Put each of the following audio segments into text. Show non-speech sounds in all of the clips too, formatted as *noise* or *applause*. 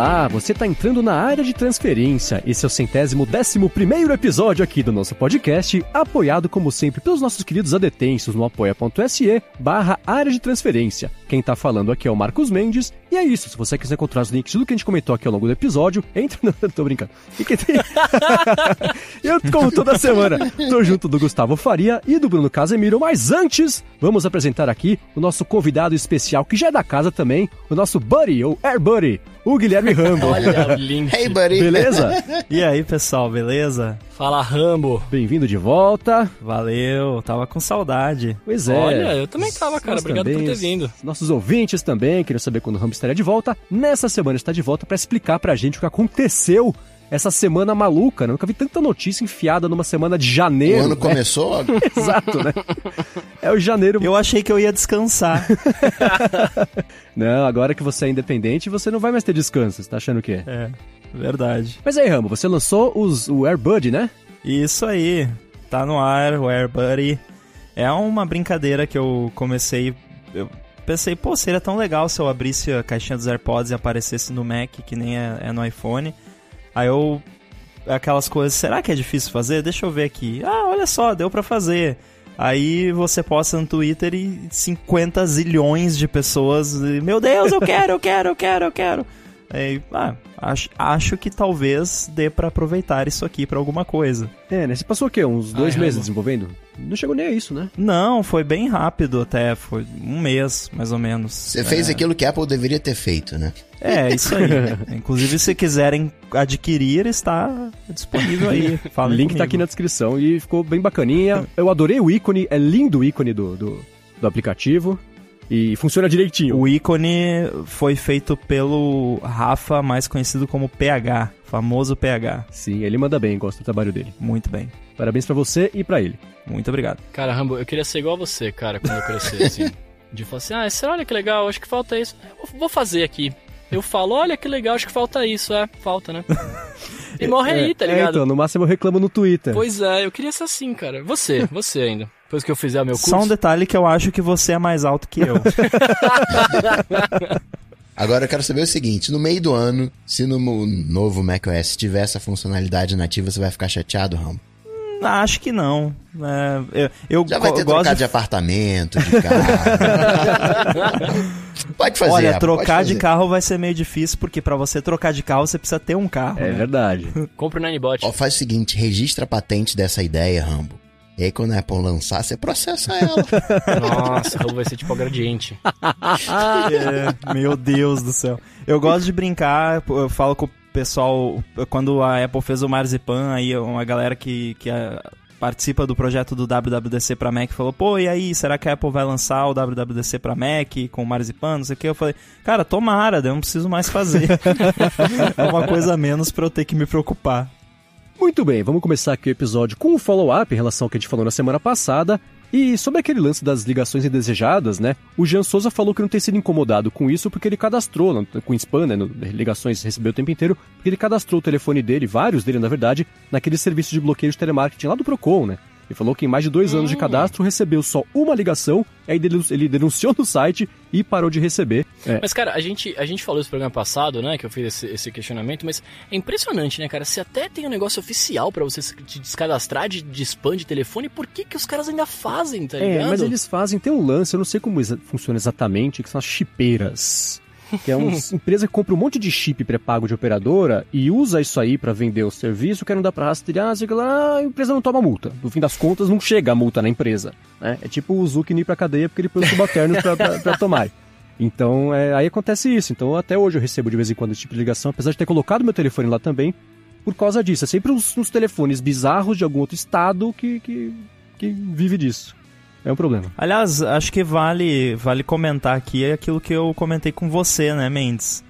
Olá, você está entrando na área de transferência. Esse é o centésimo décimo primeiro episódio aqui do nosso podcast, apoiado como sempre pelos nossos queridos adetensos no apoia.se barra área de transferência. Quem tá falando aqui é o Marcos Mendes, e é isso. Se você quiser encontrar os links do que a gente comentou aqui ao longo do episódio, entra no... *laughs* tô brincando. *laughs* Eu, como toda semana, tô junto do Gustavo Faria e do Bruno Casemiro, mas antes, vamos apresentar aqui o nosso convidado especial, que já é da casa também, o nosso Buddy, ou Air Buddy, o Guilherme Rambo. *laughs* Olha o link. Hey, buddy. Beleza? E aí, pessoal, beleza? Fala Rambo. Bem-vindo de volta. Valeu, tava com saudade. Pois é. Olha, eu também tava, cara. Nós Obrigado também, por ter vindo. Nossos ouvintes também queriam saber quando o Rambo estaria de volta. Nessa semana está de volta para explicar pra gente o que aconteceu essa semana maluca. Né? Nunca vi tanta notícia enfiada numa semana de O janeiro. ano né? começou, *laughs* Exato, né? É o janeiro. Eu achei que eu ia descansar. *laughs* Não, agora que você é independente, você não vai mais ter descanso. Você tá achando o quê? é, verdade. Mas aí, Rambo, você lançou os, o AirBud, né? Isso aí, tá no ar, o AirBuddy. É uma brincadeira que eu comecei. Eu pensei, pô, seria tão legal se eu abrisse a caixinha dos AirPods e aparecesse no Mac, que nem é, é no iPhone. Aí eu. Aquelas coisas, será que é difícil fazer? Deixa eu ver aqui. Ah, olha só, deu pra fazer. Aí você posta no Twitter e 50 zilhões de pessoas. e, Meu Deus, eu quero, eu quero, eu quero, eu quero. Aí, ah, acho, acho que talvez dê pra aproveitar isso aqui pra alguma coisa. É, né? Você passou o quê? Uns dois Ai, meses Rambo. desenvolvendo? Não chegou nem a isso, né? Não, foi bem rápido até, foi um mês, mais ou menos. Você fez aquilo que a Apple deveria ter feito, né? É, isso aí. *laughs* Inclusive, se quiserem adquirir, está disponível aí. O Falem link tá aqui na comigo. descrição e ficou bem bacaninha. Eu adorei o ícone, é lindo o ícone do, do, do aplicativo. E funciona direitinho. O ícone foi feito pelo Rafa, mais conhecido como PH, famoso PH. Sim, ele manda bem, gosto do trabalho dele. Muito bem. Parabéns pra você e pra ele. Muito obrigado. Cara, Rambo, eu queria ser igual a você, cara, quando eu crescer, assim. *laughs* De falar assim, ah, será, olha que legal, acho que falta isso. Eu vou fazer aqui. Eu falo, olha que legal, acho que falta isso. É, falta, né? *laughs* E morre aí, tá É, ligado? então, no máximo eu reclamo no Twitter. Pois é, eu queria ser assim, cara. Você, você ainda. Depois que eu fizer o meu curso. Só um detalhe que eu acho que você é mais alto que eu. *laughs* Agora eu quero saber o seguinte: no meio do ano, se no novo macOS tiver essa funcionalidade nativa, você vai ficar chateado, Rambo? Acho que não. É, eu eu Já vai ter gosto trocado de de apartamento, de carro. *laughs* pode fazer. Olha, trocar pode de fazer. carro vai ser meio difícil, porque pra você trocar de carro você precisa ter um carro. É né? verdade. *laughs* Compre o Ninebot. Ó, faz o seguinte: registra a patente dessa ideia, Rambo. E aí, quando a Apple lançar, você processa ela. *laughs* Nossa, Rambo vai ser tipo a gradiente. É, meu Deus do céu. Eu gosto de brincar, eu falo com o pessoal, quando a Apple fez o Marzipan, aí uma galera que, que ah, participa do projeto do WWDC pra Mac falou, pô, e aí, será que a Apple vai lançar o WWDC pra Mac com o Marzipan, não sei o que? Eu falei, cara, tomara, eu não preciso mais fazer. *laughs* é uma coisa a menos pra eu ter que me preocupar. Muito bem, vamos começar aqui o episódio com um follow-up em relação ao que a gente falou na semana passada. E sobre aquele lance das ligações indesejadas, né? O Jean Souza falou que não tem sido incomodado com isso porque ele cadastrou, com spam, né? Ligações recebeu o tempo inteiro, porque ele cadastrou o telefone dele, vários dele na verdade, naquele serviço de bloqueio de telemarketing lá do Procon, né? Ele falou que em mais de dois anos de cadastro recebeu só uma ligação, aí ele denunciou no site e parou de receber. É, Mas, cara, a gente, a gente falou isso no programa passado, né? Que eu fiz esse, esse questionamento, mas é impressionante, né, cara? Se até tem um negócio oficial pra você te descadastrar de, de spam de telefone, por que, que os caras ainda fazem, tá ligado? É, mas eles fazem, tem um lance, eu não sei como funciona exatamente, que são as chipeiras. Que é uma *laughs* empresa que compra um monte de chip pré-pago de operadora e usa isso aí pra vender o serviço, que não dá pra rastrear, sei lá, a empresa não toma multa. No fim das contas, não chega a multa na empresa. né? É tipo o Zucchini ir pra cadeia porque ele põe os subalternos pra, pra, pra tomar. Então, é, aí acontece isso. Então, até hoje eu recebo de vez em quando esse tipo de ligação, apesar de ter colocado meu telefone lá também, por causa disso. É sempre uns, uns telefones bizarros de algum outro estado que, que, que vive disso. É um problema. Aliás, acho que vale, vale comentar aqui aquilo que eu comentei com você, né, Mendes?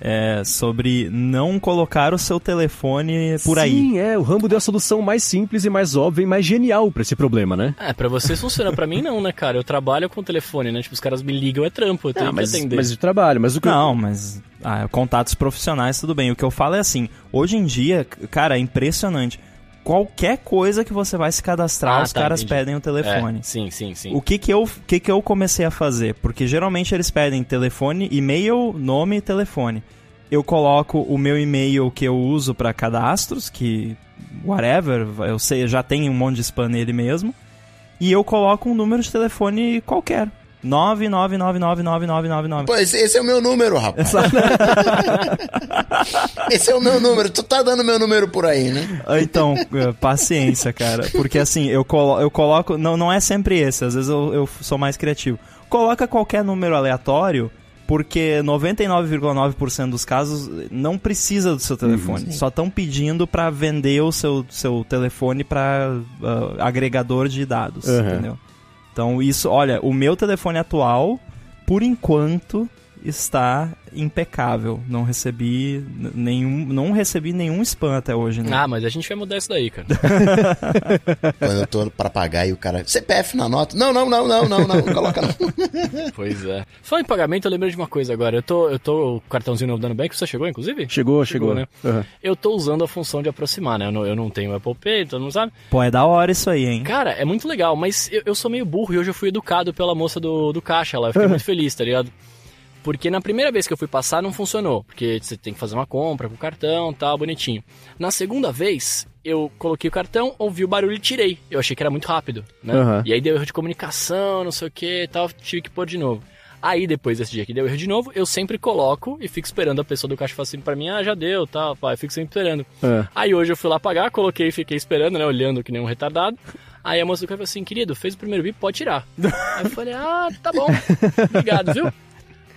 É, sobre não colocar o seu telefone por aí. Sim, é. O Rambo deu a solução mais simples e mais óbvia e mais genial pra esse problema, né? É, pra vocês funciona, pra mim não, né, cara? Eu trabalho com o telefone, né? Tipo, os caras me ligam, é trampo, eu tenho Ah, mas, que atender. mas de trabalho. Mas o que Não, mas ah, contatos profissionais, tudo bem. O que eu falo é assim, hoje em dia, cara, é impressionante. Qualquer coisa que você vai se cadastrar, Ah, os tá, caras entendi. pedem o telefone. É, sim, sim, sim. O que que, eu, que que eu comecei a fazer? Porque geralmente eles pedem telefone, e-mail, nome e telefone. eu coloco o meu e-mail que eu uso para cadastros, que whatever, eu sei, já tem um monte de spam nele mesmo, e eu coloco um número de telefone qualquer. 9999999. Pô, esse, esse é o meu número, rapaz. esse é o meu número. Tu tá dando meu número por aí, né? Então, eh, paciência, cara. Porque assim, eu, colo eu coloco. Não, não é sempre esse, às vezes eu, eu sou mais criativo. Coloca qualquer número aleatório porque 99,9% dos casos não precisa do seu telefone. Uhum, Só estão pedindo para vender o seu, seu telefone para uh, agregador de dados, uhum. entendeu? Então isso, olha, o meu telefone atual, por enquanto, está impecável. Não recebi nenhum, não recebi nenhum spam até hoje, né? Ah, mas a gente vai mudar isso daí, cara. *laughs* Quando eu tô pra pagar e o cara, CPF na nota? Não, não, não, não, não, não, coloca não. *laughs* pois é. Só em pagamento, eu lembrei de uma coisa agora. Eu tô, eu tô, o cartãozinho novo da Nubank, você chegou, inclusive? Chegou, chegou. chegou né? Uhum. Eu tô usando a função de aproximar, né? Eu não, eu não tenho Apple Pay, todo mundo sabe. Pô, é da hora isso aí, hein? Cara, é muito legal, mas eu, eu sou meio burro e hoje eu fui educado pela moça do, do caixa lá. Eu fiquei *laughs* muito feliz, tá ligado? Porque na primeira vez que eu fui passar não funcionou, porque você tem que fazer uma compra com o cartão, tal, bonitinho. Na segunda vez, eu coloquei o cartão, ouvi o barulho e tirei. Eu achei que era muito rápido, né? Uhum. E aí deu erro de comunicação, não sei o que, tal, tive que pôr de novo. Aí depois desse dia que deu erro de novo, eu sempre coloco e fico esperando a pessoa do caixa falar assim pra mim, ah, já deu, tal, tá, eu fico sempre esperando. É. Aí hoje eu fui lá pagar, coloquei e fiquei esperando, né, olhando que nem um retardado. Aí a moça do caixa falou assim, querido, fez o primeiro bip, pode tirar. aí eu falei, ah, tá bom, obrigado, viu?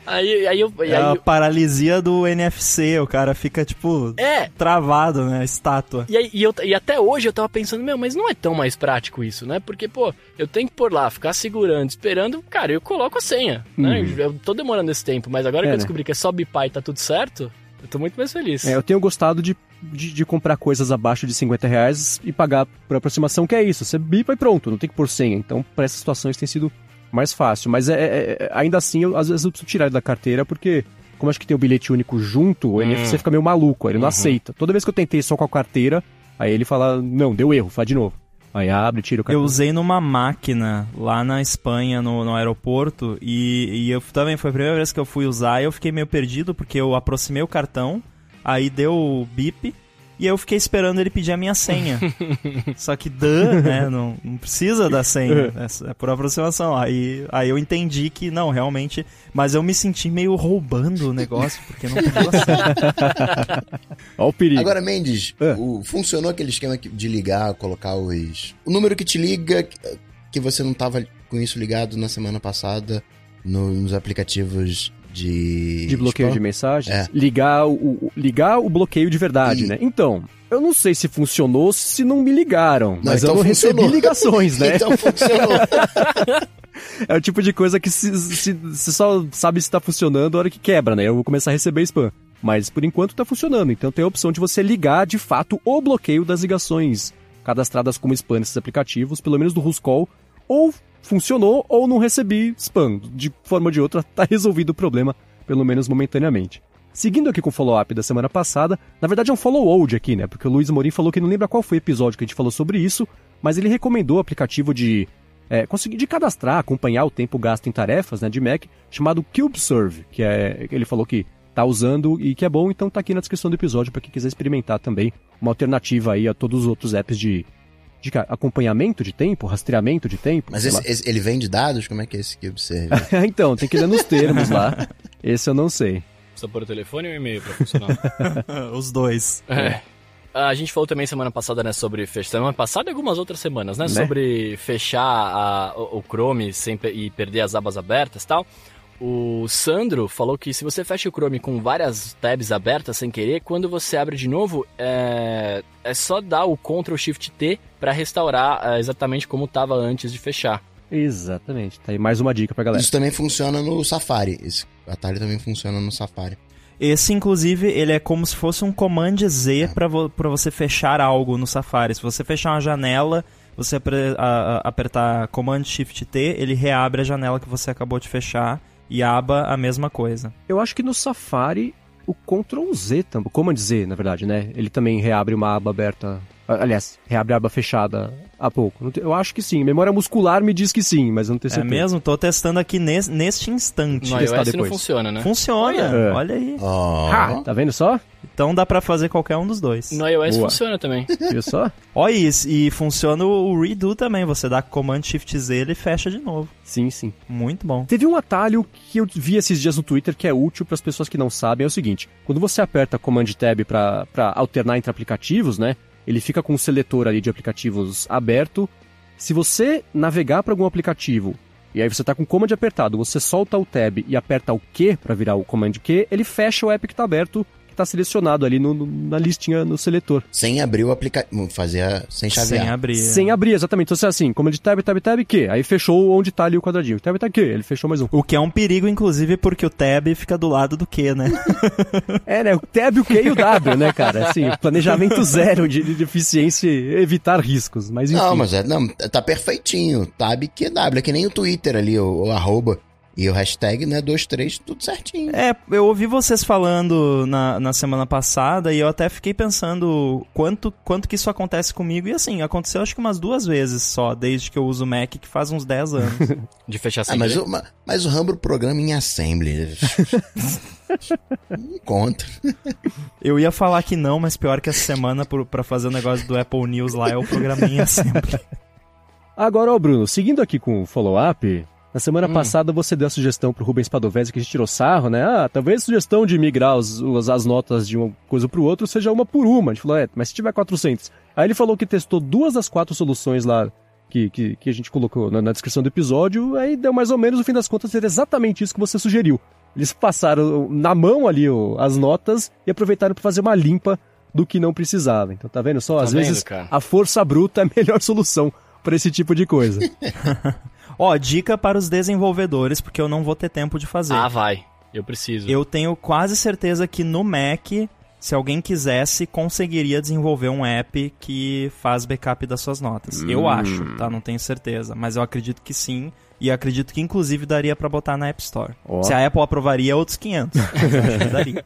Aí, aí eu. Aí, é a eu... paralisia do NFC, o cara fica, tipo, é. travado, né? Estátua. E, aí, e, eu, e até hoje eu tava pensando, meu, mas não é tão mais prático isso, né? Porque, pô, eu tenho que pôr lá, ficar segurando, esperando, cara, eu coloco a senha, né? Uhum. Eu tô demorando esse tempo, mas agora é, que eu né? descobri que é só bipar e tá tudo certo, eu tô muito mais feliz. É, eu tenho gostado de, de, de, comprar coisas abaixo de 50 reais e pagar por aproximação, que é isso. Você bipa e pronto, não tem que pôr senha. Então, para essas situações tem sido mais fácil. Mas é, é, é, ainda assim, eu, às vezes eu preciso tirar ele da carteira, porque como acho que tem o bilhete único junto, o NFC hum. fica meio maluco, ele não uhum. aceita. Toda vez que eu tentei só com a carteira, aí ele fala, não, deu erro, faz de novo. Aí abre, tira o cartão. Eu usei numa máquina lá na Espanha, no, no aeroporto, e, e eu também foi a primeira vez que eu fui usar e eu fiquei meio perdido, porque eu aproximei o cartão, aí deu o bip, e eu fiquei esperando ele pedir a minha senha. *laughs* Só que Dan, né? Não, não precisa da senha. *laughs* É, é por aproximação. Aí, aí eu entendi que não, realmente. Mas eu me senti meio roubando o negócio, porque não pediu a senha. *laughs* Olha o perigo. Agora, Mendes, é. o, funcionou aquele esquema de ligar, colocar os. O número que te liga, que você não tava com isso ligado na semana passada no, nos aplicativos de. De bloqueio de mensagens? É. Ligar, o, ligar o bloqueio de verdade, e... né? Então, eu não sei se funcionou se não me ligaram, não, mas então eu não funcionou. recebi ligações, né? então funcionou. *laughs* é o tipo de coisa que se, se, se só sabe se tá funcionando na hora que quebra, né? Eu vou começar a receber spam. Mas por enquanto tá funcionando, então tem a opção de você ligar de fato o bloqueio das ligações cadastradas como spam nesses aplicativos, pelo menos do Ruscall, ou funcionou ou não recebi spam. De forma ou de outra, tá resolvido o problema, pelo menos momentaneamente. Seguindo aqui com o follow-up da semana passada, na verdade é um follow-old aqui, né? Porque o Luiz Morim falou que não lembra qual foi o episódio que a gente falou sobre isso, mas ele recomendou o aplicativo de é, conseguir de cadastrar, acompanhar o tempo gasto em tarefas, né, de Mac, chamado CubeServe, que é ele falou que tá usando e que é bom, então tá aqui na descrição do episódio para quem quiser experimentar também, uma alternativa aí a todos os outros apps de de acompanhamento de tempo, rastreamento de tempo. Mas esse, esse, ele vem de dados? Como é que é esse que observa? *laughs* então, tem que ler nos termos lá. Esse eu não sei. Precisa pôr o telefone ou o e-mail pra funcionar? *laughs* Os dois. É. A gente falou também semana passada, né, sobre fechar. Semana passada e algumas outras semanas, né? né? Sobre fechar a, o, o Chrome sem, e perder as abas abertas e tal. O Sandro falou que se você fecha o Chrome com várias tabs abertas sem querer, quando você abre de novo, é, é só dar o Ctrl Shift T para restaurar é, exatamente como estava antes de fechar. Exatamente. Tá aí mais uma dica pra galera. Isso também funciona no Safari. Esse atalho também funciona no Safari. Esse, inclusive, ele é como se fosse um Command Z é. para vo você fechar algo no Safari. Se você fechar uma janela, você apertar Command Shift T, ele reabre a janela que você acabou de fechar e aba a mesma coisa. Eu acho que no Safari o Ctrl Z, o Command Z, na verdade, né? Ele também reabre uma aba aberta Aliás, reabre a aba fechada há pouco. Eu acho que sim. Memória muscular me diz que sim, mas eu não tenho É certeza. mesmo? Tô testando aqui nes- neste instante. No testar iOS não depois. funciona, né? Funciona, É. olha aí. Ó. Ah, tá vendo só? Então dá pra fazer qualquer um dos dois. No iOS Boa. funciona também. Viu só? *laughs* Ó, e, e funciona o o redo também. Você dá Command Shift Z ele fecha de novo. Sim, sim. Muito bom. Teve um atalho que eu vi esses dias no Twitter que é útil para as pessoas que não sabem. É o seguinte: quando você aperta Command Tab para alternar entre aplicativos, né? Ele fica com o seletor ali de aplicativos aberto. Se você navegar para algum aplicativo e aí você tá com o Command apertado, você solta o Tab e aperta o Q para virar o Command Q, ele fecha o app que tá aberto, que tá selecionado ali no- no- na listinha no seletor. Sem abrir o aplicativo. Fazer a- sem chavear. Sem abrir. Sem abrir, exatamente. Então é assim, Command Tab, Tab, Tab, Q. Aí fechou onde tá ali o quadradinho. Tab, Tab, Q. Ele fechou mais um. O que é um perigo, inclusive, porque o tab fica do lado do Q, né? *laughs* É, né? O tab, o Q e o W, né, cara? Assim, planejamento zero de, de eficiência e evitar riscos. Mas enfim. Não, mas é, não, tá perfeitinho. Tab QW, é que nem o Twitter ali, o, o arroba e o hashtag, né? 23, tudo certinho. É, eu ouvi vocês falando na, na semana passada e eu até fiquei pensando quanto, quanto que isso acontece comigo. E assim, aconteceu acho que umas duas vezes só, desde que eu uso o Mac, que faz uns 10 anos. *laughs* De fechar Ah, sem mas, o, ma- mas o Rumble programa em Assembly. *laughs* não conta. eu ia falar que não, mas pior que essa semana, por, pra fazer o negócio do Apple News lá, eu programei sempre. Agora, ó, Bruno, seguindo aqui com o follow-up, na semana Hum. passada você deu a sugestão pro Rubens Padovese que a gente tirou sarro, né? Ah, talvez a sugestão de migrar os- os- as notas de uma coisa pro outro seja uma por uma. A gente falou, é, mas se tiver 400. Aí ele falou que testou duas das quatro soluções lá que, que, que a gente colocou na, na descrição do episódio, aí deu mais ou menos, no fim das contas, ser exatamente isso que você sugeriu. Eles passaram na mão ali o- as notas e aproveitaram para fazer uma limpa do que não precisava. Então tá vendo só? Tá Às vendo, vezes cara? a força bruta é a *laughs* melhor solução para esse tipo de coisa. *laughs* Ó, dica para os desenvolvedores, porque eu não vou ter tempo de fazer. Ah, vai. Eu preciso. Eu tenho quase certeza que no Mac, se alguém quisesse, conseguiria desenvolver um app que faz backup das suas notas. Eu acho, tá? Não tenho certeza, mas eu acredito que sim. E acredito que inclusive daria pra botar na App Store. Ó. Se a Apple aprovaria, outros 500. Mas *laughs* eu acho que daria.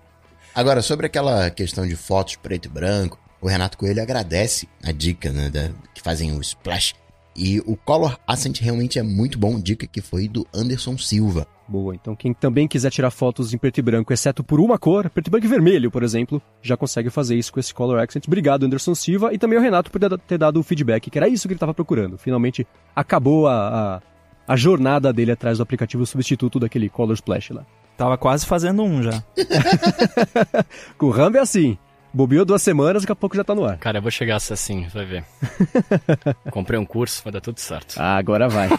Agora, sobre aquela questão de fotos preto e branco, o Renato Coelho agradece a dica, né, da- que fazem o splash. E o Color Ascent realmente é muito bom, dica que foi do Anderson Silva. Boa, então quem também quiser tirar fotos em preto e branco, exceto por uma cor, preto e branco e vermelho, por exemplo, já consegue fazer isso com esse Color Accent. Obrigado, Anderson Silva, e também o Renato por ter- ter dado o feedback, que era isso que ele estava procurando. Finalmente acabou a, a, a jornada dele atrás do aplicativo substituto daquele Color Splash lá. Tava quase fazendo um já. *laughs* Com o Rambo é assim, bobeou duas semanas, daqui a pouco já tá no ar. Cara, eu vou chegar assim, vai ver. *laughs* Comprei um curso, vai dar tudo certo. Ah, agora vai.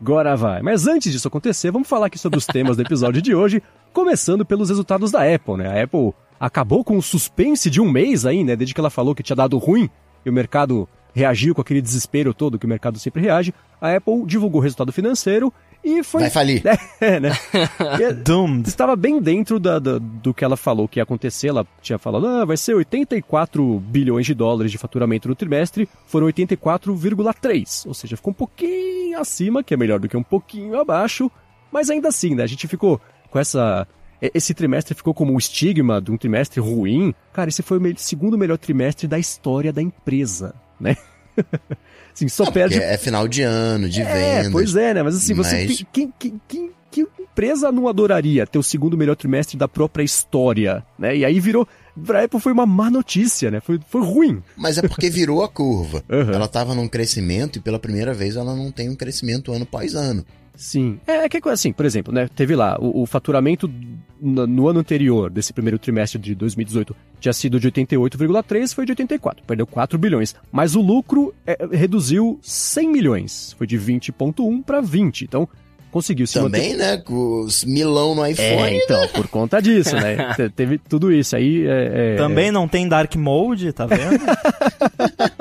Agora vai. Mas antes disso acontecer, vamos falar aqui sobre os temas do episódio de hoje, começando pelos resultados da Apple, né? A Apple acabou com o suspense de um mês aí, né? Desde que ela falou que tinha dado ruim e o mercado reagiu com aquele desespero todo que o mercado sempre reage. A Apple divulgou o resultado financeiro e foi. Vai falir. *laughs* É, né? *laughs* Doomed. estava bem dentro da- da- do que ela falou que ia acontecer. Ela tinha falado, ah, vai ser 84 bilhões de dólares de faturamento no trimestre, foram 84,3. Ou seja, ficou um pouquinho acima, que é melhor do que um pouquinho abaixo, mas ainda assim, né? A gente ficou com essa. Esse trimestre ficou como um estigma de um trimestre ruim. Cara, esse foi o segundo melhor trimestre da história da empresa, né? *laughs* assim, só Porque perde é final de ano, de é, vendas. pois é, né? Mas assim, você Mas- tem- quem, quem, quem, que empresa não adoraria ter o segundo melhor trimestre da própria história, né? E aí virou. Pra Apple foi uma má notícia, né? Foi, foi ruim. Mas é porque virou a curva. *laughs* Aham. Ela tava num crescimento e pela primeira vez ela não tem um crescimento ano após ano. Sim. É, é que é assim, por exemplo, né? Teve lá o, o faturamento no, no ano anterior, desse primeiro trimestre de 2018, tinha sido de 88,3, foi de 84, perdeu 4 bilhões. Mas o lucro é, reduziu 100 milhões, foi de 20,1 para 20. Então, conseguiu se manter. Também, né? Com os milão no iPhone. É, então, por conta disso, né? *laughs* Te- Teve tudo isso aí. é- é- Também não tem Dark Mode, tá vendo? *laughs*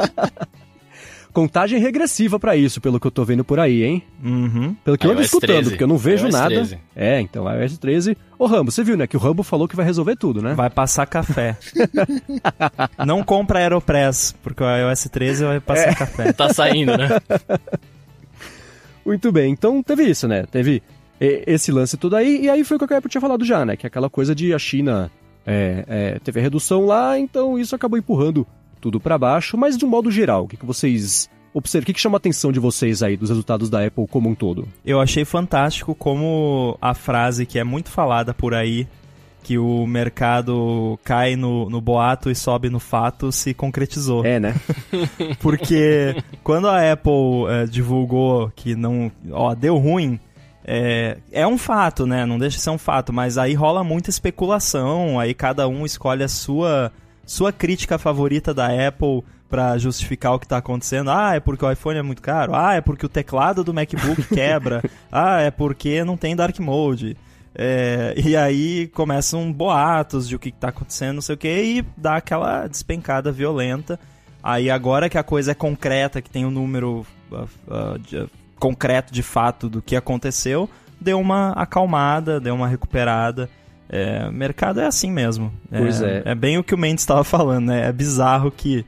Contagem regressiva pra isso, pelo que eu tô vendo por aí, hein? uhum. Pelo que eu ando escutando, 13. porque eu não vejo iOS nada. 13. É, então, iOS 13. Ô, Rambo, você viu, né? Que o Rambo falou que vai resolver tudo, né? Vai passar café. *laughs* não compra Aeropress, porque o iOS 13 vai passar café. Tá saindo, né? *laughs* Muito bem, então teve isso, né? Teve e- esse lance tudo aí, e aí foi o que a Apple tinha falado já, né? Que é aquela coisa de a China é, é, teve a redução lá, então isso acabou empurrando tudo para baixo, mas de um modo geral, o que, que vocês observam? O que, que chama a atenção de vocês aí dos resultados da Apple como um todo? Eu achei fantástico como a frase que é muito falada por aí, que o mercado cai no, no boato e sobe no fato, se concretizou. É, né? *laughs* Porque quando a Apple é, divulgou que não. Ó, deu ruim. É, é um fato, né? Não deixa de ser um fato, mas aí rola muita especulação, aí cada um escolhe a sua, sua crítica favorita da Apple para justificar o que está acontecendo. Ah, é porque o iPhone é muito caro. Ah, é porque o teclado do MacBook *laughs* quebra. ah, é porque não tem Dark Mode. É, e aí começam boatos de o que está acontecendo, não sei o que, e dá aquela despencada violenta. Aí agora que a coisa é concreta, que tem um número uh, uh, de, concreto de fato do que aconteceu, deu uma acalmada, deu uma recuperada. É, mercado é assim mesmo. Pois é. É bem o que o Mendes estava falando, né? É bizarro que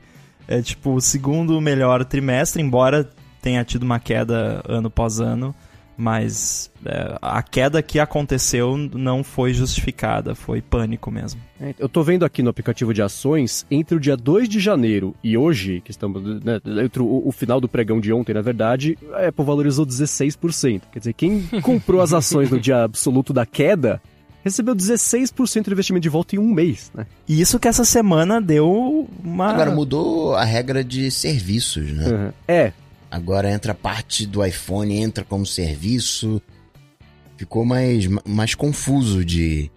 é tipo o segundo melhor trimestre, embora tenha tido uma queda ano após ano, mas é, a queda que aconteceu não foi justificada, foi pânico mesmo. É, eu tô vendo aqui no aplicativo de ações, entre o dia 2 de janeiro e hoje, que estamos, né, entre o, o, final do pregão de ontem, na verdade, a Apple valorizou 16%. Quer dizer, quem comprou as ações no dia absoluto da queda recebeu 16% do investimento de volta em um mês, né? E isso que essa semana deu uma... Agora mudou a regra de serviços, né? Uhum. É, Agora entra parte do iPhone, entra como serviço. Ficou mais, mais confuso de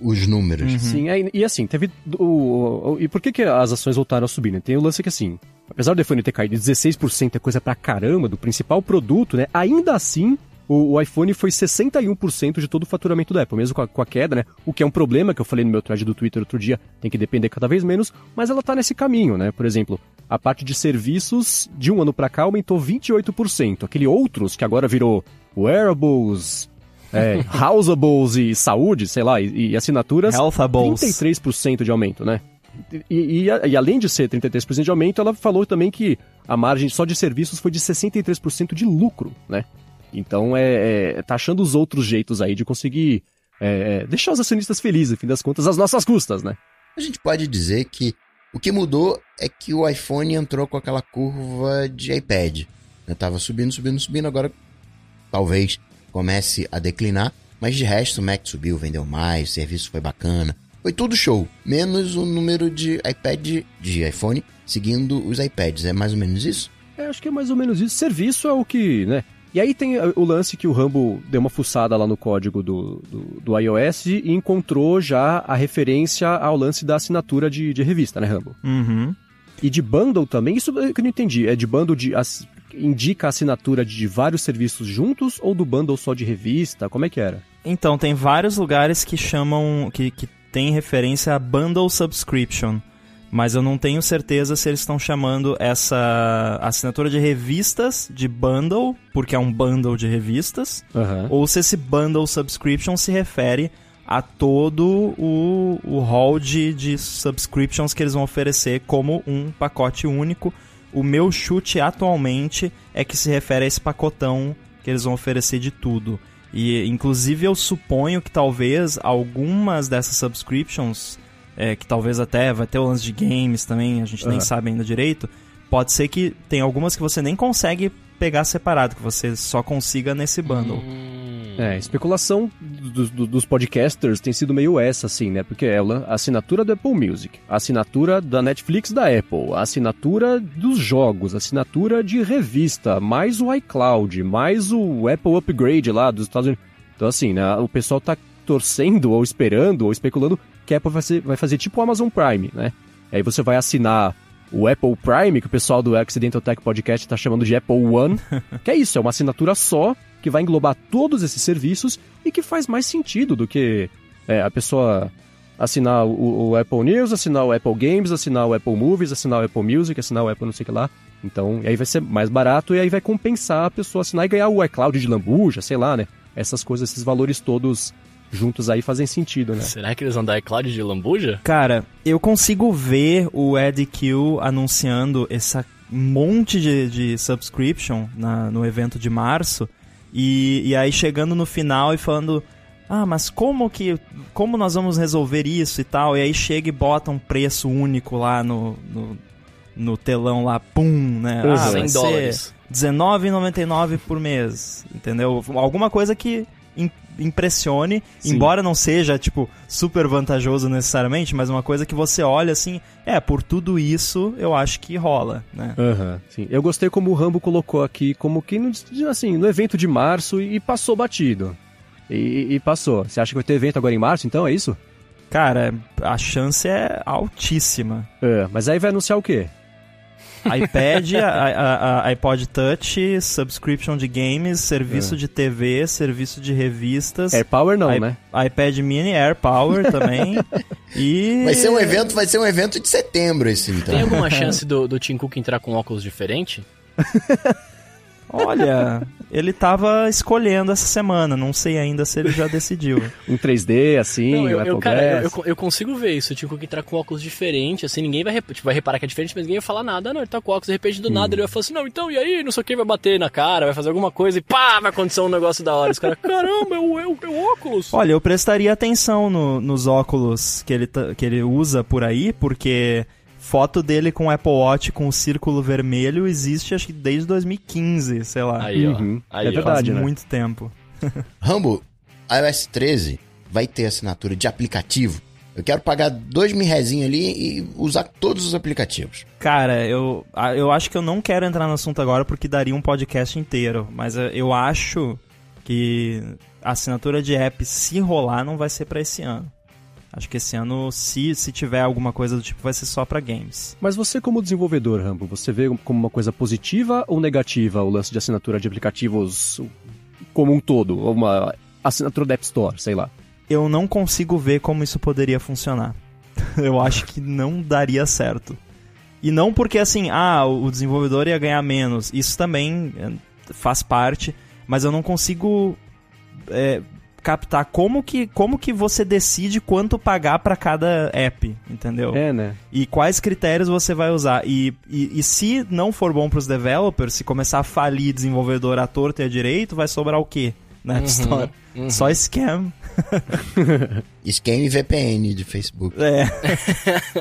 os números. Uhum. Sim, é, e assim, teve o, o, E por que, que as ações voltaram a subir, né? Tem o lance que assim, apesar do iPhone ter caído 16% é coisa pra caramba do principal produto, né? Ainda assim, o, o, iPhone foi 61% de todo o faturamento da Apple, mesmo com a, com a, queda, né? O que é um problema que eu falei no meu thread do Twitter outro dia, tem que depender cada vez menos, mas ela tá nesse caminho, né? Por exemplo, a parte de serviços de um ano para cá aumentou 28%. Aquele outros que agora virou wearables, é, *laughs* houseables e saúde, sei lá, e, e assinaturas, Healthables. 33% de aumento, né? E, e, e, além de ser 33% de aumento, ela falou também que a margem só de serviços foi de 63% de lucro, né? Então é, é tá achando os outros jeitos aí de conseguir é, é, deixar os acionistas felizes, no fim das contas, às nossas custas, né? A gente pode dizer que o que mudou é que o iPhone entrou com aquela curva de iPad. Eu tava subindo, subindo, subindo, agora talvez comece a declinar, mas de resto o Mac subiu, vendeu mais, o serviço foi bacana. Foi tudo show, menos o número de iPad de iPhone seguindo os iPads. É mais ou menos isso? É, acho que é mais ou menos isso. Serviço é o que, né? E aí tem o lance que o Rambo deu uma fuçada lá no código do, do, do, iOS e encontrou já a referência ao lance da assinatura de, de revista, né, Rambo? Uhum. E de bundle também, isso que eu não entendi. É de bundle de. As, indica a assinatura de vários serviços juntos ou do bundle só de revista? Como é que era? Então, tem vários lugares que chamam. que, que tem referência a bundle subscription mas eu não tenho certeza se eles estão chamando essa assinatura de revistas de bundle, porque é um bundle de revistas, uhum. ou se esse bundle subscription se refere a todo o, o hall de, de subscriptions que eles vão oferecer como um pacote único. O meu chute atualmente é que se refere a esse pacotão que eles vão oferecer de tudo. E inclusive eu suponho que talvez algumas dessas subscriptions é, que talvez até vai ter o lance de games também, a gente uhum. nem sabe ainda direito. Pode ser que tem algumas que você nem consegue pegar separado, que você só consiga nesse bundle. Hum. É, especulação do, do, dos podcasters tem sido meio essa, assim, né? Porque ela, a assinatura do Apple Music, a assinatura da Netflix da Apple, a assinatura dos jogos, a assinatura de revista, mais o iCloud, mais o Apple Upgrade lá dos Estados Unidos. Então, assim, né? O pessoal tá torcendo ou esperando ou especulando que a Apple vai fazer, vai fazer tipo o Amazon Prime, né? Aí você vai assinar o Apple Prime, que o pessoal do Accidental Tech Podcast está chamando de Apple One, *laughs* que é isso, é uma assinatura só que vai englobar todos esses serviços e que faz mais sentido do que é, a pessoa assinar o, o, Apple News, assinar o Apple Games, assinar o Apple Movies, assinar o Apple Music, assinar o Apple não sei o que lá. Então, aí vai ser mais barato e aí vai compensar a pessoa assinar e ganhar o iCloud de lambuja, sei lá, né? Essas coisas, esses valores todos juntos aí fazem sentido, né? Será que eles vão dar iCloud de lambuja? Cara, eu consigo ver o Ed Q anunciando essa monte de, de subscription na, no evento de março e, e aí chegando no final e falando ah, mas como que. Como nós vamos resolver isso e tal? E aí chega e bota um preço único lá no, no, no telão lá, pum, né? Uhum. Ah, 100 vai ser dólares. R$19,99 por mês, entendeu? Alguma coisa que impressione, Sim. embora não seja, tipo, super vantajoso necessariamente, mas uma coisa que você olha assim, é, por tudo isso eu acho que rola, né? Aham, sim. Eu gostei como o Rambo colocou aqui, como que no, assim, no evento de março e, e passou batido. E, e passou. Você acha que vai ter evento agora em março, então? É isso? Cara, a chance é altíssima. É, mas aí vai anunciar o quê? iPad, a, a- a- iPod Touch, subscription de games, serviço de TV, serviço de revistas, AirPower não, i- né? iPad Mini, AirPower também. *laughs* e Vai ser um evento, vai ser um evento de setembro esse então. Tem alguma *laughs* chance do, do Tim Cook entrar com óculos diferente? *laughs* Olha, ele tava escolhendo essa semana, não sei ainda se ele já decidiu. *laughs* Um 3D, assim, Não, eu, eu, cara, eu, Glass. eu, eu consigo ver isso. O Tim Cook entrar com óculos diferente, assim, ninguém vai, rep- tipo, vai reparar que é diferente, mas ninguém vai falar nada. Não, ele tá com óculos, de repente do nada ele vai falar assim, não, então, e aí, não sei o que, vai bater na cara, vai fazer alguma coisa e pá, vai acontecer um negócio da hora. Os caras, caramba, é o, é o, é o óculos. Olha, eu prestaria atenção no- nos óculos que ele, tá- que ele usa por aí, porque foto dele com o Apple Watch com o círculo vermelho existe acho que desde 2015, sei lá. Aí, ó. Uhum. Aí, É verdade. Faz né? muito tempo. *laughs* Rambo, iOS 13 vai ter assinatura de aplicativo. Eu quero pagar dois mil ali e usar todos os aplicativos. Cara, eu, eu acho que eu não quero entrar no assunto agora porque daria um podcast inteiro. Mas eu acho que a assinatura de app, se rolar, não vai ser pra esse ano. Acho que esse ano, se, se tiver alguma coisa do tipo, vai ser só pra games. Mas você, como desenvolvedor, Rambo, você vê como uma coisa positiva ou negativa o lance de assinatura de aplicativos como um todo? Ou uma assinatura da App Store, sei lá. Eu não consigo ver como isso poderia funcionar. *laughs* eu acho que não daria certo. E não porque assim, ah, o desenvolvedor ia ganhar menos. Isso também eh, faz parte, mas eu não consigo é, captar como que, como que você decide quanto pagar pra cada app, entendeu? É, né? E quais critérios você vai usar. E, e, e se não for bom pros developers, se começar a falir desenvolvedor à torta e à direito, vai sobrar o quê na App Store? uhum. Só scam. *laughs* Scam e VPN de Facebook. É.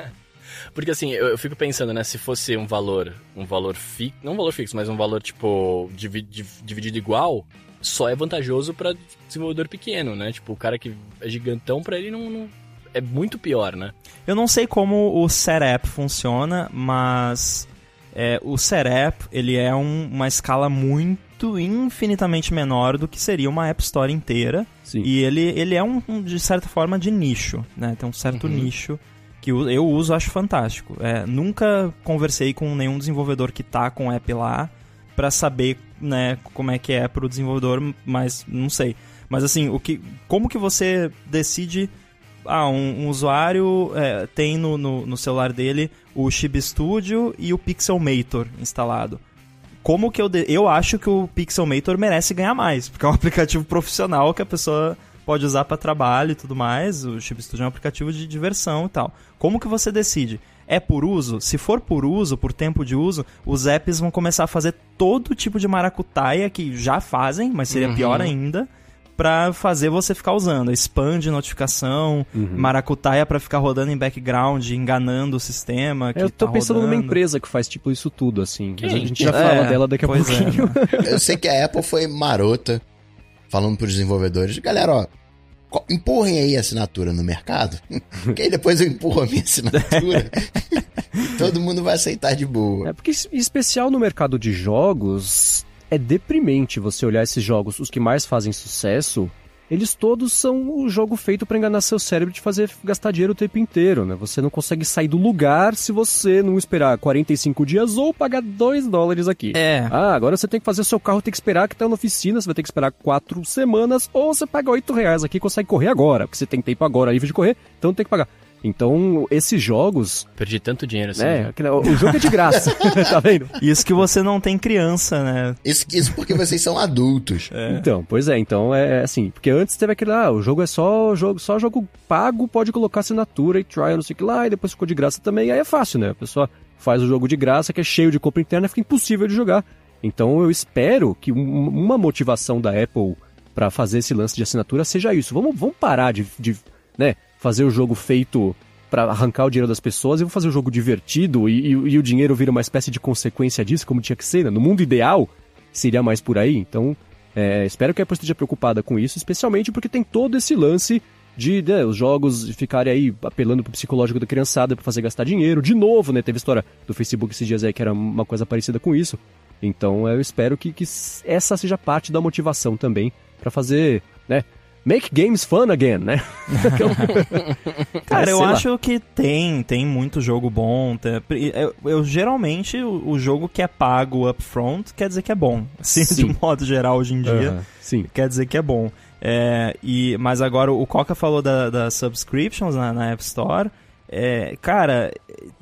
*laughs* Porque assim, eu, eu fico pensando, né, se fosse um valor, um valor fixo, não um valor fixo, mas um valor tipo divi- div- dividido igual, só é vantajoso pra desenvolvedor pequeno, né? Tipo, o cara que é gigantão pra ele não, não- é muito pior, né? Eu não sei como o setup funciona, mas é, o setup ele é um- uma escala muito infinitamente menor do que seria uma App Store inteira. Sim. E ele, ele é um, um, de certa forma de nicho, né? Tem um certo Uhum. nicho que eu, eu uso, acho fantástico. É, nunca conversei com nenhum desenvolvedor que tá com o app lá pra saber, né, como é que é pro desenvolvedor, mas não sei. Mas assim, o que, como que você decide ah, um, um usuário é, tem no, no, no celular dele o Chib Studio e o Pixelmator instalado. Como que eu... de- Eu acho que o Pixelmator merece ganhar mais, porque é um *laughs* aplicativo profissional que a pessoa pode usar para trabalho e tudo mais. O Chip Studio é um aplicativo de diversão e tal. Como que você decide? É por uso? Se for por uso, por tempo de uso, os apps vão começar a fazer todo tipo de maracutaia que já fazem, mas seria Uhum. pior ainda, pra fazer você ficar usando. Spam de notificação, Uhum. maracutaia pra ficar rodando em background, enganando o sistema. Que Eu tô tá pensando numa rodando. empresa que faz tipo isso tudo, assim. Mas a gente já É, fala dela daqui a é, pouquinho. né? Eu sei que a Apple foi marota, falando pros desenvolvedores, galera, ó, empurrem aí a assinatura no mercado, *laughs* que aí depois eu empurro a minha assinatura. *laughs* Todo mundo vai aceitar de boa. É porque, em especial no mercado de jogos, é deprimente você olhar esses jogos, os que mais fazem sucesso, eles todos são o jogo feito pra enganar seu cérebro de fazer gastar dinheiro o tempo inteiro, né? Você não consegue sair do lugar se você não esperar 45 dias ou pagar 2 dólares aqui. É. Ah, agora você tem que fazer seu carro, tem que esperar que tá na oficina, você vai ter que esperar 4 semanas, ou você paga 8 reais aqui e consegue correr agora, porque você tem tempo agora livre de correr, então tem que pagar. Então, esses jogos, Perdi tanto dinheiro assim. né? aquele- O jogo é de graça, *laughs* tá vendo? Isso que você não tem criança, né? Isso, isso porque vocês são adultos. Então, pois é, então é assim, porque antes teve aquele, ah, o jogo é só jogo, só jogo pago, pode colocar assinatura e trial, não sei o que lá, e depois ficou de graça também, aí é fácil, né? A pessoa faz o jogo de graça, que é cheio de compra interna, fica impossível de jogar. Então eu espero que um- uma motivação da Apple para fazer esse lance de assinatura seja isso. Vamos, vamos parar de, de né, fazer o jogo feito para arrancar o dinheiro das pessoas e vamos fazer um jogo divertido e, e, e, o dinheiro vira uma espécie de consequência disso, como tinha que ser. Né? No mundo ideal, seria mais por aí. Então, é, espero que a Apple esteja preocupada com isso, especialmente porque tem todo esse lance de né, os jogos ficarem aí apelando pro psicológico da criançada para fazer gastar dinheiro. De novo, né? Teve história do Facebook esses dias aí que era uma coisa parecida com isso. Então eu espero que, que essa seja parte da motivação também para fazer, né? Make games fun again, né? *laughs* Cara, eu acho que tem, tem muito jogo bom. Eu, eu, geralmente o, o, jogo que é pago upfront quer dizer que é bom. *laughs* Assim, sim. de modo geral hoje em dia, uh -huh. sim. quer dizer que é bom. É, e, mas agora o Coca falou das da subscriptions na, na App Store. É, cara,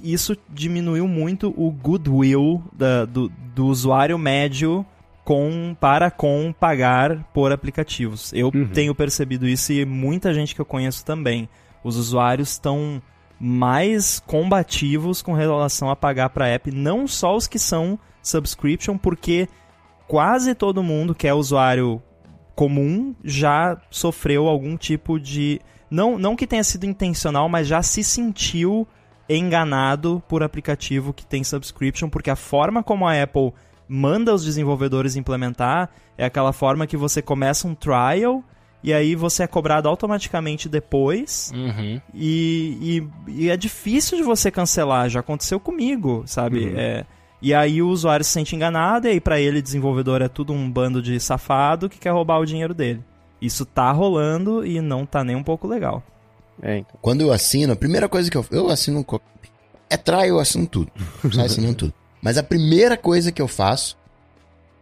isso diminuiu muito o goodwill da, do, do usuário médio com para com pagar por aplicativos. Eu uhum. tenho percebido isso e muita gente que eu conheço também. Os usuários estão mais combativos com relação a pagar para app, não só os que são subscription, porque quase todo mundo que é usuário comum já sofreu algum tipo de não, não que tenha sido intencional, mas já se sentiu enganado por aplicativo que tem subscription, porque a forma como a Apple manda os desenvolvedores implementar é aquela forma que você começa um trial e aí você é cobrado automaticamente depois uhum. e, e, e, é difícil de você cancelar, já aconteceu comigo, sabe? Uhum. É, e aí o usuário se sente enganado e aí para ele, desenvolvedor, é tudo um bando de safado que quer roubar o dinheiro dele. Isso tá rolando e não tá nem um pouco legal. É, então. Quando eu assino, a primeira coisa que eu eu assino é try, eu assino tudo. *laughs* Sai assinando tudo. Mas a primeira coisa que eu faço,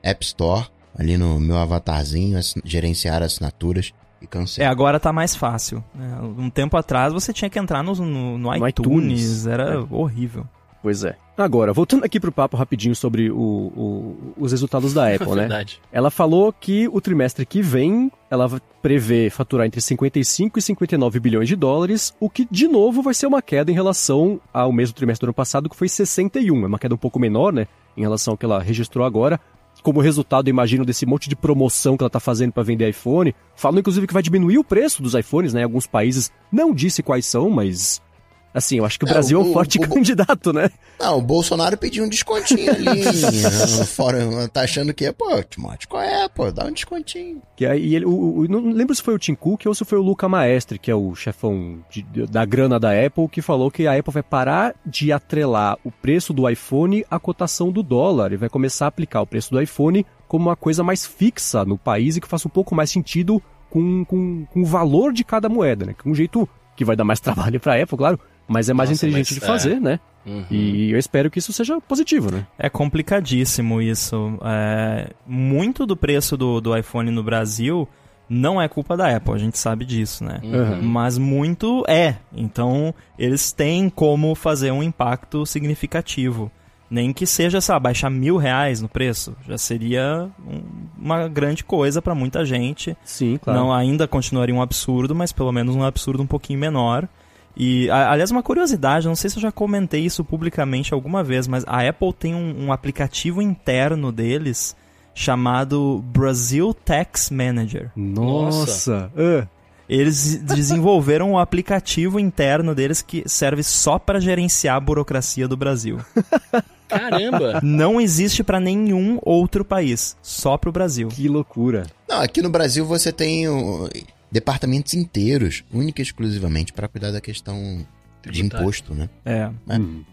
App Store, ali no meu avatarzinho, gerenciar assinaturas e cancelar. É, agora tá mais fácil. É, um tempo atrás você tinha que entrar no, no, no iTunes, iTunes, era é. horrível. Pois é. Agora, voltando aqui pro papo rapidinho sobre o, o, os resultados da *laughs* Apple, né? Verdade. Ela falou que o trimestre que vem ela prevê faturar entre 55 e 59 bilhões de dólares, o que de novo vai ser uma queda em relação ao mesmo trimestre do ano passado, que foi 61. É uma queda um pouco menor, né? Em relação ao que ela registrou agora. Como resultado, imagino, desse monte de promoção que ela tá fazendo para vender iPhone. Falam, inclusive, que vai diminuir o preço dos iPhones, né? Em alguns países. Não disse quais são, mas Assim, eu acho que o é, Brasil o, é um forte o, candidato, né? Não, o Bolsonaro pediu um descontinho ali. *laughs* fora, tá achando que é, pô, Timóteo, qual é, pô? Dá um descontinho. Que aí ele, o, não lembro se foi o Tim Cook ou se foi o Luca Maestre, que é o chefão de, da grana da Apple, que falou que a Apple vai parar de atrelar o preço do iPhone à cotação do dólar e vai começar a aplicar o preço do iPhone como uma coisa mais fixa no país e que faça um pouco mais sentido com, com, com o valor de cada moeda, né? Que um jeito que vai dar mais *laughs* trabalho para a Apple, claro, mas é mais Nossa, inteligente mas, de fazer, é. né? Uhum. E eu espero que isso seja positivo, né? É complicadíssimo isso. É... Muito do preço do, do iPhone no Brasil não é culpa da Apple, a gente sabe disso, né? Uhum. Mas muito é. Então, eles têm como fazer um impacto significativo. Nem que seja, sabe, baixar mil reais no preço. Já seria um, uma grande coisa para muita gente. Sim, claro. Não ainda continuaria um absurdo, mas pelo menos um absurdo um pouquinho menor. E, aliás, uma curiosidade, não sei se eu já comentei isso publicamente alguma vez, mas a Apple tem um, um aplicativo interno deles chamado Brazil Tax Manager. Nossa! Uh. Eles desenvolveram um aplicativo interno deles que serve só para gerenciar a burocracia do Brasil. *laughs* Caramba! Não existe para nenhum outro país, só para o Brasil. Que loucura. Não, aqui no Brasil você tem o departamentos inteiros, única e exclusivamente para cuidar da questão de imposto, né? É. é. Hum.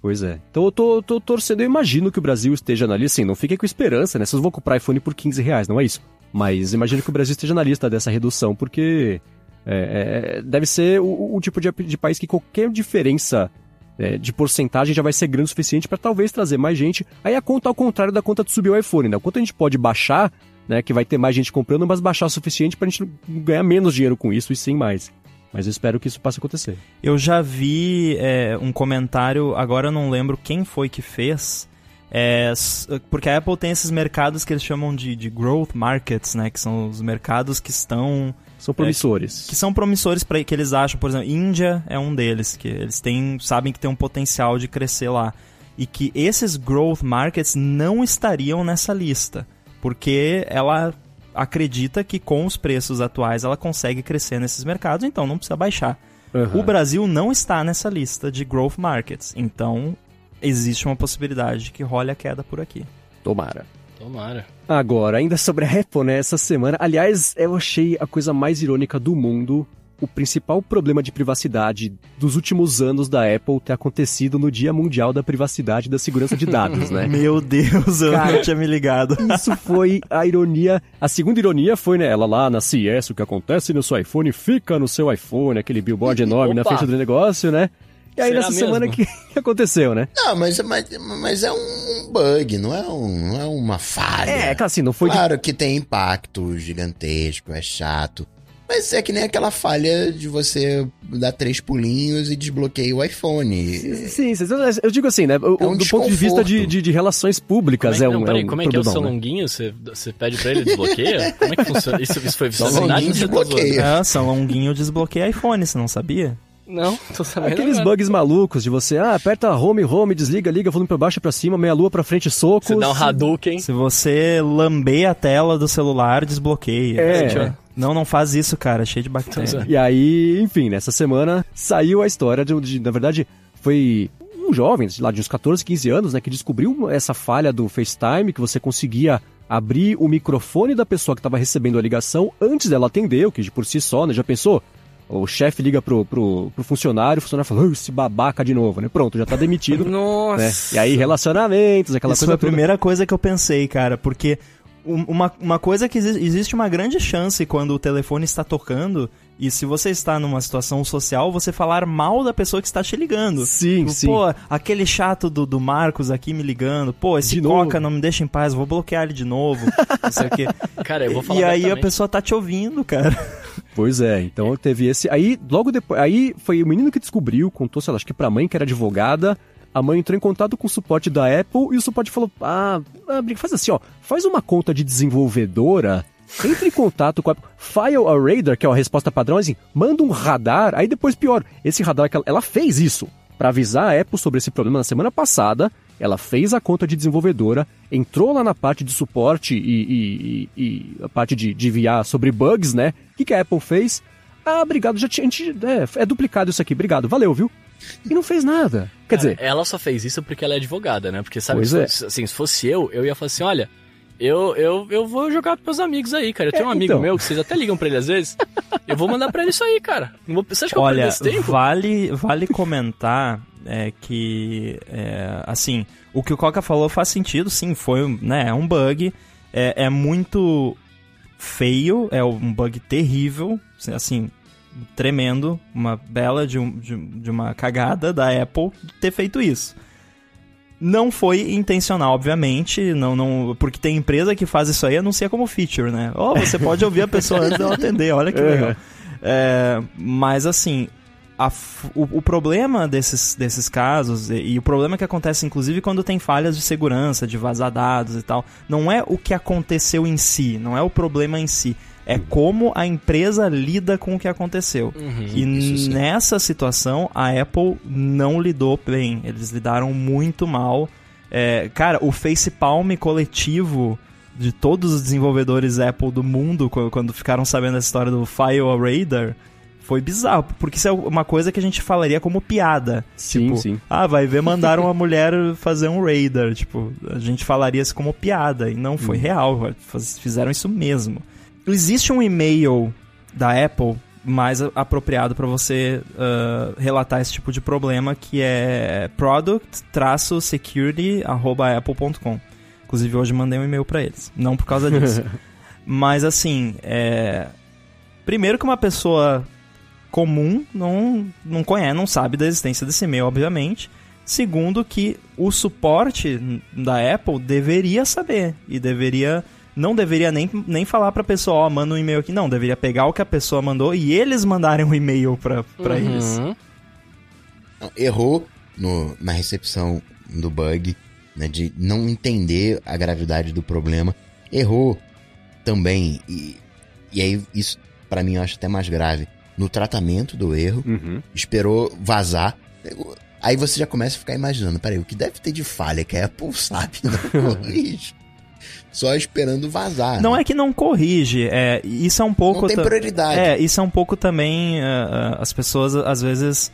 Pois é. Então eu tô, tô, torcendo, eu imagino que o Brasil esteja na lista, assim, não fiquem com esperança, né? Vocês vão comprar iPhone por 15 reais, não é isso? Mas imagino que o Brasil esteja na lista dessa redução, porque é, é, deve ser o, o tipo de, de, país que qualquer diferença é, de porcentagem já vai ser grande o suficiente para talvez trazer mais gente. Aí a conta ao contrário da conta de subir o iPhone, né? Quanto a gente pode baixar né? Que vai ter mais gente comprando, mas baixar o suficiente pra gente ganhar menos dinheiro com isso e sim mais. Mas eu espero que isso possa acontecer. Eu já vi é, um comentário, agora eu não lembro quem foi que fez, é, porque a Apple tem esses mercados que eles chamam de, de growth markets, né? Que são os mercados que estão... São promissores. É, que são promissores para que eles acham, por exemplo, Índia é um deles, que eles têm, sabem que tem um potencial de crescer lá. E que esses growth markets não estariam nessa lista porque ela acredita que com os preços atuais ela consegue crescer nesses mercados, então não precisa baixar. Uhum. O Brasil não está nessa lista de growth markets, então existe uma possibilidade de que role a queda por aqui. Tomara. Tomara. Agora, ainda sobre a Apple, né? Essa semana. Aliás, eu achei a coisa mais irônica do mundo. O principal problema de privacidade dos últimos anos da Apple ter acontecido no Dia Mundial da Privacidade e da Segurança de Dados, né? *laughs* Meu Deus, eu Cara, não tinha me ligado. Isso foi a ironia. A segunda ironia foi, né? Ela lá na CES, o que acontece no seu iPhone fica no seu iPhone, aquele billboard *laughs* enorme na frente do negócio, né? E aí Será nessa semana mesmo? que *laughs* aconteceu, né? Não, mas, mas, mas é um bug, não é, um, não é uma falha. É, claro, assim, não foi de Claro que tem impacto gigantesco, é chato. Mas é que nem aquela falha de você dar três pulinhos e desbloqueia o iPhone. Sim, sim, eu digo assim, né? o- É um do ponto de vista de, de, de relações públicas Como é, é, que- um. não, peraí, um como é que é o seu né? longuinho? Você, você pede pra ele desbloqueia? *laughs* Como é que funciona? Isso, isso foi tá desbloqueia. É, São Longuinho desbloqueia iPhone, você não sabia? Não, tô sabendo. Aqueles agora. bugs malucos de você, ah, aperta home, home, desliga, liga, volume pra baixo e pra cima, meia lua pra frente, socos. Você dá um Hadouken. Se você lamber a tela do celular, desbloqueia. É. Gente, ó. Não, não faz isso, cara, cheio de bactéria. E aí, enfim, nessa semana saiu a história de, de- na verdade, foi um jovem, lá de uns 14, 15 anos, né, que descobriu essa falha do FaceTime, que você conseguia abrir o microfone da pessoa que estava recebendo a ligação antes dela atender, o que de por si só, né, já pensou? O chefe liga pro, pro, pro funcionário, o funcionário fala, "Ah, esse babaca de novo, né? Pronto, já tá demitido. *laughs* Nossa. né? E aí, relacionamentos, aquela Isso coisa foi a toda. primeira coisa que eu pensei, cara, porque uma, uma coisa que exi- existe uma grande chance quando o telefone está tocando e se você está numa situação social, você falar mal da pessoa que está te ligando. Sim, Tipo, sim. Pô, aquele chato do, do Marcos aqui me ligando. Pô, esse De Coca novo. não me deixa em paz, vou bloquear ele de novo. *laughs* não sei o quê. Cara, eu vou falar E aí a pessoa tá te ouvindo, cara. Pois é, então teve esse. Aí, logo depois. Aí foi o menino que descobriu, contou, sei lá, acho que pra mãe, que era advogada. A mãe entrou em contato com o suporte da Apple e o suporte falou: Ah, ah, faz assim, ó, faz uma conta de desenvolvedora. Entre em contato com a File a Radar, que é a resposta padrão, assim, manda um radar, aí depois pior, esse radar que ela, ela fez isso Pra avisar a Apple sobre esse problema na semana passada. Ela fez a conta de desenvolvedora, entrou lá na parte de suporte e, e- e- e a parte de, de enviar sobre bugs, né? O que, que a Apple fez? Ah, obrigado, já tinha. É, é duplicado isso aqui, obrigado, valeu, viu? E não fez nada. Quer Cara, dizer, ela só fez isso porque ela é advogada, né? Porque sabe, se, é. fosse, assim, se fosse eu, eu ia falar assim, olha, eu, eu, eu vou jogar pros meus amigos aí, cara. Eu tenho É, um amigo então. meu que vocês até ligam pra ele às vezes. eu vou mandar pra ele isso aí, cara. Não vou, você acha que eu Olha, perder esse tempo? vale, vale comentar é, que, é, assim, o que o Coca falou faz sentido, sim, foi um- né, é um bug, é, é muito feio, é um bug terrível, assim, tremendo, uma bela de, um- de, de uma cagada da Apple ter feito isso. Não foi intencional, obviamente, não, não, porque tem empresa que faz isso aí e anuncia como feature, né? Oh, você pode ouvir a pessoa antes dela atender, olha que *laughs* legal. É, mas assim, a o, o problema desses, desses casos, e, e o problema que acontece inclusive quando tem falhas de segurança, de vazar dados e tal, não é o que aconteceu em si, não é o problema em si, é como a empresa lida com o que aconteceu. Uhum. E nessa situação, a Apple não lidou bem. Eles lidaram muito mal. É, cara, o facepalm coletivo de todos os desenvolvedores Apple do mundo, quando, ficaram sabendo essa história do File Radar, foi bizarro. Porque isso é uma coisa que a gente falaria como piada. Sim, tipo, sim. Ah, vai ver, mandaram *laughs* uma mulher fazer um radar. Tipo, a gente falaria isso como piada. E não foi real. faz- Fizeram isso mesmo. Existe um e-mail da Apple mais apropriado para você ah, relatar esse tipo de problema, que é product-security.apple.com. Inclusive, hoje mandei um e-mail para eles. Não por causa disso. *laughs* Mas, assim, é... Primeiro que uma pessoa comum não, não conhece, não sabe da existência desse e-mail, obviamente. Segundo, que o suporte da Apple deveria saber e deveria. Não deveria nem, nem falar pra pessoa, ó, manda um e-mail aqui. Não, deveria pegar o que a pessoa mandou e eles mandarem um e-mail pra, pra Uhum. eles. Errou no- na recepção do bug, né, de não entender a gravidade do problema. Errou também, e, e aí isso pra mim eu acho até mais grave, no tratamento do erro. Uhum. Esperou vazar. Aí você já começa a ficar imaginando, peraí, o que deve ter de falha que a Apple *laughs* sabe não corrige? Só esperando vazar. Não é que não corrige, é, isso é um pouco... Não tem prioridade. É, isso é um pouco também. ah, as pessoas às vezes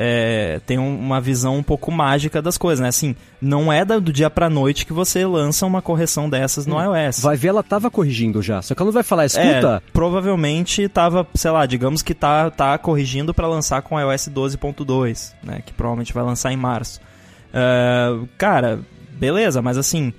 é, têm um- uma visão um pouco mágica das coisas, né? Assim, não é do dia pra noite que você lança uma correção dessas no iOS. Vai ver, ela tava corrigindo já. Só que ela não vai falar, É, escuta, provavelmente tava, sei lá, digamos que tá, tá corrigindo pra lançar com iOS 12.2, né? Que provavelmente vai lançar em março. Ah, cara, beleza, mas assim,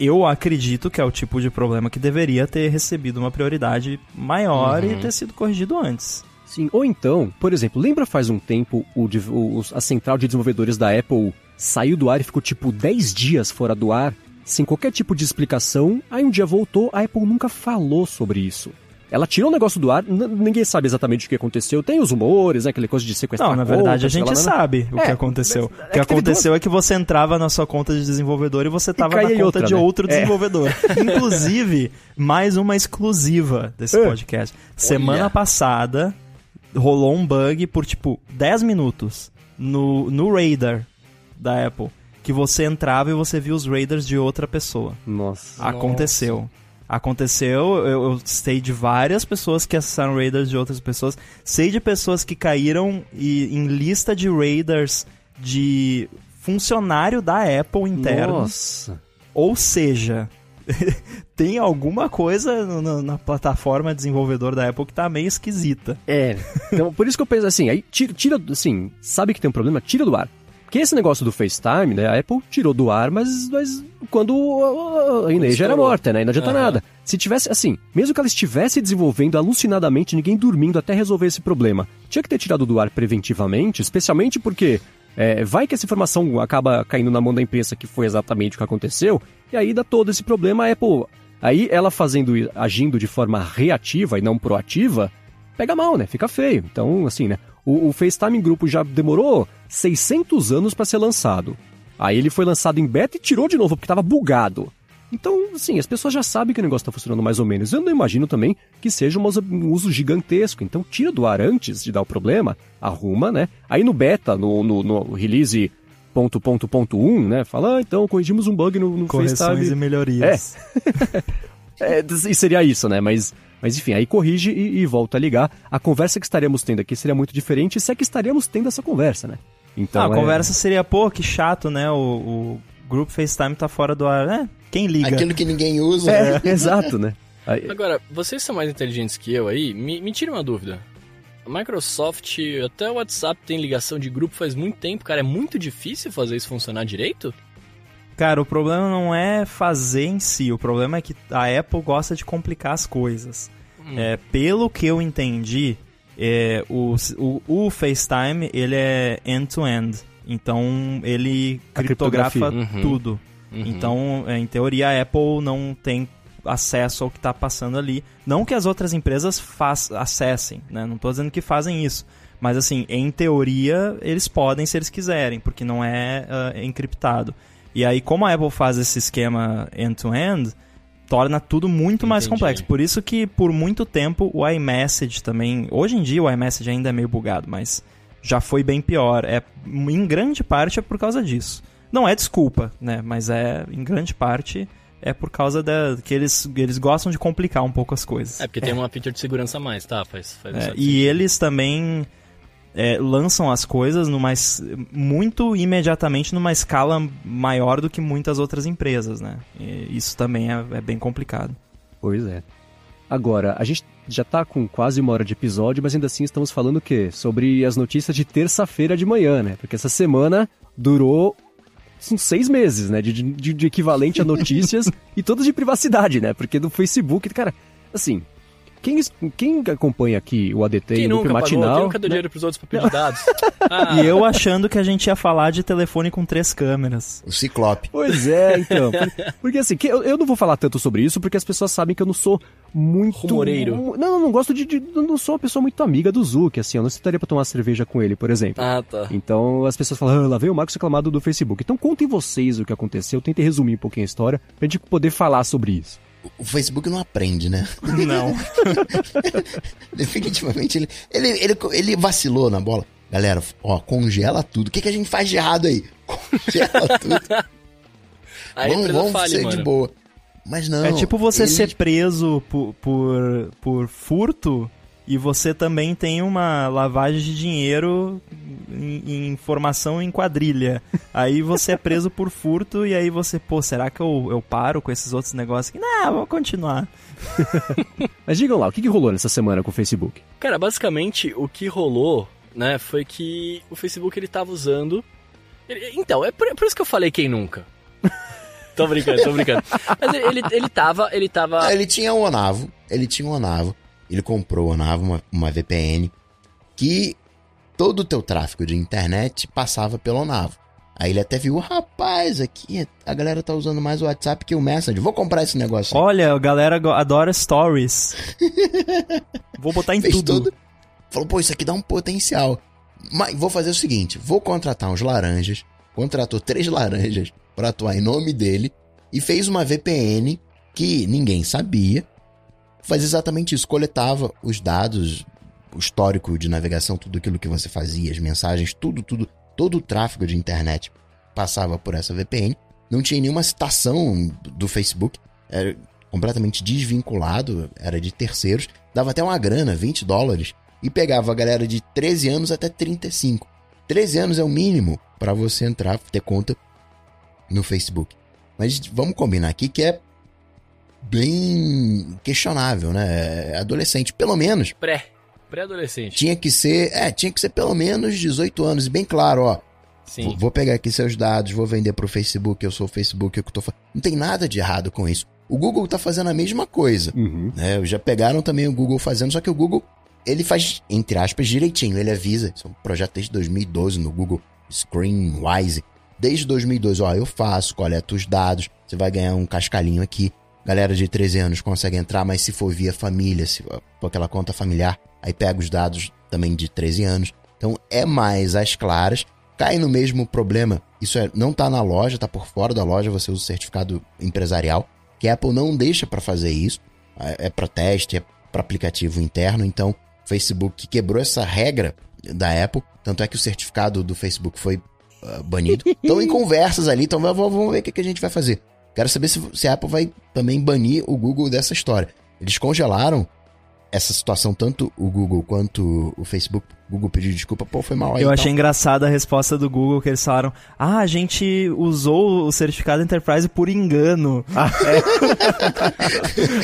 eu acredito que é o tipo de problema que deveria ter recebido uma prioridade maior e ter sido corrigido antes. Sim, ou então, por exemplo, lembra faz um tempo o, o- a central de desenvolvedores da Apple saiu do ar e ficou tipo 10 dias fora do ar, sem qualquer tipo de explicação, aí um dia voltou, a Apple nunca falou sobre isso. Ela tirou o negócio do ar, ninguém sabe exatamente o que aconteceu. Tem os rumores, né, aquele coisa de sequestrar Não, na verdade a gente lá, né? sabe o É, que aconteceu. mas- é o que aconteceu é que você entrava na sua conta de desenvolvedor e você tava na conta outra, de né? outro É. desenvolvedor. *laughs* Inclusive, mais uma exclusiva desse É. podcast. Semana Olha. passada rolou um bug por tipo 10 minutos no, no radar da Apple. Que você entrava e você via os radars de outra pessoa. Nossa. Aconteceu. Aconteceu, eu, eu sei de várias pessoas que acessaram raiders de outras pessoas. Sei de pessoas que caíram e- em lista de raiders de funcionário da Apple interno. Nossa. Ou seja, *laughs* tem alguma coisa no- na plataforma desenvolvedor da Apple que tá meio esquisita. É. Então, por isso que eu penso assim, aí tira, tira, assim, sabe que tem um problema, tira do ar. Porque esse negócio do FaceTime, né, a Apple tirou do ar, mas, mas quando a- Inês já era morta, né, e não adianta Aham. nada. Se tivesse, assim, mesmo que ela estivesse desenvolvendo alucinadamente, ninguém dormindo até resolver esse problema, tinha que ter tirado do ar preventivamente, especialmente porque é, vai que essa informação acaba caindo na mão da imprensa que foi exatamente o que aconteceu, e aí dá todo esse problema, a Apple... Aí ela fazendo, agindo de forma reativa e não proativa, pega mal, né? Fica feio. Então, assim, né? O, o FaceTime em grupo já demorou 600 anos para ser lançado. Aí ele foi lançado em beta e tirou de novo porque tava bugado. Então, assim, as pessoas já sabem que o negócio tá funcionando mais ou menos. Eu não imagino também que seja um uso, gigantesco. Então, tira do ar antes de dar o problema, arruma, né? Aí no beta, no, no, no release ponto, ponto, ponto, um, né? Fala, ah, então, corrigimos um bug no, no Correções FaceTime. e melhorias. É, *laughs* e seria isso, né? Mas, mas enfim, aí corrige e, e volta a ligar. A conversa que estaremos tendo aqui seria muito diferente se é que estaremos tendo essa conversa, né? Então, Ah, a é- conversa seria, pô, que chato, né? O, o grupo FaceTime tá fora do ar. É, quem liga? Aquilo que ninguém usa. É, *laughs* exato, né? Aí- Agora, vocês são mais inteligentes que eu aí, me, me tira uma dúvida. A Microsoft, até o WhatsApp tem ligação de grupo faz muito tempo, cara. É muito difícil fazer isso funcionar direito? Cara, o problema não é fazer em si, o problema é que a Apple gosta de complicar as coisas. Hum. É, pelo que eu entendi, é, o, o, o FaceTime ele é end-to-end. Então ele A criptografa. Uhum. tudo. Uhum. Então, é, em teoria, a Apple não tem acesso ao que está passando ali. Não que as outras empresas faz, acessem, né? Não estou dizendo que fazem isso. Mas, assim, em teoria, eles podem se eles quiserem, porque não é ah, encriptado. E aí, como a Apple faz esse esquema end-to-end, torna tudo muito mais Entendi. complexo. Por isso que, por muito tempo, o iMessage também... Hoje em dia, o iMessage ainda é meio bugado, mas já foi bem pior. É, em grande parte é por causa disso. Não é desculpa, né? Mas é, em grande parte, é por causa da, que eles, eles gostam de complicar um pouco as coisas. É porque tem uma feature de segurança a mais, tá? Faz, faz É, e eles também é, lançam as coisas numa, muito imediatamente numa escala maior do que muitas outras empresas, né? E isso também é, é bem complicado. Pois é. Agora, a gente já tá com quase uma hora de episódio, mas ainda assim estamos falando o quê? Sobre as notícias de terça-feira de manhã, né? Porque essa semana durou são seis meses, né? De, de- de equivalente a notícias *laughs* e todas de privacidade, né? Porque no Facebook, cara, assim, quem, quem acompanha aqui o ADT Quem e o nunca pagou? Matinal... Quem nunca deu né? dinheiro pros outros pra pedir dados? *laughs* Ah, E eu achando que a gente ia falar de telefone com três câmeras. O Ciclope. Pois é, então. Por- Porque assim, que eu, eu não vou falar tanto sobre isso, porque as pessoas sabem que eu não sou muito. Rumoreiro. mu- Não, eu não gosto de, de- Eu não sou uma pessoa muito amiga do Zuki, assim. Eu não sentaria pra tomar cerveja com ele, por exemplo. Ah, tá. Então as pessoas falam, ah, lá vem o Marcos reclamado do Facebook. Então contem vocês o que aconteceu, tentem resumir um pouquinho a história pra gente poder falar sobre isso. O Facebook não aprende, né? Não. *laughs* Definitivamente ele, ele, ele, ele vacilou na bola. Galera, ó, congela tudo. O que, que a gente faz de errado aí? *laughs* Congela tudo. Aí vamos vamos fale, ser mano. de boa. Mas não. é tipo você ele- ser preso por, por, por furto e você também tem uma lavagem de dinheiro em, em formação em quadrilha. Aí você é preso por furto e aí você, pô, será que eu, eu paro com esses outros negócios aqui? Não, vou continuar. *laughs* Mas digam lá, o que, que rolou nessa semana com o Facebook? Cara, basicamente o que rolou, né, foi que o Facebook ele tava usando. ele- então, é por, é por isso que eu falei quem nunca. tô brincando, tô brincando. Mas ele, ele, ele tava. Ele tava. Ah, Ele tinha o Onavo, ele tinha o Onavo, ele comprou o Onavo, uma, uma VPN, que todo o teu tráfego de internet passava pelo Onavo. Aí ele até viu, rapaz, aqui a galera tá usando mais o WhatsApp que o Messenger, vou comprar esse negócio. aí." Olha, a galera adora stories. *laughs* Vou botar em Fez tudo. tudo. Falou, pô, isso aqui dá um potencial. Mas vou fazer o seguinte, vou contratar uns laranjas, contratou três *laughs* laranjas pra atuar em nome dele e fez uma VPN que ninguém sabia. Faz exatamente isso, coletava os dados, o histórico de navegação, tudo aquilo que você fazia, as mensagens, tudo, tudo, todo o tráfego de internet passava por essa VPN. Não tinha nenhuma citação do Facebook, era completamente desvinculado, era de terceiros, dava até uma grana, 20 dólares, e pegava a galera de 13 anos até 35. 13 anos é o mínimo para você entrar, ter conta no Facebook. Mas vamos combinar aqui que é bem questionável, né? É Adolescente, pelo menos Pré. Pré-adolescente. tinha que ser, é, tinha que ser pelo menos 18 anos, e bem claro, ó. Sim. Vou- Vou pegar aqui seus dados, vou vender pro Facebook, eu sou o Facebook, eu que tô fa- Não tem nada de errado com isso. O Google tá fazendo a mesma coisa, Uhum. né? Já pegaram também o Google fazendo, só que o Google, ele faz, entre aspas, direitinho, ele avisa. Isso é um projeto desde 2012 no Google Screenwise. Desde 2012, ó, eu faço, coleto os dados, você vai ganhar um cascalhinho aqui. Galera de 13 anos consegue entrar, mas se for via família, se for aquela conta familiar, aí pega os dados também de 13 anos. Então é mais às claras, cai no mesmo problema. Isso é, não tá na loja, tá por fora da loja, você usa o certificado empresarial, que a Apple não deixa para fazer isso. É, é para teste, é para aplicativo interno, então o Facebook quebrou essa regra da Apple, tanto é que o certificado do Facebook foi ah, banido. *laughs* Estão em conversas ali, então vamos vamos ver o que, que a gente vai fazer. Quero saber se, se a Apple vai também banir o Google dessa história. Eles congelaram essa situação, tanto o Google quanto o Facebook. Google pediu desculpa, pô, foi mal aí. Eu e achei engraçada a resposta do Google que eles falaram: Ah, a gente usou o certificado Enterprise por engano. *laughs* *laughs*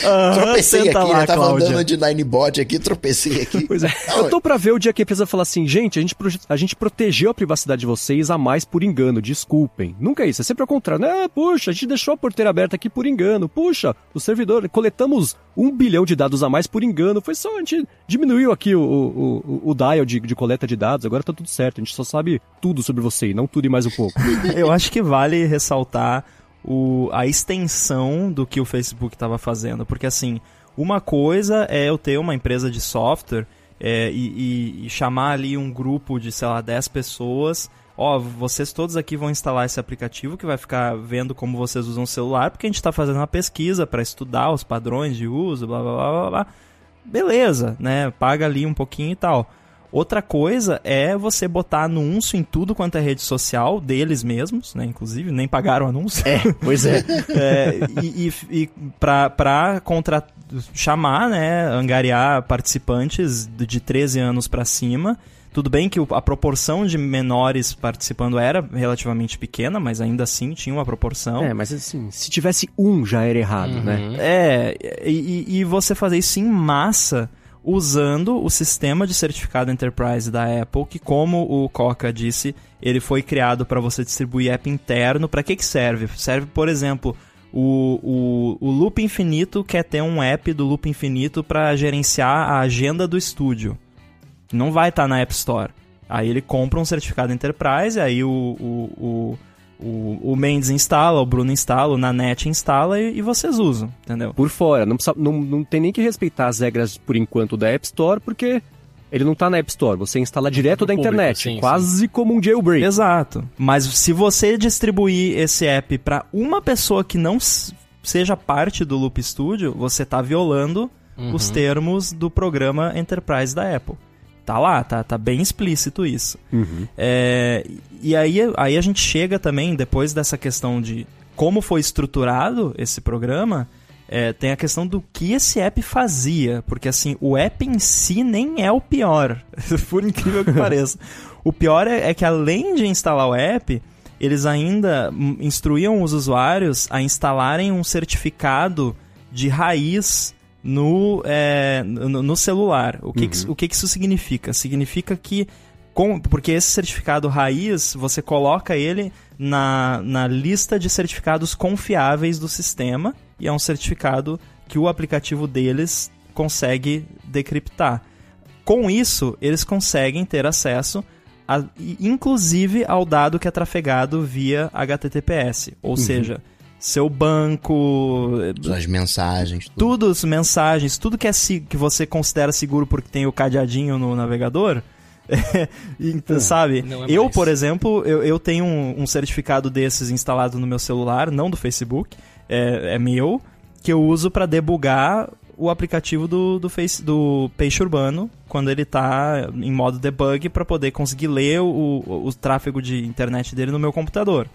Aham, Tropecei senta aqui, lá, né? Tava Cláudia. andando de Ninebot aqui, tropecei aqui. Pois é. Não, Eu tô pra ver o dia que a empresa fala assim, gente, a gente, a gente protegeu a privacidade de vocês a mais por engano, desculpem. Nunca é isso, é sempre ao contrário. né? puxa, a gente deixou a porteira aberta aqui por engano. Puxa, o servidor, coletamos um bilhão de dados a mais por engano. Foi só, a gente diminuiu aqui o, o, o, o dial de, de coleta de dados, agora tá tudo certo. A gente só sabe tudo sobre você, e não tudo e mais um pouco. *laughs* Eu acho que vale ressaltar o, a extensão do que o Facebook estava fazendo. Porque, assim, uma coisa é eu ter uma empresa de software é, e, e- e chamar ali um grupo de, sei lá, 10 pessoas. Ó, vocês todos aqui vão instalar esse aplicativo que vai ficar vendo como vocês usam o celular, porque a gente está fazendo uma pesquisa para estudar os padrões de uso, blá blá blá blá. Beleza, né? Paga ali um pouquinho e tal. Outra coisa é você botar anúncio em tudo quanto é rede social deles mesmos, né? Inclusive, nem pagaram anúncio. É, pois é. *laughs* É, e, e, e pra, pra contra... chamar, né? Angariar participantes de de 13 anos pra cima. Tudo bem que a proporção de menores participando era relativamente pequena, mas ainda assim tinha uma proporção. É, mas assim, se tivesse um já era errado, né? Uhum. É, e, e você fazer isso em massa usando o sistema de certificado Enterprise da Apple, que como o Coca disse, ele foi criado para você distribuir app interno. Para que que serve? Serve, por exemplo, o, o, o Loop Infinito quer ter um app do Loop Infinito para gerenciar a agenda do estúdio. Não vai estar na App Store. Aí ele compra um certificado Enterprise, aí o, o, o, o, o Mendes instala, o Bruno instala, o Nanete instala e, e vocês usam, entendeu? Por fora, não, precisa, não, não tem nem que respeitar as regras, por enquanto, da App Store, porque ele não tá na App Store, você instala direto Pro da público, internet, sim, quase como um jailbreak. Exato. Mas se você distribuir esse app para uma pessoa que não seja parte do Loop Studio, você tá violando os termos do programa Enterprise da Apple. Tá lá, tá, tá bem explícito isso. Uhum. É, e aí, aí a gente chega também, depois dessa questão de como foi estruturado esse programa, é, tem a questão do que esse app fazia. Porque assim, o app em si nem é o pior, *laughs* por incrível que pareça. O pior é, é que além de instalar o app, eles ainda instruíam os usuários a instalarem um certificado de raiz no, é, no, no, celular. O, que, uhum. que, o que, que isso significa? Significa que, com, porque esse certificado raiz, você coloca ele na, na lista de certificados confiáveis do sistema e é um certificado que o aplicativo deles consegue decriptar. Com isso, eles conseguem ter acesso a, inclusive ao dado que é trafegado via HTTPS, ou uhum. seja, seu banco, as mensagens, tudo, tudo as mensagens, tudo que é que você considera seguro porque tem o cadeadinho no navegador. *laughs* então, sabe? É eu, por exemplo, eu, eu tenho um, um, certificado desses instalado no meu celular, não do Facebook, é, é meu, que eu uso para debugar o aplicativo do, do, face, do Peixe Urbano quando ele está em modo debug para poder conseguir ler o, o, o, tráfego de internet dele no meu computador.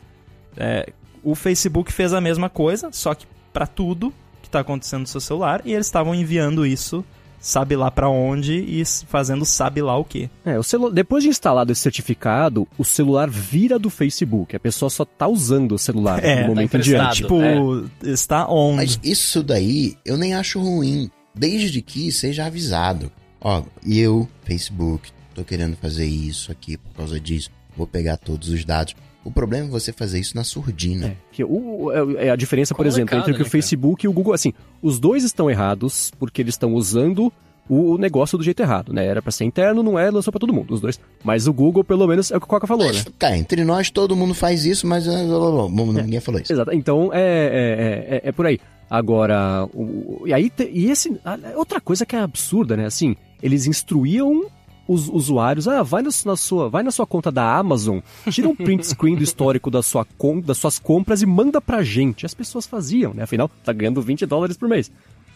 É, o Facebook fez a mesma coisa, só que para tudo que está acontecendo no seu celular, e eles estavam enviando isso sabe lá para onde e fazendo sabe lá o que. É, o celu... depois de instalado esse certificado, o celular vira do Facebook. A pessoa só tá usando o celular é, no momento tá em diante. Tipo, é. está on. Mas isso daí eu nem acho ruim, desde que seja avisado. Ó, eu, Facebook, tô querendo fazer isso aqui por causa disso. Vou pegar todos os dados. O problema é você fazer isso na surdina. É, que o, é, é a diferença, por exemplo, entre né, o Facebook cara? e o Google. Assim, os dois estão errados porque eles estão usando o negócio do jeito errado, né? Era para ser interno, não é, lançou para todo mundo, os dois. Mas o Google, pelo menos, é o que o Coca falou, mas, né? Cara, entre nós todo mundo faz isso, mas uh, ninguém falou isso. Exato. Então, é, é, é, é por aí. Agora, o, e aí, e esse, outra coisa que é absurda, né? Assim, eles instruíam os usuários, ah, vai na sua, vai na sua conta da Amazon, tira um print screen do histórico da sua, das suas compras e manda pra gente. As pessoas faziam, né? Afinal, tá ganhando 20 dólares por mês.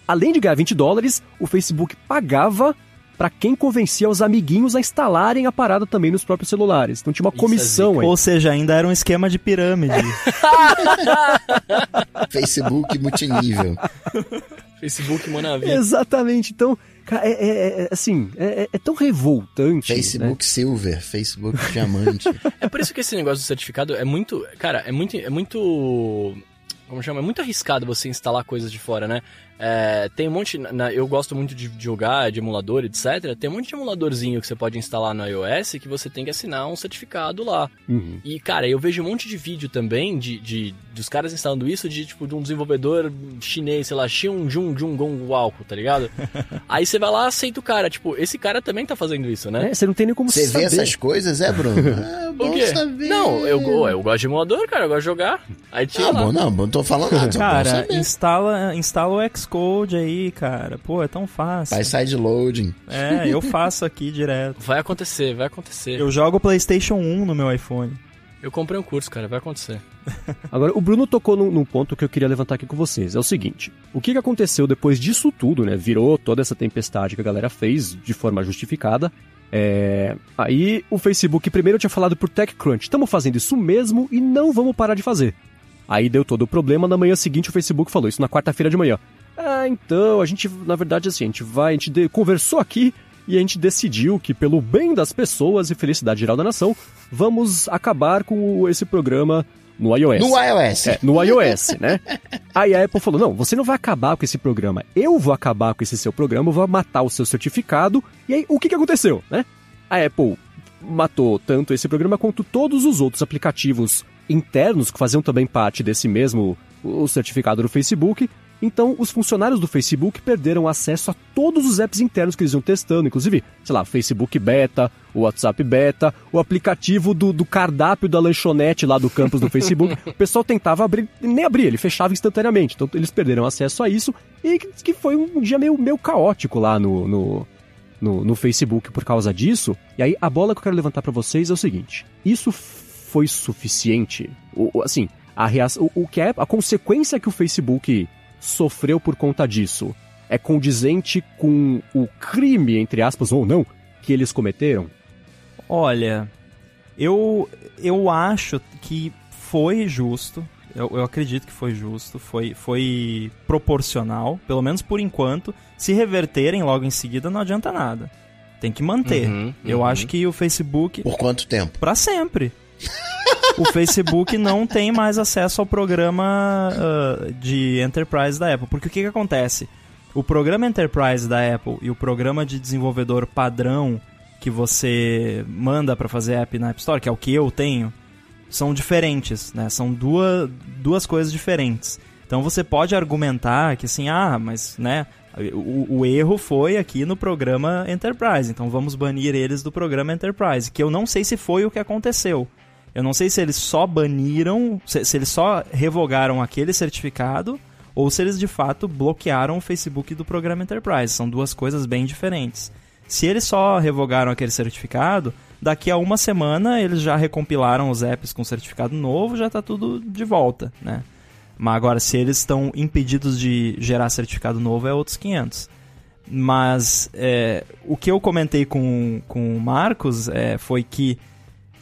Além de ganhar 20 dólares, o Facebook pagava para quem convencia os amiguinhos a instalarem a parada também nos próprios celulares. Então tinha uma Isso comissão é Ou seja, ainda era um esquema de pirâmide. *laughs* Facebook multinível. Facebook Manavi. Exatamente. Então, é, é, é, assim, é, é, tão revoltante. Facebook né? Silver, Facebook Diamante. *laughs* é por isso que esse negócio do certificado é muito. Cara, é muito. É muito. Como chama? É muito arriscado você instalar coisas de fora, né? É, tem um monte. Na, eu gosto muito de, jogar, de emulador, etc. Tem um monte de emuladorzinho que você pode instalar no iOS que você tem que assinar um certificado lá. Uhum. E, cara, eu vejo um monte de vídeo também de, de dos caras instalando isso de tipo de um desenvolvedor chinês, sei lá, Xiong Jun Jun Gong Walco, tá ligado? *laughs* Aí você vai lá, aceita o cara. Tipo, esse cara também tá fazendo isso, né? É, você não tem nem como Você vê essas coisas, é, Bruno? É bom saber. Não, eu, eu gosto de emulador, cara, eu gosto de jogar. Aí tira ah, lá. bom, não, não tô falando nada. Cara, instala, instala o Xcode aí, cara. Pô, é tão fácil. Faz side loading. É, eu faço aqui direto. Vai acontecer, vai acontecer. Eu jogo PlayStation 1 no meu iPhone. Eu comprei um curso, cara, vai acontecer. *laughs* Agora, o Bruno tocou num, num, ponto que eu queria levantar aqui com vocês. É o seguinte: o que, aconteceu depois disso tudo, né? Virou toda essa tempestade que a galera fez de forma justificada. É... Aí o Facebook primeiro tinha falado por TechCrunch: estamos fazendo isso mesmo e não vamos parar de fazer. Aí deu todo o problema. Na manhã seguinte, o Facebook falou isso na quarta-feira de manhã. Ah, então, a gente, na verdade, assim, a gente vai, a gente de, conversou aqui e a gente decidiu que, pelo bem das pessoas e felicidade geral da nação, vamos acabar com esse programa no iOS. No iOS. É, no iOS, né? Aí a Apple falou: não, você não vai acabar com esse programa. Eu vou acabar com esse seu programa, vou matar o seu certificado. E aí, o que, que aconteceu, né? A Apple matou tanto esse programa quanto todos os outros aplicativos internos que faziam também parte desse mesmo o certificado do Facebook. Então, os funcionários do Facebook perderam acesso a todos os apps internos que eles iam testando, inclusive, sei lá, Facebook Beta, o WhatsApp Beta, o aplicativo do, do cardápio da lanchonete lá do campus do Facebook. *laughs* o pessoal tentava abrir, nem abrir, ele fechava instantaneamente. Então, eles perderam acesso a isso e que foi um dia meio, meio caótico lá no, no, no, no Facebook por causa disso. E aí, a bola que eu quero levantar para vocês é o seguinte: isso foi suficiente? O, assim, a reação, o, o que é a consequência que o Facebook sofreu por conta disso é condizente com o crime, entre aspas, ou não, que eles cometeram? Olha, eu, eu acho que foi justo. Eu, eu acredito que foi justo, foi, foi proporcional, pelo menos por enquanto. Se reverterem logo em seguida, não adianta nada. Tem que manter. Uhum, Eu uhum. acho que o Facebook. Por quanto tempo? Pra sempre. O Facebook não tem mais acesso ao programa ah, de Enterprise da Apple. Porque o que, que acontece? O programa Enterprise da Apple e o programa de desenvolvedor padrão que você manda pra fazer app na App Store, que é o que eu tenho, são diferentes, né? São duas, duas coisas diferentes. Então você pode argumentar que assim, ah, mas né, o, o erro foi aqui no programa Enterprise, então vamos banir eles do programa Enterprise, que eu não sei se foi o que aconteceu. Eu não sei se eles só baniram, se, se eles só revogaram aquele certificado ou se eles de fato bloquearam o Facebook do programa Enterprise. São duas coisas bem diferentes. Se eles só revogaram aquele certificado, daqui a uma semana eles já recompilaram os apps com certificado novo, já está tudo de volta, né? Mas agora, se eles estão impedidos de gerar certificado novo, é outros 500. Mas é, o que eu comentei com, com o Marcos é, foi que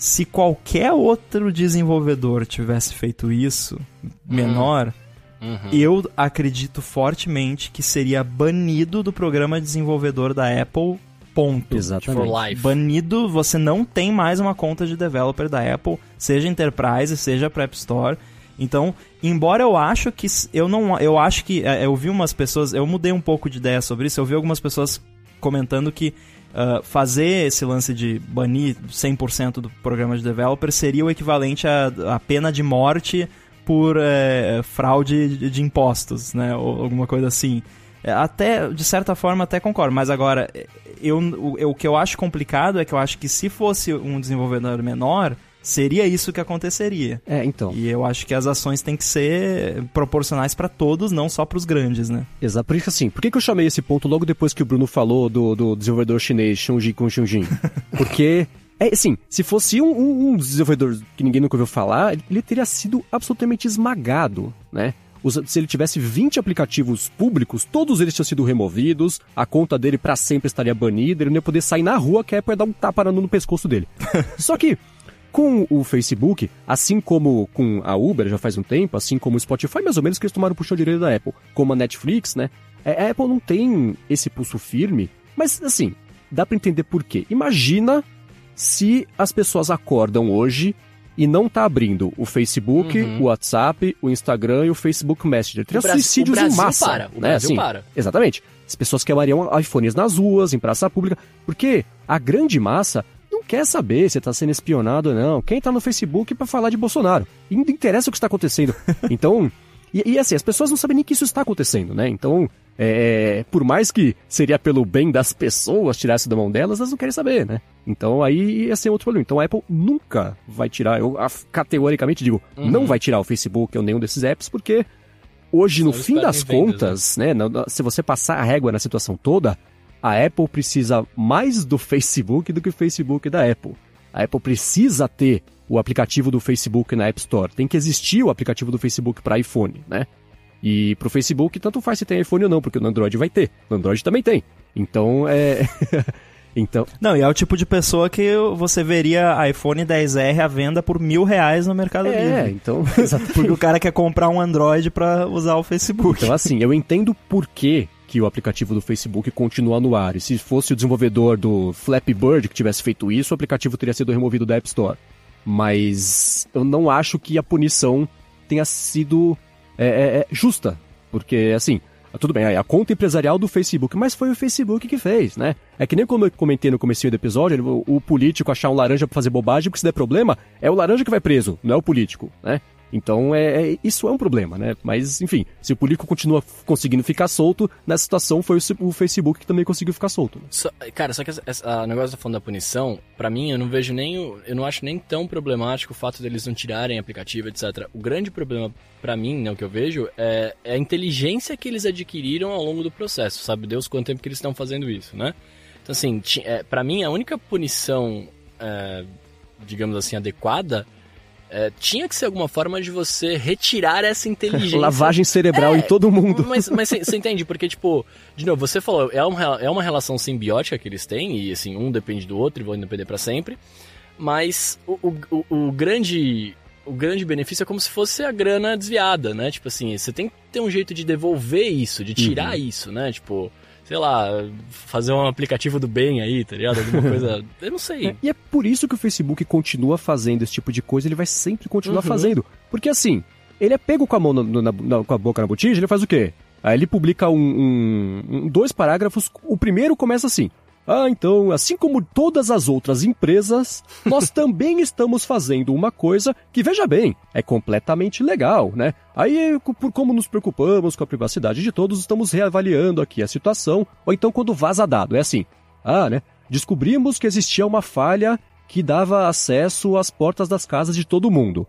se qualquer outro desenvolvedor tivesse feito isso, menor, Uhum. eu acredito fortemente que seria banido do programa desenvolvedor da Apple, ponto. For Exatamente. life. Banido, você não tem mais uma conta de developer da Apple, seja Enterprise, seja para App Store. Então, embora eu acho que eu não, eu acho que é, eu vi umas pessoas, eu mudei um pouco de ideia sobre isso. Eu vi algumas pessoas comentando que ah, fazer esse lance de banir 100% do programa de developer seria o equivalente à, pena de morte por eh, fraude de, de impostos, né? Ou alguma coisa assim. É, Até, de certa forma, até concordo, mas agora, eu, o, eu- o que eu acho complicado é que eu acho que se fosse um desenvolvedor menor, seria isso que aconteceria. É, então. E eu acho que as ações têm que ser proporcionais para todos, não só para os grandes, né? Exato. Por isso que assim, por que, que eu chamei esse ponto logo depois que o Bruno falou do, do desenvolvedor chinês Xunji com Xunjin? *laughs* Porque, é assim, se fosse um, um- um desenvolvedor que ninguém nunca ouviu falar, ele, teria sido absolutamente esmagado, né? Os- Se ele tivesse 20 aplicativos públicos, todos eles tinham sido removidos, a conta dele pra sempre estaria banida, ele não ia poder sair na rua que a Apple ia dar um tapa no pescoço dele. *laughs* Só que, com o Facebook, assim como com a Uber já faz um tempo, assim como o Spotify, mais ou menos que eles tomaram o puxão direito da Apple, como a Netflix, né? é, A Apple não tem esse pulso firme, mas assim, dá pra entender por quê. Imagina se as pessoas acordam hoje e não tá abrindo o Facebook, Uhum. o WhatsApp, o Instagram e o Facebook Messenger. Teria suicídios em massa. para, o né? Brasil assim, para. Exatamente. As pessoas queimariam iPhones nas ruas, em praça pública, porque a grande massa quer saber se tá sendo espionado ou não. Quem tá no Facebook pra falar de Bolsonaro? E não interessa o que está acontecendo. *laughs* Então, e, e assim, as pessoas não sabem nem que isso está acontecendo, né? Então, é, por mais que seria pelo bem das pessoas tirar isso da mão delas, elas não querem saber, né? Então aí ia ser outro problema. Então a Apple nunca vai tirar, eu af- categoricamente digo, Uhum. não vai tirar o Facebook ou nenhum desses apps, porque hoje, no Só fim espera das vendas, contas, né? na- se você passar a régua na situação toda, a Apple precisa mais do Facebook do que o Facebook da Apple. A Apple precisa ter o aplicativo do Facebook na App Store. Tem que existir o aplicativo do Facebook para iPhone, né? E pro Facebook, tanto faz se tem iPhone ou não, porque no Android vai ter. No Android também tem. Então, é. *laughs* então, Não, e é o tipo de pessoa que você veria iPhone 10R à venda por mil reais no Mercado é, Livre. então. *laughs* Porque o cara quer comprar um Android pra usar o Facebook. Então, assim, eu entendo por que, que o aplicativo do Facebook continua no ar. E se fosse o desenvolvedor do Flappy Bird que tivesse feito isso, o aplicativo teria sido removido da App Store. Mas eu não acho que a punição tenha sido é, é, é, justa. Porque, assim, tudo bem, a conta empresarial do Facebook, mas foi o Facebook que fez, né? É que nem como eu comentei no começo do episódio, o político achar um laranja pra fazer bobagem, porque se der problema, é o laranja que vai preso, não é o político, né? Então, é, é- isso é um problema, né? Mas, enfim, se o político continua conseguindo ficar solto, nessa situação foi o, o Facebook que também conseguiu ficar solto. Né? Só- cara, só que a negócio da falando da punição, pra mim, eu não vejo nem. o- Eu não acho nem tão problemático o fato deles não tirarem aplicativo, etc. O grande problema, pra mim, né, o que eu vejo, é, é a inteligência que eles adquiriram ao longo do processo. Sabe Deus quanto tempo que eles estão fazendo isso, né? Então, assim, é, pra mim, a única punição, é, digamos assim, adequada. É, tinha que ser alguma forma de você retirar essa inteligência *laughs* Lavagem cerebral É, em todo mundo. *laughs* mas mas você entende? Porque, tipo, de novo, você falou, é uma, é uma relação simbiótica que eles têm, e assim, um depende do outro e vão depender pra sempre. Mas o, o, o- o grande o grande benefício é como se fosse a grana desviada, né? Tipo assim, você tem que ter um jeito de devolver isso, de tirar uhum. isso, né? Tipo, sei lá, fazer um aplicativo do bem aí, tá ligado? Alguma *laughs* coisa. eu não sei. É, e é por isso que o Facebook continua fazendo esse tipo de coisa, ele vai sempre continuar uhum. fazendo. Porque assim, ele é pego com a mão na, na, na, com a boca na botija, ele faz o quê? Aí ele publica um, um, um, dois parágrafos. O primeiro começa assim: ah, então, assim como todas as outras empresas, nós *laughs* também estamos fazendo uma coisa que, veja bem, é completamente legal, né? Aí, por como nos preocupamos com a privacidade de todos, estamos reavaliando aqui a situação. Ou então, quando vaza dado, é assim: ah, né? Descobrimos que existia uma falha que dava acesso às portas das casas de todo mundo.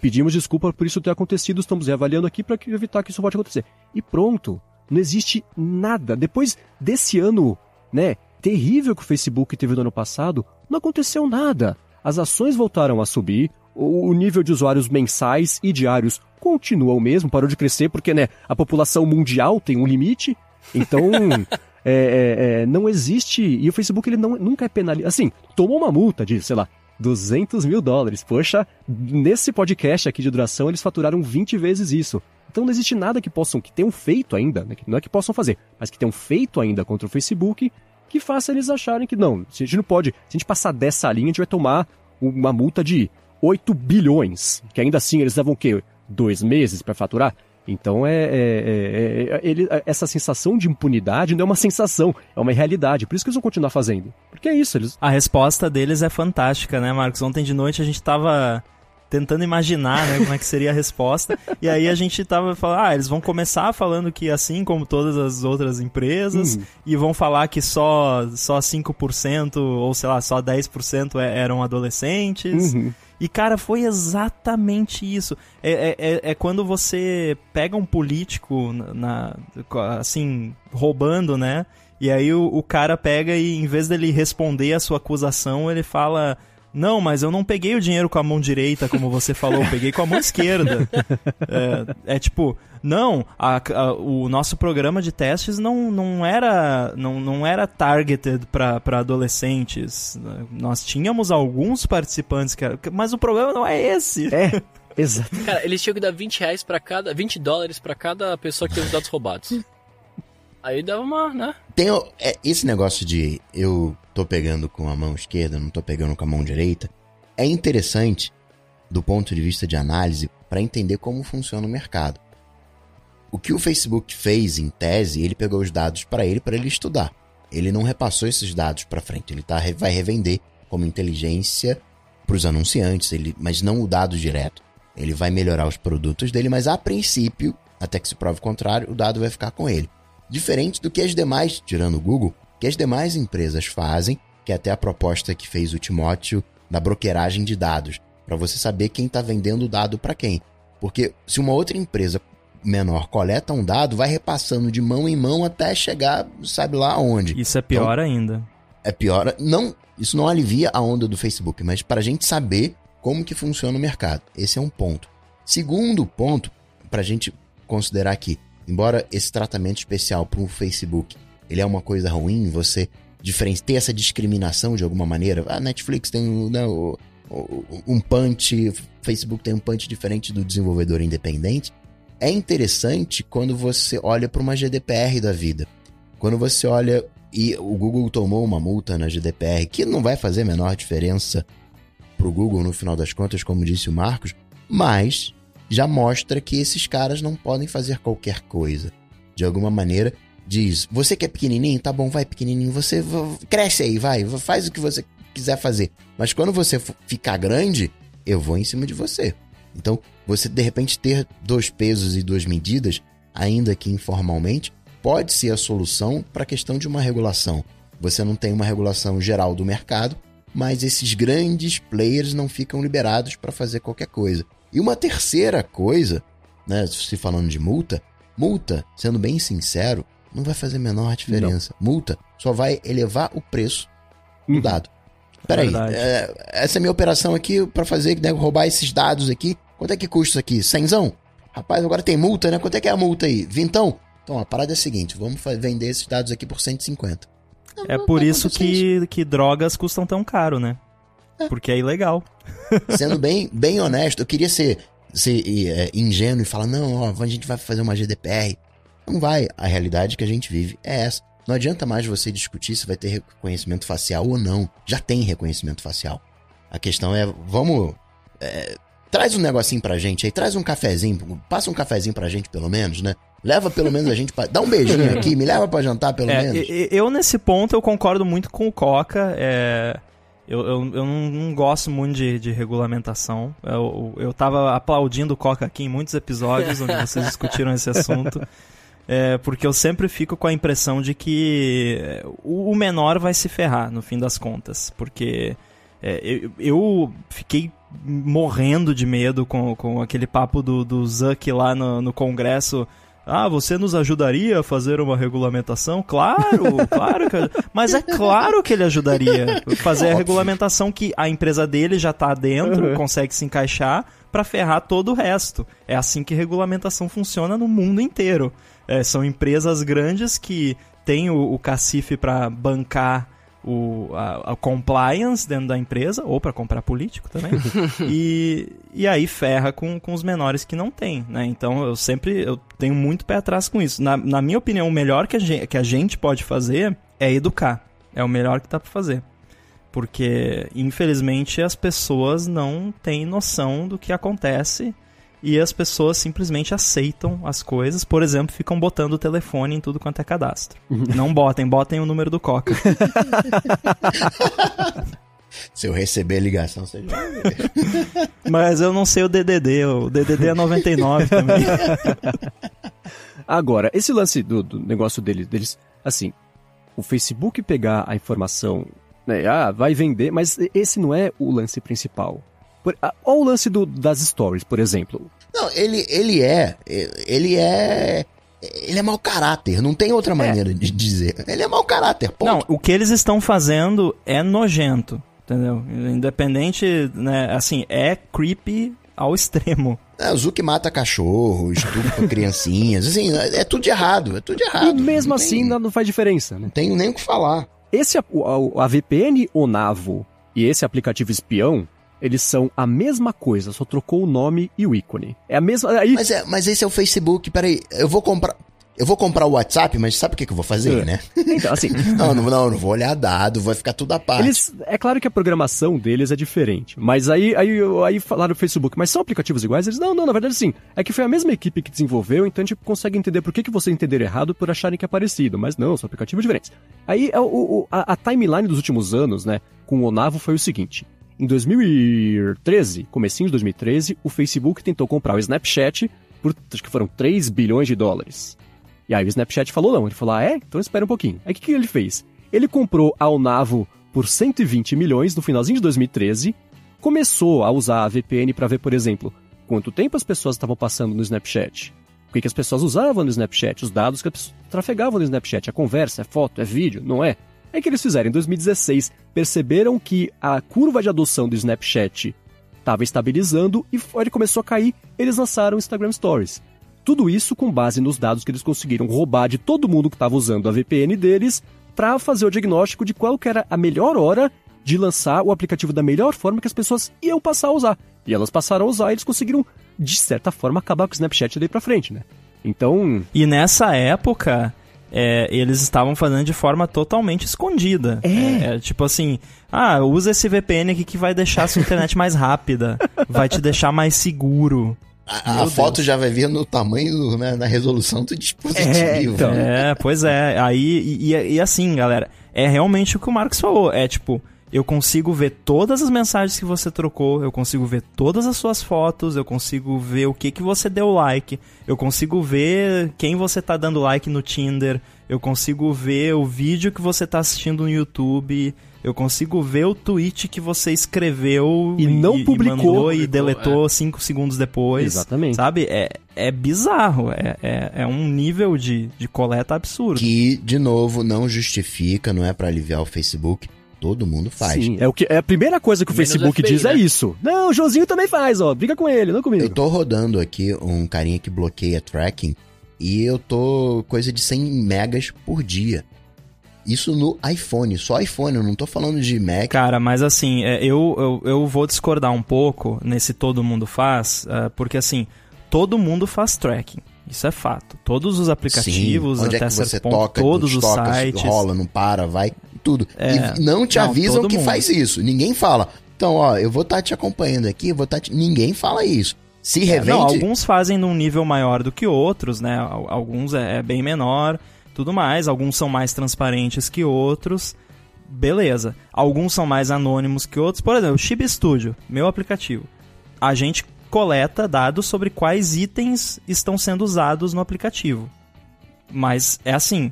Pedimos desculpa por isso ter acontecido, estamos reavaliando aqui para evitar que isso pode acontecer. E pronto. Não existe nada. Depois desse ano, né, terrível que o Facebook teve no ano passado, não aconteceu nada. As ações voltaram a subir, o nível de usuários mensais e diários continua o mesmo, parou de crescer porque né, a população mundial tem um limite. Então, *laughs* é, é, é, não existe. E o Facebook ele não, nunca é penalizado. Assim, tomou uma multa de, sei lá, 200 mil dólares. Poxa, nesse podcast aqui de duração eles faturaram 20 vezes isso. Então não existe nada que possam, que tenham feito ainda, né, não é que possam fazer, mas que tenham feito ainda contra o Facebook que faça eles acharem que não, se a gente não pode, se a gente passar dessa linha, a gente vai tomar uma multa de 8 bilhões, que ainda assim eles levam o quê? Dois meses para faturar? Então é, é, é, é ele, essa sensação de impunidade não é uma sensação, é uma realidade. Por isso que eles vão continuar fazendo. Porque é isso. Eles... A resposta deles é fantástica, né, Marcos? Ontem de noite a gente tava tentando imaginar, né, como é que seria a resposta. E aí a gente tava falando, ah, eles vão começar falando que assim como todas as outras empresas uhum. e vão falar que só só 5% ou sei lá, só 10% é, eram adolescentes. Uhum. E, cara, foi exatamente isso. É, é, é, é quando você pega um político, na, assim, roubando, né? E aí o, o cara pega e, em vez dele responder a sua acusação, ele fala não, mas eu não peguei o dinheiro com a mão direita, como você falou, eu peguei com a mão esquerda. É, é tipo, não, a, a, o nosso programa de testes não, não, era, não, não era targeted para adolescentes. Nós tínhamos alguns participantes, que mas o problema não é esse. É. *laughs* Exato. Cara, eles tinham que dar 20 reais pra cada. 20 dólares para cada pessoa que teve os dados roubados. Aí dava uma, né? Tem é, esse negócio de eu tô pegando com a mão esquerda, não tô pegando com a mão direita. É interessante do ponto de vista de análise para entender como funciona o mercado. O que o Facebook fez em tese, ele pegou os dados para ele para ele estudar. Ele não repassou esses dados para frente, ele tá, vai revender como inteligência para os anunciantes, ele, mas não o dado direto. Ele vai melhorar os produtos dele, mas a princípio, até que se prove o contrário, o dado vai ficar com ele. Diferente do que as demais, tirando o Google, que as demais empresas fazem, que é até a proposta que fez o Timóteo da brokeragem de dados, para você saber quem está vendendo o dado para quem. Porque se uma outra empresa menor coleta um dado, vai repassando de mão em mão até chegar, sabe lá onde. Isso é pior então, ainda. É pior, não, isso não alivia a onda do Facebook, mas para a gente saber como que funciona o mercado. Esse é um ponto. Segundo ponto, para a gente considerar aqui, embora esse tratamento especial para o Facebook ele é uma coisa ruim, você ter essa discriminação de alguma maneira. A Netflix tem né, um punch, Facebook tem um punch diferente do desenvolvedor independente. É interessante quando você olha para uma GDPR da vida. Quando você olha e o Google tomou uma multa na GDPR, que não vai fazer a menor diferença para o Google no final das contas, como disse o Marcos, mas já mostra que esses caras não podem fazer qualquer coisa. De alguma maneira, diz: Você que é pequenininho, tá bom, vai pequenininho, você cresce aí, vai, faz o que você quiser fazer. Mas quando você ficar grande, eu vou em cima de você. Então, você de repente ter dois pesos e duas medidas, ainda que informalmente, pode ser a solução para a questão de uma regulação. Você não tem uma regulação geral do mercado, mas esses grandes players não ficam liberados para fazer qualquer coisa. E uma terceira coisa, né, se falando de multa, multa, sendo bem sincero, não vai fazer a menor diferença. Não. Multa só vai elevar o preço do uhum. dado. Peraí, é, essa é a minha operação aqui para fazer, né, roubar esses dados aqui. Quanto é que custa isso aqui? Cenzão? Rapaz, agora tem multa, né? Quanto é que é a multa aí? Vintão? Então, a parada é a seguinte, vamos vender esses dados aqui por 150. é por isso que, que drogas custam tão caro, né? porque é ilegal. Sendo bem, bem honesto, eu queria ser, ser é, ingênuo e falar, não, ó, a gente vai fazer uma GDPR. Não vai. A realidade que a gente vive é essa. Não adianta mais você discutir se vai ter reconhecimento facial ou não. Já tem reconhecimento facial. A questão é, vamos. É, traz um negocinho pra gente aí, traz um cafezinho, passa um cafezinho pra gente pelo menos, né? Leva pelo menos a gente pra. Dá um beijinho *laughs* aqui, me leva pra jantar pelo É, menos. eu, nesse ponto, eu concordo muito com o Coca. é, eu, eu, eu não, não gosto muito de, de regulamentação. Eu, eu tava aplaudindo o Coca aqui em muitos episódios onde vocês *laughs* discutiram esse assunto. é, porque eu sempre fico com a impressão de que é, o, o menor vai se ferrar, no fim das contas. Porque é, eu, eu fiquei morrendo de medo com, com aquele papo do, do Zuck lá no, no Congresso. Ah, você nos ajudaria a fazer uma regulamentação? Claro, *laughs* claro. Que... Mas é claro que ele ajudaria. Fazer a regulamentação que a empresa dele já tá dentro, Uhum. consegue se encaixar pra ferrar todo o resto. É assim que regulamentação funciona no mundo inteiro. É, são empresas grandes que têm o, o cacife pra bancar o, a, a compliance dentro da empresa, ou pra comprar político também. *laughs* e, e aí ferra com, com os menores que não tem, né? Então eu sempre eu tenho muito pé atrás com isso. Na, na minha opinião, o melhor que a, gente, que a gente pode fazer é educar. É o melhor que dá pra fazer. Porque, infelizmente, as pessoas não têm noção do que acontece e as pessoas simplesmente aceitam as coisas. Por exemplo, ficam botando o telefone em tudo quanto é cadastro. não botem, botem o número do Coca. *laughs* Se eu receber a ligação, você já. *laughs* Mas eu não sei o DDD, o DDD é 99 também. *laughs* Agora, esse lance do, do negócio deles, deles, assim, o Facebook pegar a informação, né, ah, vai vender, mas esse não é o lance principal. Por, ah, olha o lance do, das stories, por exemplo. Não, ele, ele é. Ele é. Ele é mau caráter, não tem outra maneira de dizer. Ele é mau caráter, ponto. Não, o que eles estão fazendo é nojento, entendeu? Independente, né, assim, é creepy ao extremo. É, o Zuki mata cachorros, *laughs* tudo com criancinhas, assim, é, é tudo de errado, é tudo de errado. e mesmo Não assim tem- não, faz diferença, né? Não tenho nem o que falar. Esse, o- a, a VPN Onavo e esse aplicativo espião, eles são a mesma coisa, só trocou o nome e o ícone. É a mesma. Aí, Mas, é, mas esse é o Facebook, peraí, eu vou comprar. Eu vou comprar o WhatsApp, mas sabe o que, que eu vou fazer, É. né? então, assim, *laughs* Não, não, não, não vou olhar dado, vai ficar tudo à parte. Eles, é claro que a programação deles é diferente, mas aí, aí, aí falaram no Facebook, mas são aplicativos iguais? Eles, não, não, na verdade sim. É que foi a mesma equipe que desenvolveu, então a gente consegue entender por que, que você entenderam errado por acharem que é parecido, mas não, são aplicativos diferentes. Aí é o, o- a, a timeline dos últimos anos, né, com o Onavo foi o seguinte. Em 2013, comecinho de 2013, o Facebook tentou comprar o Snapchat por, acho que foram 3 bilhões de dólares. E aí o Snapchat falou não, ele falou, ah é? Então espera um pouquinho. Aí o que, que ele fez? Ele comprou a Onavo por 120 milhões no finalzinho de 2013, começou a usar a VPN para ver, por exemplo, quanto tempo as pessoas estavam passando no Snapchat, o que, que as pessoas usavam no Snapchat, os dados que as pessoas trafegavam no Snapchat, é conversa, é foto, é vídeo, não é? É que eles fizeram em 2016, perceberam que a curva de adoção do Snapchat estava estabilizando e ele começou a cair, eles lançaram o Instagram Stories. Tudo isso com base nos dados que eles conseguiram roubar de todo mundo que estava usando a VPN deles para fazer o diagnóstico de qual que era a melhor hora de lançar o aplicativo da melhor forma que as pessoas iam passar a usar. E elas passaram a usar e eles conseguiram, de certa forma, acabar com o Snapchat daí pra frente, né? Então, E nessa época, é, eles estavam fazendo de forma totalmente escondida. É. tipo assim, ah, usa esse VPN aqui que vai deixar a sua internet mais rápida, vai te deixar mais seguro. A, a foto já vai vir no tamanho, né, na resolução do dispositivo. É, então. É, pois é. Aí, e, e- e assim, galera, é realmente o que o Marcos falou. É tipo, eu consigo ver todas as mensagens que você trocou, eu consigo ver todas as suas fotos, eu consigo ver o que, que você deu like, eu consigo ver quem você tá dando like no Tinder, eu consigo ver o vídeo que você tá assistindo no YouTube. Eu consigo ver o tweet que você escreveu E não publicou. mandou e deletou cinco segundos depois. Exatamente. Sabe? É, é bizarro. É, é, é um nível de, de coleta absurdo. Que, de novo, não justifica, não é pra aliviar o Facebook. Todo mundo faz. sim, é, o que, é a primeira coisa que o Menos Facebook FBI, diz é né? isso. Não, o Joãozinho também faz, ó. Briga com ele, não comigo. Eu tô rodando aqui um carinha que bloqueia tracking e eu tô coisa de 100 megas por dia. Isso no iPhone, só iPhone, eu não tô falando de Mac. Cara, mas assim, é, eu, eu, eu vou discordar um pouco nesse todo mundo faz, uh, porque assim, todo mundo faz tracking. Isso é fato. Todos os aplicativos, Sim. Onde até é que você ponto, toca, todos os toca, sites. rola, não para, vai, tudo. É, e não te não, avisam que mundo. faz isso. Ninguém fala. Então, ó, eu vou estar te acompanhando aqui, vou estar te... Ninguém fala isso. Se revende... Não, alguns fazem num nível maior do que outros, né? Al- Alguns é, é bem menor, tudo mais. Alguns são mais transparentes que outros. Beleza. Alguns são mais anônimos que outros. Por exemplo, o Chib Studio, meu aplicativo. A gente coleta dados sobre quais itens estão sendo usados no aplicativo. Mas é assim,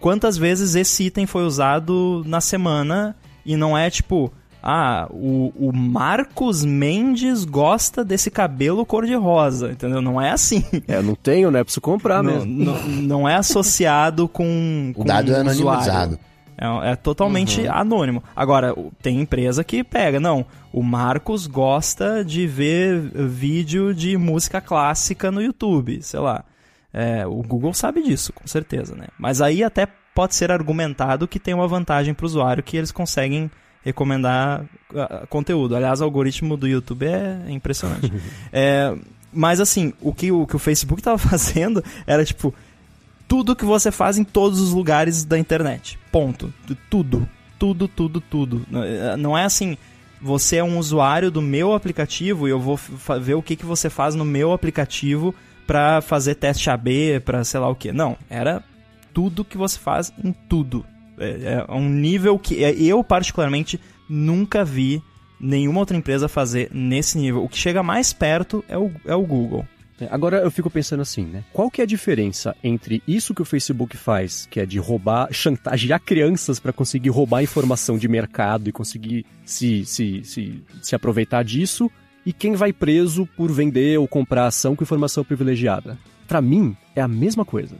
quantas vezes esse item foi usado na semana e não é tipo, ah, o, o Marcos Mendes gosta desse cabelo cor-de-rosa, entendeu? Não é assim. É, eu não tenho, né? Preciso comprar Não, mesmo. não, não é associado *laughs* com, O com dado é o usuário. anonimizado. É, é totalmente anônimo. Agora, o- tem empresa que pega, não. O Marcos gosta de ver vídeo de música clássica no YouTube, sei lá. É, o Google sabe disso, com certeza, né? Mas aí até pode ser argumentado que tem uma vantagem para o usuário que eles conseguem recomendar ah, conteúdo. Aliás, o algoritmo do YouTube é impressionante. *laughs* É, mas assim, o que o, que o Facebook estava *laughs* fazendo era tipo tudo que você faz em todos os lugares da internet. Ponto. Tudo. Tudo, tudo, tudo. Não é assim, você é um usuário do meu aplicativo e eu vou ver o que, que você faz no meu aplicativo pra fazer teste AB, pra sei lá o que. Não, era tudo que você faz em tudo. É, é um nível que é, eu, particularmente, nunca vi nenhuma outra empresa fazer nesse nível. O que chega mais perto é o, é o Google. É, Agora eu fico pensando assim, né? Qual que é a diferença entre isso que o Facebook faz, que é de roubar, chantagear crianças para conseguir roubar informação de mercado e conseguir se, se, se, se aproveitar disso, e quem vai preso por vender ou comprar ação com informação privilegiada? Pra mim, é a mesma coisa.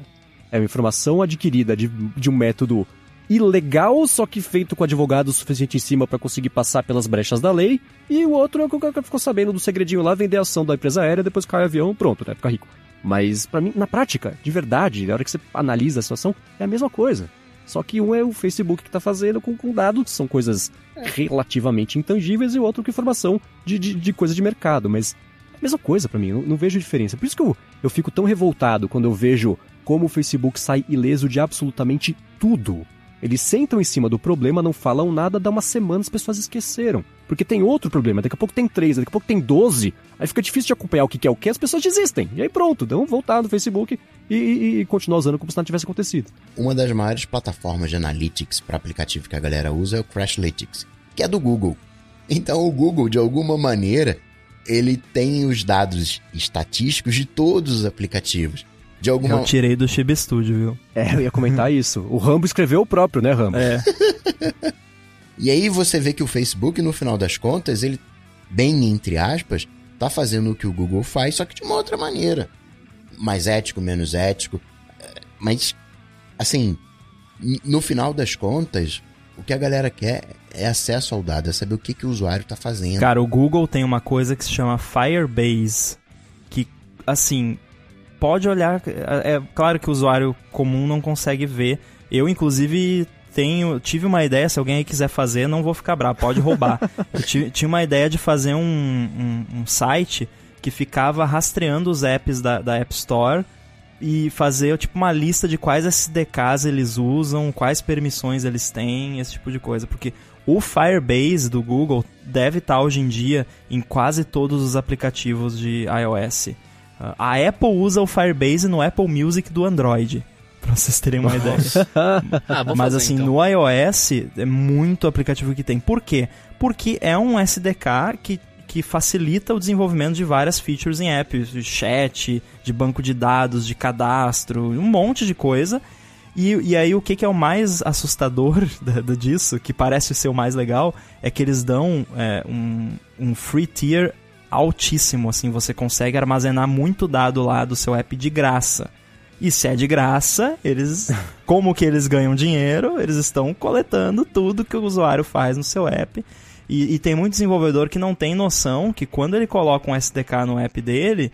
É uma informação adquirida de, de um método ilegal, só que feito com advogado suficiente em cima para conseguir passar pelas brechas da lei, e o outro é o que o cara ficou sabendo do segredinho lá, vender a ação da empresa aérea, depois cai o avião, pronto, né? Fica rico. Mas pra mim, na prática, de verdade, na hora que você analisa a situação, é a mesma coisa. Só que um é o Facebook que tá fazendo com, com dados, que são coisas relativamente intangíveis, e o outro com informação de, de, de coisa de mercado. Mas é a mesma coisa pra mim, eu não, não vejo diferença. Por isso que eu, eu fico tão revoltado quando eu vejo como o Facebook sai ileso de absolutamente tudo. Eles sentam em cima do problema, não falam nada, dá uma semana as pessoas esqueceram. Porque tem outro problema, daqui a pouco tem três, daqui a pouco tem doze, aí fica difícil de acompanhar o que é o que, as pessoas desistem. E aí pronto, dão voltar no Facebook e, e, e continuar usando como se nada tivesse acontecido. Uma das maiores plataformas de analytics para aplicativo que a galera usa é o Crashlytics, que é do Google. Então o Google, de alguma maneira, ele tem os dados estatísticos de todos os aplicativos. De alguma Eu tirei do Chib Studio, viu? É, eu ia comentar *laughs* isso. O Rambo escreveu o próprio, né, Rambo? É. *laughs* E aí você vê que o Facebook, no final das contas, ele, bem entre aspas, tá fazendo o que o Google faz, só que de uma outra maneira. Mais ético, menos ético. É, Mas, assim, no final das contas, o que a galera quer é acesso ao dado, é saber o que, que o usuário tá fazendo. Cara, o Google tem uma coisa que se chama Firebase, que, assim, pode olhar. É, é claro que o usuário comum não consegue ver. Eu, inclusive, tenho, tive uma ideia, se alguém aí quiser fazer, não vou ficar bravo, pode roubar. *laughs* Eu ti- tinha uma ideia de fazer um, um, um site que ficava rastreando os apps da, da App Store e fazer tipo uma lista de quais SDKs eles usam, quais permissões eles têm, esse tipo de coisa, porque o Firebase do Google deve estar hoje em dia em quase todos os aplicativos de iOS. A Apple usa o Firebase no Apple Music do Android, pra vocês terem uma ideia. *laughs* Ah, Mas fazer, assim, então. no iOS é muito aplicativo que tem. Por quê? Porque é um SDK que, que facilita o desenvolvimento de várias features em apps, de chat, de banco de dados, de cadastro, um monte de coisa. E, e aí o que, que é o mais assustador *laughs* da- da- disso, que parece ser o mais legal, é que eles dão é, um, um free tier altíssimo, assim, você consegue armazenar muito dado lá do seu app de graça. E se é de graça, eles, *laughs* como que eles ganham dinheiro, eles estão coletando tudo que o usuário faz no seu app. E, e tem muito desenvolvedor que não tem noção que quando ele coloca um SDK no app dele,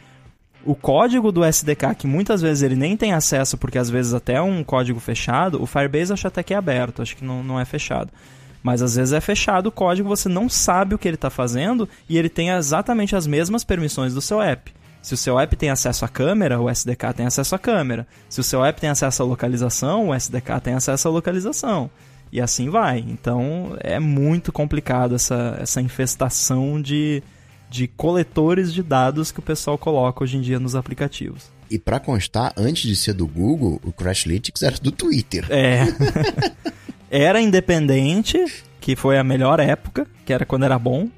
o código do SDK, que muitas vezes ele nem tem acesso, porque às vezes até é um código fechado, o Firebase acho até que é aberto, acho que não, não é fechado. Mas às vezes é fechado o código, você não sabe o que ele está fazendo e ele tem exatamente as mesmas permissões do seu app. Se o seu app tem acesso à câmera, o SDK tem acesso à câmera. Se o seu app tem acesso à localização, o SDK tem acesso à localização. E assim vai. Então é muito complicado essa, essa infestação de, de coletores de dados que o pessoal coloca hoje em dia nos aplicativos. E para constar, antes de ser do Google, o Crashlytics era do Twitter. É. *laughs* era independente, que foi a melhor época, que era quando era bom.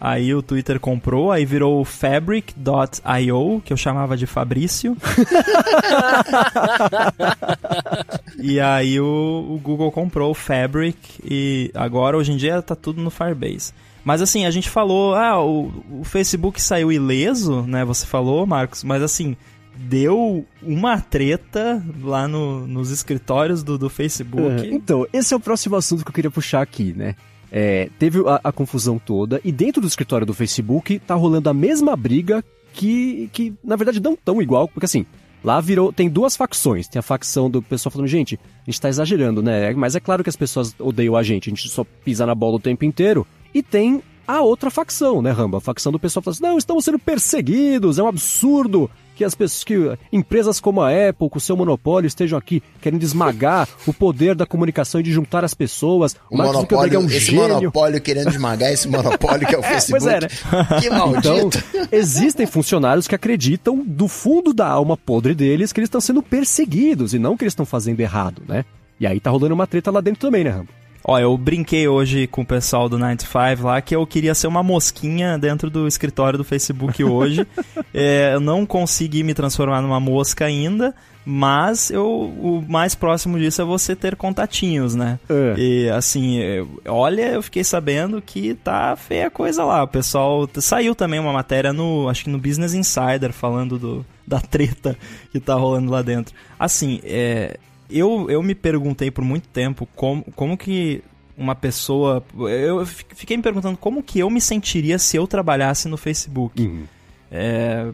Aí o Twitter comprou, aí virou Fabric.io, que eu chamava de Fabrício. *laughs* e aí o, o, Google comprou o Fabric e agora, hoje em dia, tá tudo no Firebase. Mas assim, a gente falou, ah, o, o Facebook saiu ileso, né? Você falou, Marcos, mas assim, deu uma treta lá no, nos escritórios do, do Facebook. É, então, esse é o próximo assunto que eu queria puxar aqui, né? É, teve a, a, confusão toda e dentro do escritório do Facebook tá rolando a mesma briga que, que na verdade não tão igual, porque assim, lá virou, tem duas facções, tem a facção do pessoal falando, gente, a gente tá exagerando, né? Mas é claro que as pessoas odeiam a gente, a gente só pisa na bola o tempo inteiro. E tem a outra facção, né, Ramba? A facção do pessoal falando assim, não, estamos sendo perseguidos, é um absurdo que as pessoas, que empresas como a Apple, com seu monopólio, estejam aqui querendo esmagar o poder da comunicação e de juntar as pessoas. O Mark monopólio, é um esse gênio. monopólio querendo esmagar esse monopólio que é o *laughs* Facebook. pois é? Que maldito. Então, existem funcionários que acreditam do fundo da alma podre deles que eles estão sendo perseguidos e não que eles estão fazendo errado, né? E aí tá rolando uma treta lá dentro também, né, Rambo? Ó, eu brinquei hoje com o pessoal do 95 lá que eu queria ser uma mosquinha dentro do escritório do Facebook hoje. *laughs* é, eu não consegui me transformar numa mosca ainda, mas eu, o mais próximo disso é você ter contatinhos, né? É. E assim, olha, eu fiquei sabendo que tá feia a coisa lá. O pessoal. Saiu também uma matéria no. Acho que no Business Insider falando do, da treta que tá rolando lá dentro. Assim, é, eu, eu me perguntei por muito tempo como, como que uma pessoa. Eu fiquei me perguntando como que eu me sentiria se eu trabalhasse no Facebook. Uhum. É,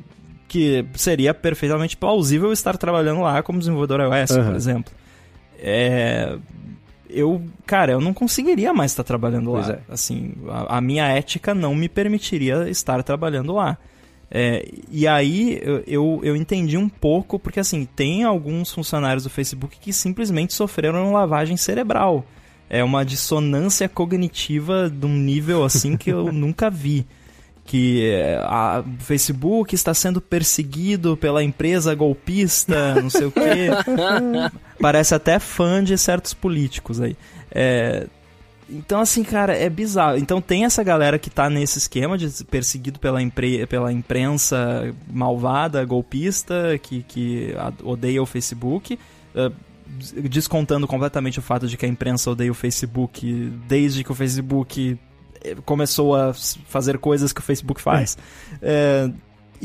que seria perfeitamente plausível estar trabalhando lá como desenvolvedor iOS, uhum. por exemplo. É, eu, cara, eu não conseguiria mais estar trabalhando lá. É. Assim, a, a, minha ética não me permitiria estar trabalhando lá. É, e aí eu, eu entendi um pouco, porque assim, tem alguns funcionários do Facebook que simplesmente sofreram lavagem cerebral. É uma dissonância cognitiva de um nível assim que eu *laughs* nunca vi. Que é, a Facebook está sendo perseguido pela empresa golpista, não sei o quê. *laughs* Parece até fã de certos políticos aí. É, então, assim, cara, é bizarro. Então tem essa galera que tá nesse esquema de perseguido pela, impre... pela imprensa malvada, golpista, que, que odeia o Facebook. Uh, descontando completamente o fato de que a imprensa odeia o Facebook desde que o Facebook eh, começou a fazer coisas que o Facebook faz. É. É,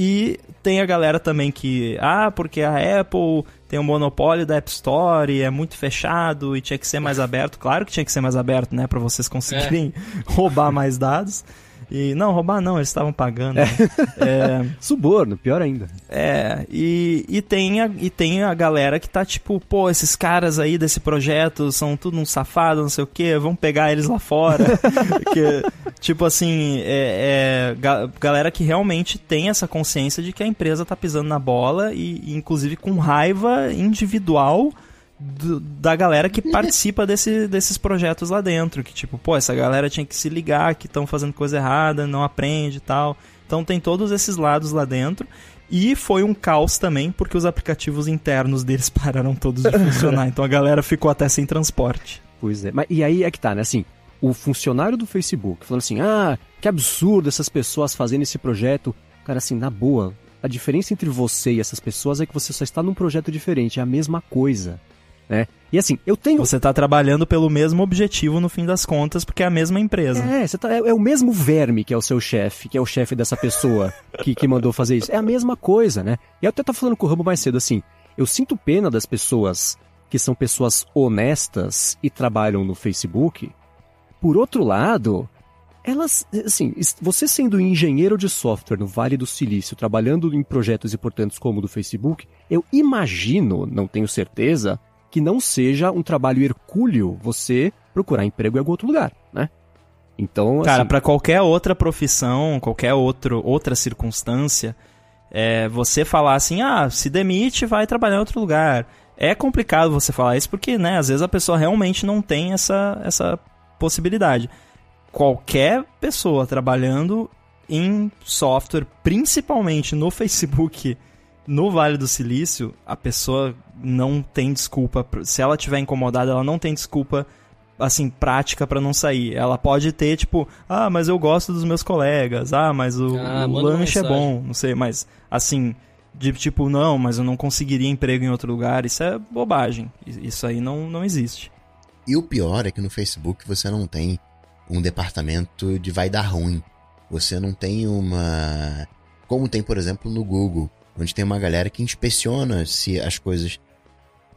e tem a galera também que, ah, porque a Apple tem o um monopólio da App Store é muito fechado e tinha que ser mais aberto. Claro que tinha que ser mais aberto, né, para vocês conseguirem é. *laughs* roubar mais dados. E não, roubar não, eles estavam pagando. É. *laughs* É, Suborno, pior ainda. É, e, e, tem a, e tem a galera que tá tipo, pô, esses caras aí desse projeto são tudo um safado, não sei o que, vamos pegar eles lá fora. *laughs* que, tipo assim, é, é, galera que realmente tem essa consciência de que a empresa tá pisando na bola e, e inclusive com raiva individual do, da galera que *laughs* participa desse, desses projetos lá dentro. Que tipo, pô, essa galera tinha que se ligar que estão fazendo coisa errada, não aprende e tal. Então tem todos esses lados lá dentro. E foi um caos também, porque os aplicativos internos deles *laughs* pararam todos de funcionar. então a galera ficou até sem transporte. Pois é. Mas, e aí é que tá, né? Assim, o funcionário do Facebook falando assim: ah, que absurdo essas pessoas fazendo esse projeto. Cara, assim, na boa, a diferença entre você e essas pessoas é que você só está num projeto diferente, é a mesma coisa né? E assim, eu tenho. Você está trabalhando pelo mesmo objetivo no fim das contas, porque é a mesma empresa. É, você tá, é, é o mesmo verme que é o seu chefe, que é o chefe dessa pessoa que, que mandou fazer isso. É a mesma coisa, né? E eu até tava falando com o Rambo mais cedo assim. Eu sinto pena das pessoas que são pessoas honestas e trabalham no Facebook. Por outro lado, elas, assim, você sendo engenheiro de software no Vale do Silício, trabalhando em projetos importantes como o do Facebook, eu imagino, não tenho certeza, que não seja um trabalho hercúleo você procurar emprego em algum outro lugar, né? Então, Cara, assim, para qualquer outra profissão, qualquer outro, outra circunstância, é, você falar assim, ah, se demite, vai trabalhar em outro lugar. É complicado você falar isso porque, né, às vezes a pessoa realmente não tem essa, essa possibilidade. Qualquer pessoa trabalhando em software, principalmente no Facebook, no Vale do Silício, a pessoa não tem desculpa. Se ela tiver incomodada, ela não tem desculpa assim, prática para não sair. Ela pode ter, tipo, ah, mas eu gosto dos meus colegas, ah, mas o, Ah, o lanche é bom, não sei, mas assim, de tipo, não, mas eu não conseguiria emprego em outro lugar, isso é bobagem. Isso aí não, não existe. E o pior é que no Facebook você não tem um departamento de vai dar ruim. Você não tem uma. Como tem, por exemplo, no Google, onde tem uma galera que inspeciona se as coisas.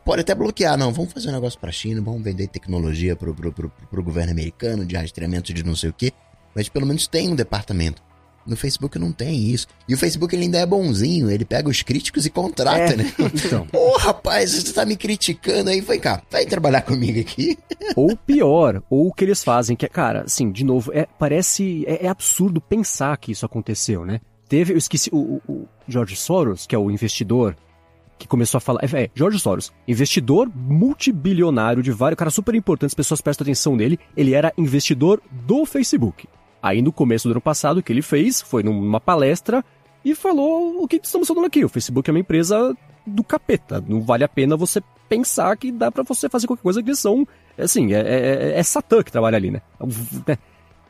Pode até bloquear, não, vamos fazer um negócio pra China, vamos vender tecnologia pro, pro governo americano, de rastreamento de não sei o quê. Mas pelo menos tem um departamento. No Facebook não tem isso. E o Facebook ele ainda é bonzinho, ele pega os críticos e contrata, É. né? *laughs* então, Ô rapaz, você tá me criticando aí, vem cá, vai trabalhar comigo aqui. *laughs* ou pior, ou o que eles fazem, que é, cara, assim, de novo, é, parece, é, é absurdo pensar que isso aconteceu, né? Teve, eu esqueci, o, o- o George Soros, que é o investidor, que começou a falar, é, é, George Soros, investidor multibilionário de vários, cara super importante, as pessoas prestam atenção nele, ele era investidor do Facebook. Aí no começo do ano passado, o que ele fez foi numa palestra e falou o que estamos falando aqui, o Facebook é uma empresa do capeta, não vale a pena você pensar que dá pra você fazer qualquer coisa que eles são, assim, é, é, é Satã que trabalha ali, né?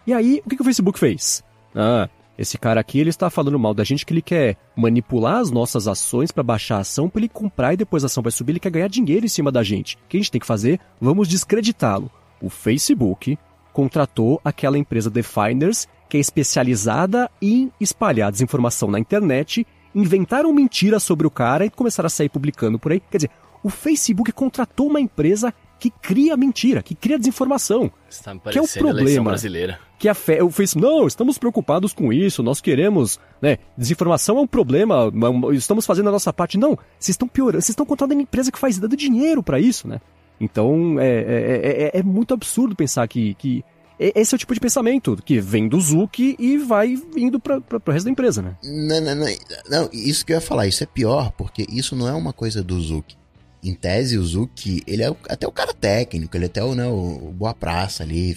E aí, o que, que o Facebook fez? Ah, esse cara aqui, ele está falando mal da gente que ele quer manipular as nossas ações pra baixar a ação pra ele comprar e depois a ação vai subir, ele quer ganhar dinheiro em cima da gente. O que a gente tem que fazer? Vamos descreditá-lo. O Facebook contratou aquela empresa Definers, que é especializada em espalhar desinformação na internet, inventaram mentiras sobre o cara e começaram a sair publicando por aí. Quer dizer, o Facebook contratou uma empresa que cria mentira, que cria desinformação Isso tá me Que é o problema. brasileira. Que a fé, o Facebook, não, estamos preocupados com isso, nós queremos, né, desinformação é um problema, ma- estamos fazendo a nossa parte. Não, vocês estão piorando, vocês estão contratando uma empresa que faz dando dinheiro pra isso, né? Então, é, é, é, é muito absurdo pensar que, que e- esse é o tipo de pensamento que vem do Zuki e vai indo para o resto da empresa, né? Não, não, não, não, isso que eu ia falar, isso é pior, porque isso não é uma coisa do Zuki. Em tese, o Zuki, ele é até o cara técnico, ele é até o, né, o boa praça ali.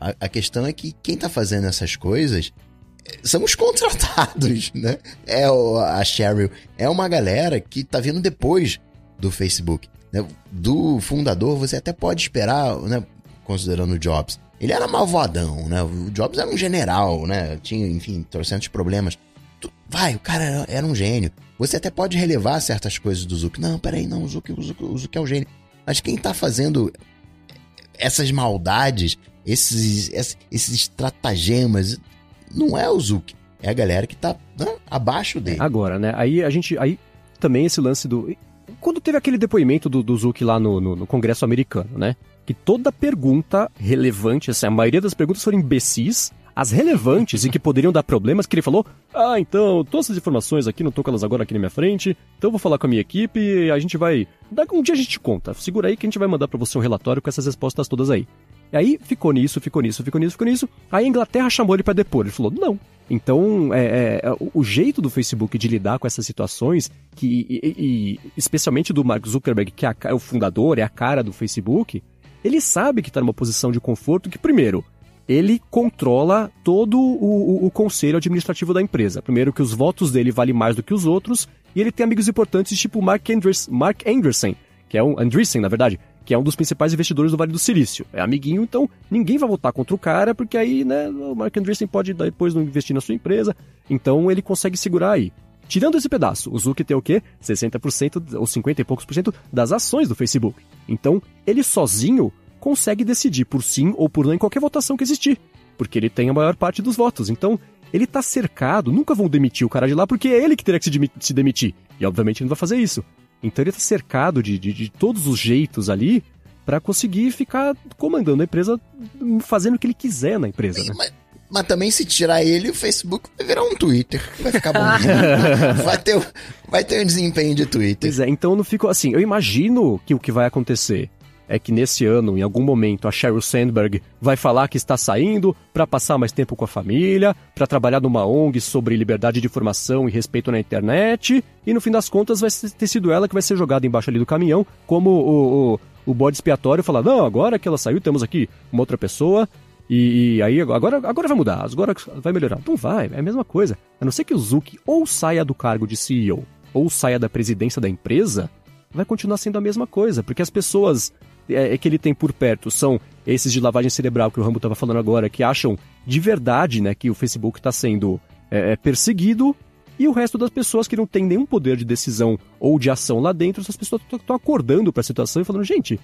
A, a questão é que quem tá fazendo essas coisas eh, são os contratados, *laughs* né? É o, a Cheryl, é uma galera que tá vindo depois do Facebook. né? Do fundador, você até pode esperar, né? Considerando o Jobs. Ele era malvadão, né? O Jobs era um general, né? Tinha, enfim, trocentos problemas. Tu- Vai, o cara era, era um gênio. Você até pode relevar certas coisas do Zuck. Não, peraí, não, o Zuck, o Zuck, o é um gênio. Mas quem tá fazendo essas maldades, esses, esses, estratagemas, não é o Zuck. É a galera que tá né, abaixo dele. Agora, né? Aí a gente. Aí também esse lance do. Quando teve aquele depoimento do, do Zuki lá no, no, no Congresso americano, né? Que toda pergunta relevante, assim, a maioria das perguntas foram imbecis. As relevantes e que poderiam dar problemas, que ele falou: Ah, então, todas essas informações aqui, não tô com elas agora aqui na minha frente. Então vou falar com a minha equipe e a gente vai. Um dia a gente te conta. Segura aí que a gente vai mandar pra você um relatório com essas respostas todas aí. E aí ficou nisso, ficou nisso, ficou nisso, ficou nisso. Aí a Inglaterra chamou ele pra depor. Ele falou: não. Então, é, é, o- o jeito do Facebook de lidar com essas situações, que, e, e- especialmente do Mark Zuckerberg, que é, a é o fundador, é a cara do Facebook, ele sabe que tá numa posição de conforto que, primeiro, ele controla todo o, o- o conselho administrativo da empresa. Primeiro, que os votos dele valem mais do que os outros, e ele tem amigos importantes tipo Mark, Andres, Mark Anderson, que é um Andreessen, na verdade, que é um dos principais investidores do Vale do Silício. É amiguinho, então ninguém vai votar contra o cara, porque aí, né, o Mark Andreessen pode depois não investir na sua empresa, então ele consegue segurar aí. Tirando esse pedaço, o Zuck tem o quê? 60% ou 50 e poucos por cento das ações do Facebook. Então, ele sozinho consegue decidir por sim ou por não em qualquer votação que existir, porque ele tem a maior parte dos votos. Então, ele tá cercado, nunca vão demitir o cara de lá, porque é ele que teria que se, se demitir. E obviamente ele não vai fazer isso. Então ele tá cercado de, de, de todos os jeitos ali pra conseguir ficar comandando a empresa, fazendo o que ele quiser na empresa, né? Mas, Mas também se tirar ele, o Facebook vai virar um Twitter. Vai ficar bom. *laughs* vai, ter, vai ter um desempenho de Twitter. Pois é, então eu não fico assim. Eu imagino que o que vai acontecer é que nesse ano, em algum momento, a Sheryl Sandberg vai falar que está saindo para passar mais tempo com a família, para trabalhar numa ONG sobre liberdade de informação e respeito na internet, e no fim das contas vai ter sido ela que vai ser jogada embaixo ali do caminhão, como o, o, o bode expiatório falar, não, agora que ela saiu, temos aqui uma outra pessoa, e, e, aí agora, agora vai mudar, agora vai melhorar. Não vai, é a mesma coisa. A não ser que o Zuck ou saia do cargo de CEO ou saia da presidência da empresa, vai continuar sendo a mesma coisa, porque as pessoas é, é, que ele tem por perto são esses de lavagem cerebral que o Rambo estava falando agora, que acham de verdade né, que o Facebook está sendo é, é, perseguido, e o resto das pessoas que não tem nenhum poder de decisão ou de ação lá dentro, essas pessoas estão acordando para a situação e falando: gente,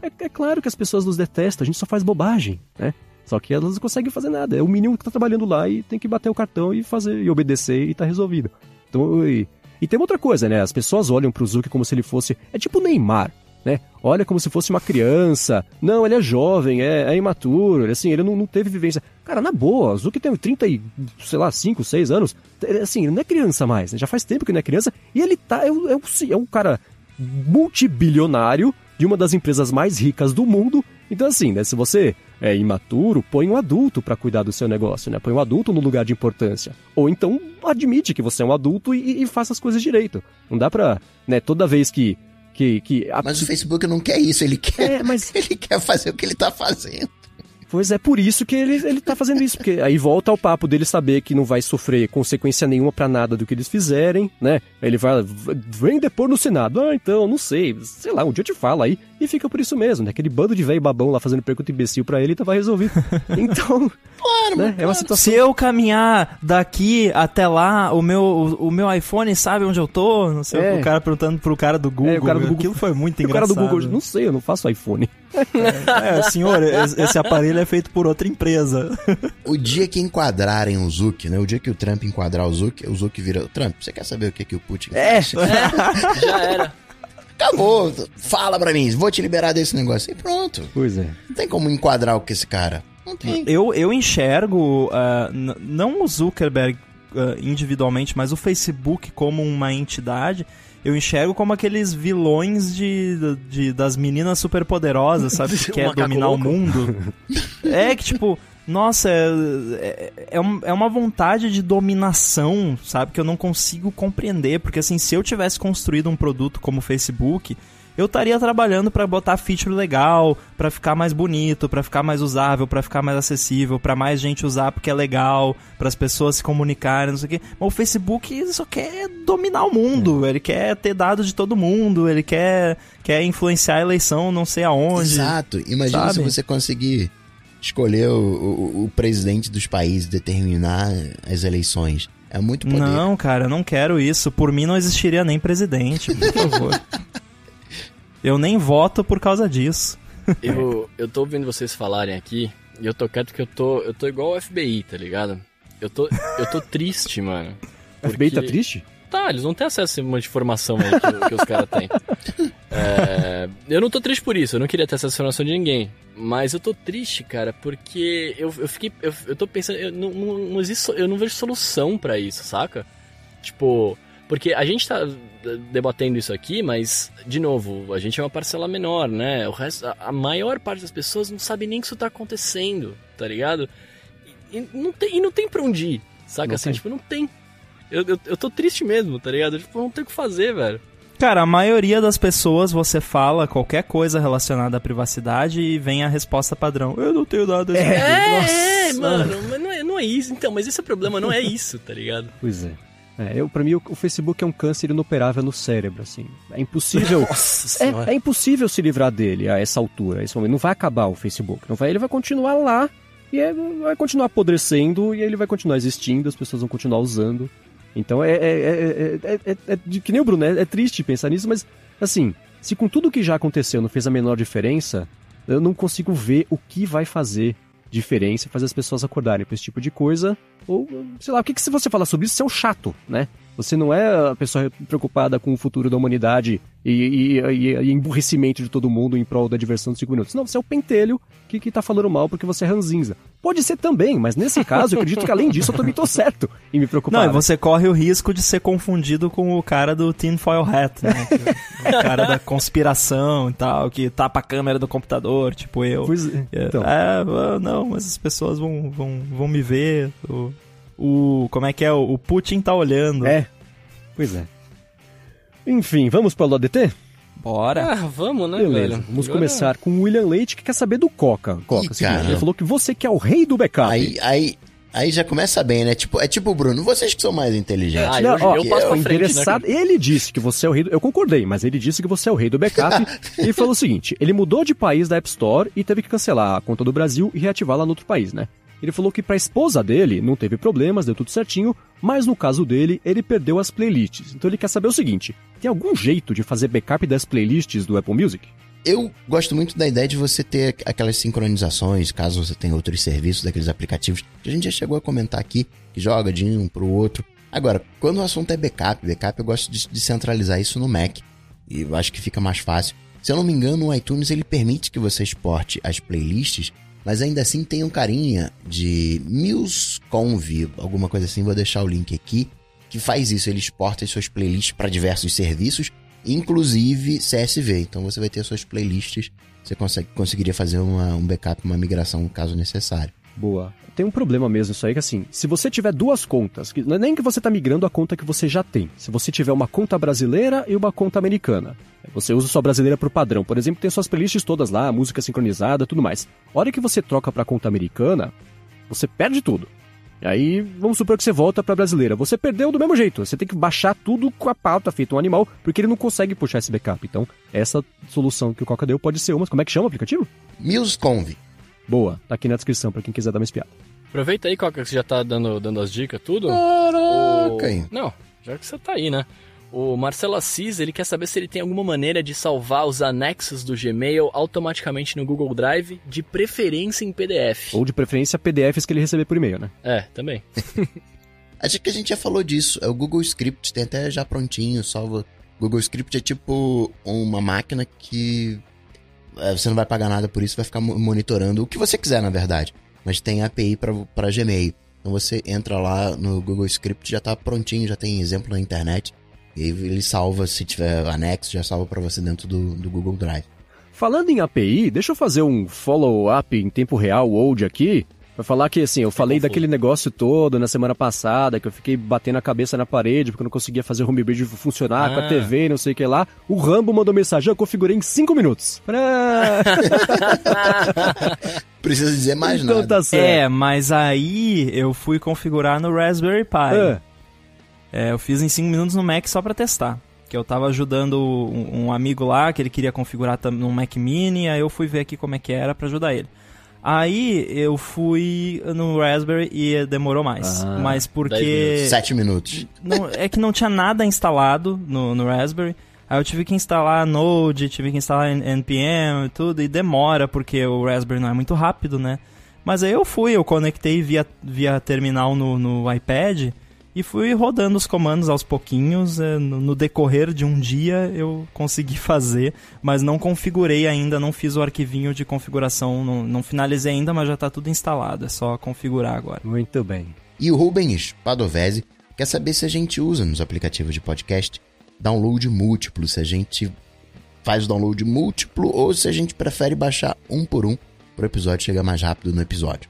é, é, claro que as pessoas nos detestam, a gente só faz bobagem, né? Só que elas não conseguem fazer nada. É o mínimo que está trabalhando lá e tem que bater o cartão e fazer e obedecer e tá resolvido. Então, e, e tem outra coisa, né? As pessoas olham pro Zuki como se ele fosse. É tipo o Neymar né? Olha como se fosse uma criança. Não, ele é jovem, é, é imaturo, assim, ele não, não, teve vivência. Cara, na boa, o Zuki tem 30 e, sei lá, 5, 6 anos. Assim, ele não é criança mais, né? Já faz tempo que não é criança. E ele tá, é, é, é um cara multibilionário de uma das empresas mais ricas do mundo. Então, assim, né? Se você é imaturo, põe um adulto para cuidar do seu negócio, né? Põe um adulto no lugar de importância. Ou então admite que você é um adulto e, e faça as coisas direito. Não dá pra, né, toda vez que que, que a... Mas o Facebook não quer isso, ele quer, é, mas... *laughs* ele quer fazer o que ele tá fazendo. Pois é, por isso que ele, ele tá fazendo isso, porque aí volta ao papo dele saber que não vai sofrer consequência nenhuma para nada do que eles fizerem, né? Ele vai, vem depor no Senado, ah, então, não sei, sei lá, um dia eu te falo aí, e fica por isso mesmo, né? Aquele bando de velho babão lá fazendo pergunta imbecil para ele, tava resolvido. *laughs* Então, claro, né? É uma situação... Se eu caminhar daqui até lá, o meu, o, o meu iPhone sabe onde eu tô, não sei, é. o cara perguntando pro cara do Google, é, o cara do Google aquilo foi muito engraçado. *laughs* O cara do Google, não sei, eu não faço iPhone. É, *laughs* é, senhor, esse aparelho é feito por outra empresa. O dia que enquadrarem o Zuck, né? O dia que o Trump enquadrar o Zuck, o Zuck vira. Trump, você quer saber o que, que o Putin é, é, já era. Acabou. Fala pra mim, vou te liberar desse negócio. E pronto. Pois é. Não tem como enquadrar o que esse cara. Não tem. Eu, eu enxergo, uh, não o Zuckerberg uh, individualmente, mas o Facebook como uma entidade eu enxergo como aqueles vilões de, de das meninas superpoderosas, sabe? *laughs* Que quer dominar o mundo. *laughs* é que, tipo, nossa, é, é, é, é uma vontade de dominação, sabe? Que eu não consigo compreender. Porque, assim, se eu tivesse construído um produto como o Facebook eu estaria trabalhando para botar feature legal, para ficar mais bonito, para ficar mais usável, para ficar mais acessível, para mais gente usar porque é legal, para as pessoas se comunicarem, não sei o quê. Mas o Facebook só quer dominar o mundo, é. ele quer ter dados de todo mundo, ele quer, quer influenciar a eleição não sei aonde. Exato. Imagina sabe? se você conseguir escolher o, o, o presidente dos países, determinar as eleições. É muito poder. Não, cara, eu não quero isso. Por mim não existiria nem presidente, por favor. *laughs* Eu nem voto por causa disso. eu, eu tô ouvindo vocês falarem aqui e eu tô quieto porque eu tô, eu tô igual o FBI, tá ligado? Eu tô, eu tô triste, mano. O FBI tá triste? Tá, eles não têm acesso a uma informação que, que os caras têm. É, eu não tô triste por isso, eu não queria ter essa informação de ninguém. Mas eu tô triste, cara, porque eu, eu fiquei. Eu, eu tô pensando. Eu não, não, não existe. Eu não vejo solução para isso, saca? Tipo. Porque a gente tá debatendo isso aqui, mas, de novo, a gente é uma parcela menor, né? O resto, a, maior parte das pessoas não sabe nem que isso tá acontecendo, tá ligado? E, e não, tem, e não tem pra onde ir, saca? Não assim, tem. tipo, não tem. Eu, eu, eu, tô triste mesmo, tá ligado? Tipo, não tem o que fazer, velho. Cara, a maioria das pessoas você fala qualquer coisa relacionada à privacidade e vem a resposta padrão. Eu não tenho nada é, é, é, mano, mas não é, não é isso. Então, mas esse é o problema, não é isso, tá ligado? Pois é. É, eu, pra mim, o, o, Facebook é um câncer inoperável no cérebro, assim. É impossível. é, é, impossível se livrar dele a essa altura, a esse momento. Não vai acabar o Facebook. Não vai, ele vai continuar lá e é, vai continuar apodrecendo e ele vai continuar existindo, as pessoas vão continuar usando. Então é, é, é, é, que nem o Bruno, é, triste pensar nisso, mas assim, se com tudo que já aconteceu não fez a menor diferença, eu não consigo ver o que vai fazer diferença fazer as pessoas acordarem para esse tipo de coisa. Ou, sei lá, o que, que se você falar sobre isso, você é um chato, né? Você não é a pessoa preocupada com o futuro da humanidade e, e, e, e emburrecimento de todo mundo em prol da diversão dos 5 minutos. Não, você é o pentelho que, que tá falando mal porque você é ranzinza. Pode ser também, mas nesse caso eu acredito que além disso eu também tô certo em me preocupar. Não, e você corre o risco de ser confundido com o cara do tinfoil hat, né? o cara da conspiração e tal, que tapa a câmera do computador, tipo eu. Pois é. Então. É, não, mas as pessoas vão, vão, vão me ver. O. Como é que é? O Putin tá olhando. É. Pois é. Enfim, vamos para o ADT? Bora. Ah, vamos, né, Beleza. velho? Vamos Agora- começar com o William Leite, que quer saber do Coca. Coca, Ih, seguinte, cara. ele falou que você que é o rei do backup. Aí, aí, aí já começa bem, né? Tipo, é tipo o Bruno, vocês que são mais inteligentes. Ah, Não, eu- ó, eu passo pra o frente, interessado, né, ele disse que você é o rei do... Eu concordei, mas ele disse que você é o rei do backup. *laughs* e falou o seguinte, ele mudou de país da App Store e teve que cancelar a conta do Brasil e reativá-la no outro país, né? Ele falou que pra esposa dele não teve problemas, deu tudo certinho, mas no caso dele, ele perdeu as playlists. Então ele quer saber o seguinte, tem algum jeito de fazer backup das playlists do Apple Music? Eu gosto muito da ideia de você ter aquelas sincronizações, caso você tenha outros serviços daqueles aplicativos que a gente já chegou a comentar aqui, que joga de um pro outro. Agora, quando o assunto é backup, backup eu gosto de, de centralizar isso no Mac. E eu acho que fica mais fácil. Se eu não me engano, o iTunes ele permite que você exporte as playlists, mas ainda assim tem um carinha de MuseConv, alguma coisa assim, vou deixar o link aqui, que faz isso, ele exporta as suas playlists para diversos serviços, inclusive CSV. Então você vai ter as suas playlists, você consegue, conseguiria fazer uma- um backup, uma migração caso necessário. Boa. Tem um problema mesmo isso aí, que assim, se você tiver duas contas, que é nem que você tá migrando a conta que você já tem. Se você tiver uma conta brasileira e uma conta americana. Você usa sua brasileira por padrão. Por exemplo, tem suas playlists todas lá, música sincronizada, tudo mais. A hora que você troca pra conta americana, você perde tudo. E aí, vamos supor que você volta pra brasileira. Você perdeu do mesmo jeito. Você tem que baixar tudo com a pauta feito um animal, porque ele não consegue puxar esse backup. Então, essa solução que o Coca deu pode ser uma. Como é que chama o aplicativo? MuseConv. Boa, tá aqui na descrição pra quem quiser dar uma espiada. Aproveita aí, Coca, que você já tá dando, dando as dicas, tudo. Caraca, hein? O- Não, já que você tá aí, né? O Marcelo Assis, ele quer saber se ele tem alguma maneira de salvar os anexos do Gmail automaticamente no Google Drive, de preferência em PDF. Ou de preferência PDFs que ele receber por e-mail, né? É, também. *laughs* Acho que a gente já falou disso. É o Google Script, tem até já prontinho, salva. Google Script é tipo uma máquina que você não vai pagar nada por isso, vai ficar mo- monitorando o que você quiser, na verdade. Mas tem API para Gmail. Então você entra lá no Google Script, já tá prontinho, já tem exemplo na internet. E ele salva, se tiver anexo, já salva para você dentro do, do Google Drive. Falando em API, deixa eu fazer um follow-up em tempo real, old aqui. Pra falar que, assim, eu falei confuso. daquele negócio todo na semana passada, que eu fiquei batendo a cabeça na parede porque eu não conseguia fazer o homebridge funcionar com a Ah. TV, não sei o que lá. O Rambo mandou mensagem, eu configurei em 5 minutos. Falei, *laughs* "Ah, Precisa dizer mais então nada. tá certo. É, mas aí eu fui configurar no Raspberry Pi. Ah, É, eu fiz em 5 minutos no Mac só pra testar. Que eu tava ajudando um, um amigo lá, que ele queria configurar num Mac Mini, aí eu fui ver aqui como é que era pra ajudar ele. Aí eu fui no Raspberry e demorou mais. Ah, mas porque. minutos. Sete minutos. não, é que não tinha nada instalado no, no Raspberry. Aí eu tive que instalar Node, tive que instalar NPM e tudo, e demora, porque o Raspberry não é muito rápido, né? Mas aí eu fui, eu conectei via, via terminal no, no iPad e fui rodando os comandos aos pouquinhos. eh, No, decorrer de um dia eu consegui *laughs* fazer, mas não configurei ainda, não fiz o arquivinho de configuração, não, não finalizei ainda, mas já tá tudo instalado, é só configurar agora. muito bem. E o Rubens Padovese quer saber se a gente usa nos aplicativos de podcast download múltiplo, se a gente faz o download múltiplo ou se a gente prefere baixar um por um para o episódio chegar mais rápido no episódio.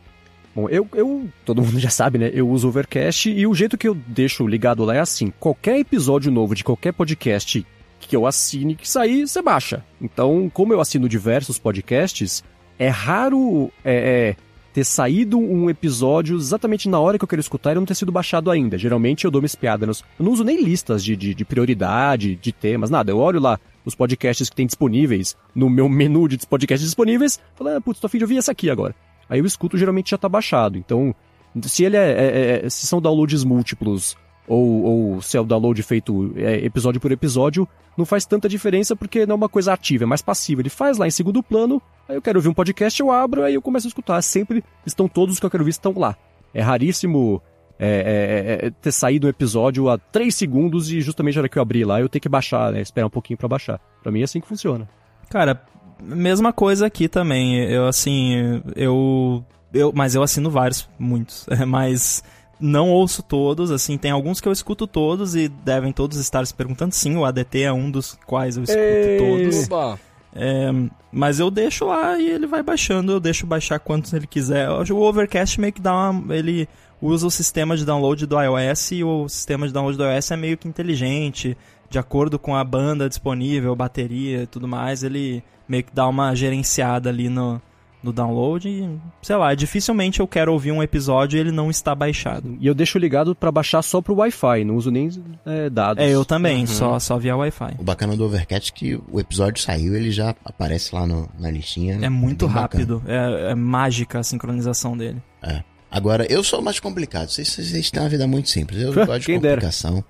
Bom, eu, eu, todo mundo *laughs* já sabe, né? Eu uso Overcast e o jeito que eu deixo ligado lá é assim: qualquer episódio novo de qualquer podcast que eu assine que sair, você baixa. Então, como eu assino diversos podcasts, é raro é, é, ter saído um episódio exatamente na hora que eu quero escutar e não ter sido baixado ainda. Geralmente eu dou uma espiada nos. Eu não uso nem listas de, de, de prioridade, de temas, nada. Eu olho lá os podcasts que tem disponíveis no meu *laughs* menu de podcasts disponíveis, falo, ah, putz, tô afim de ouvir essa aqui agora. Aí eu escuto, geralmente já tá baixado. Então, se ele é, é- é- se são downloads múltiplos ou, ou se é o download feito é, episódio por episódio, não faz tanta diferença porque não é uma coisa ativa, é mais passiva. Ele faz lá em segundo plano, aí eu quero ouvir um podcast, eu abro, aí eu começo a escutar. Sempre estão todos os que eu quero ouvir estão lá. É raríssimo é, é, é, ter saído um episódio a 3 segundos e justamente na hora que eu abri lá eu ter que baixar, né? Esperar um pouquinho para baixar. Pra mim é assim que funciona. Cara, mesma coisa aqui também. Eu, assim, eu. eu mas eu assino vários, muitos. *laughs* mas não ouço todos, assim, tem alguns que eu escuto todos e devem todos estar se perguntando. Sim, o ADT é um dos quais eu escuto Ei. todos. Oba. É, mas eu deixo lá e ele vai baixando, eu deixo baixar quantos ele quiser. O Overcast meio que dá uma. Ele usa o sistema de download do iOS e o sistema de download do iOS é meio que inteligente, de acordo com a banda disponível, bateria e tudo mais, ele meio que dá uma gerenciada ali no, no download e, sei lá, dificilmente eu quero ouvir um episódio e ele não está baixado. E eu deixo ligado para baixar só pro Wi-Fi, não uso nem é, dados. É, eu também, uhum. só, só via Wi-Fi. O bacana do Overcast é que o episódio saiu, ele já aparece lá no, na listinha. É muito é rápido, é, é, mágica a sincronização dele. É. Agora, eu sou mais complicado. Vocês, vocês têm uma vida muito simples. Eu *laughs* gosto de complicação. Dera.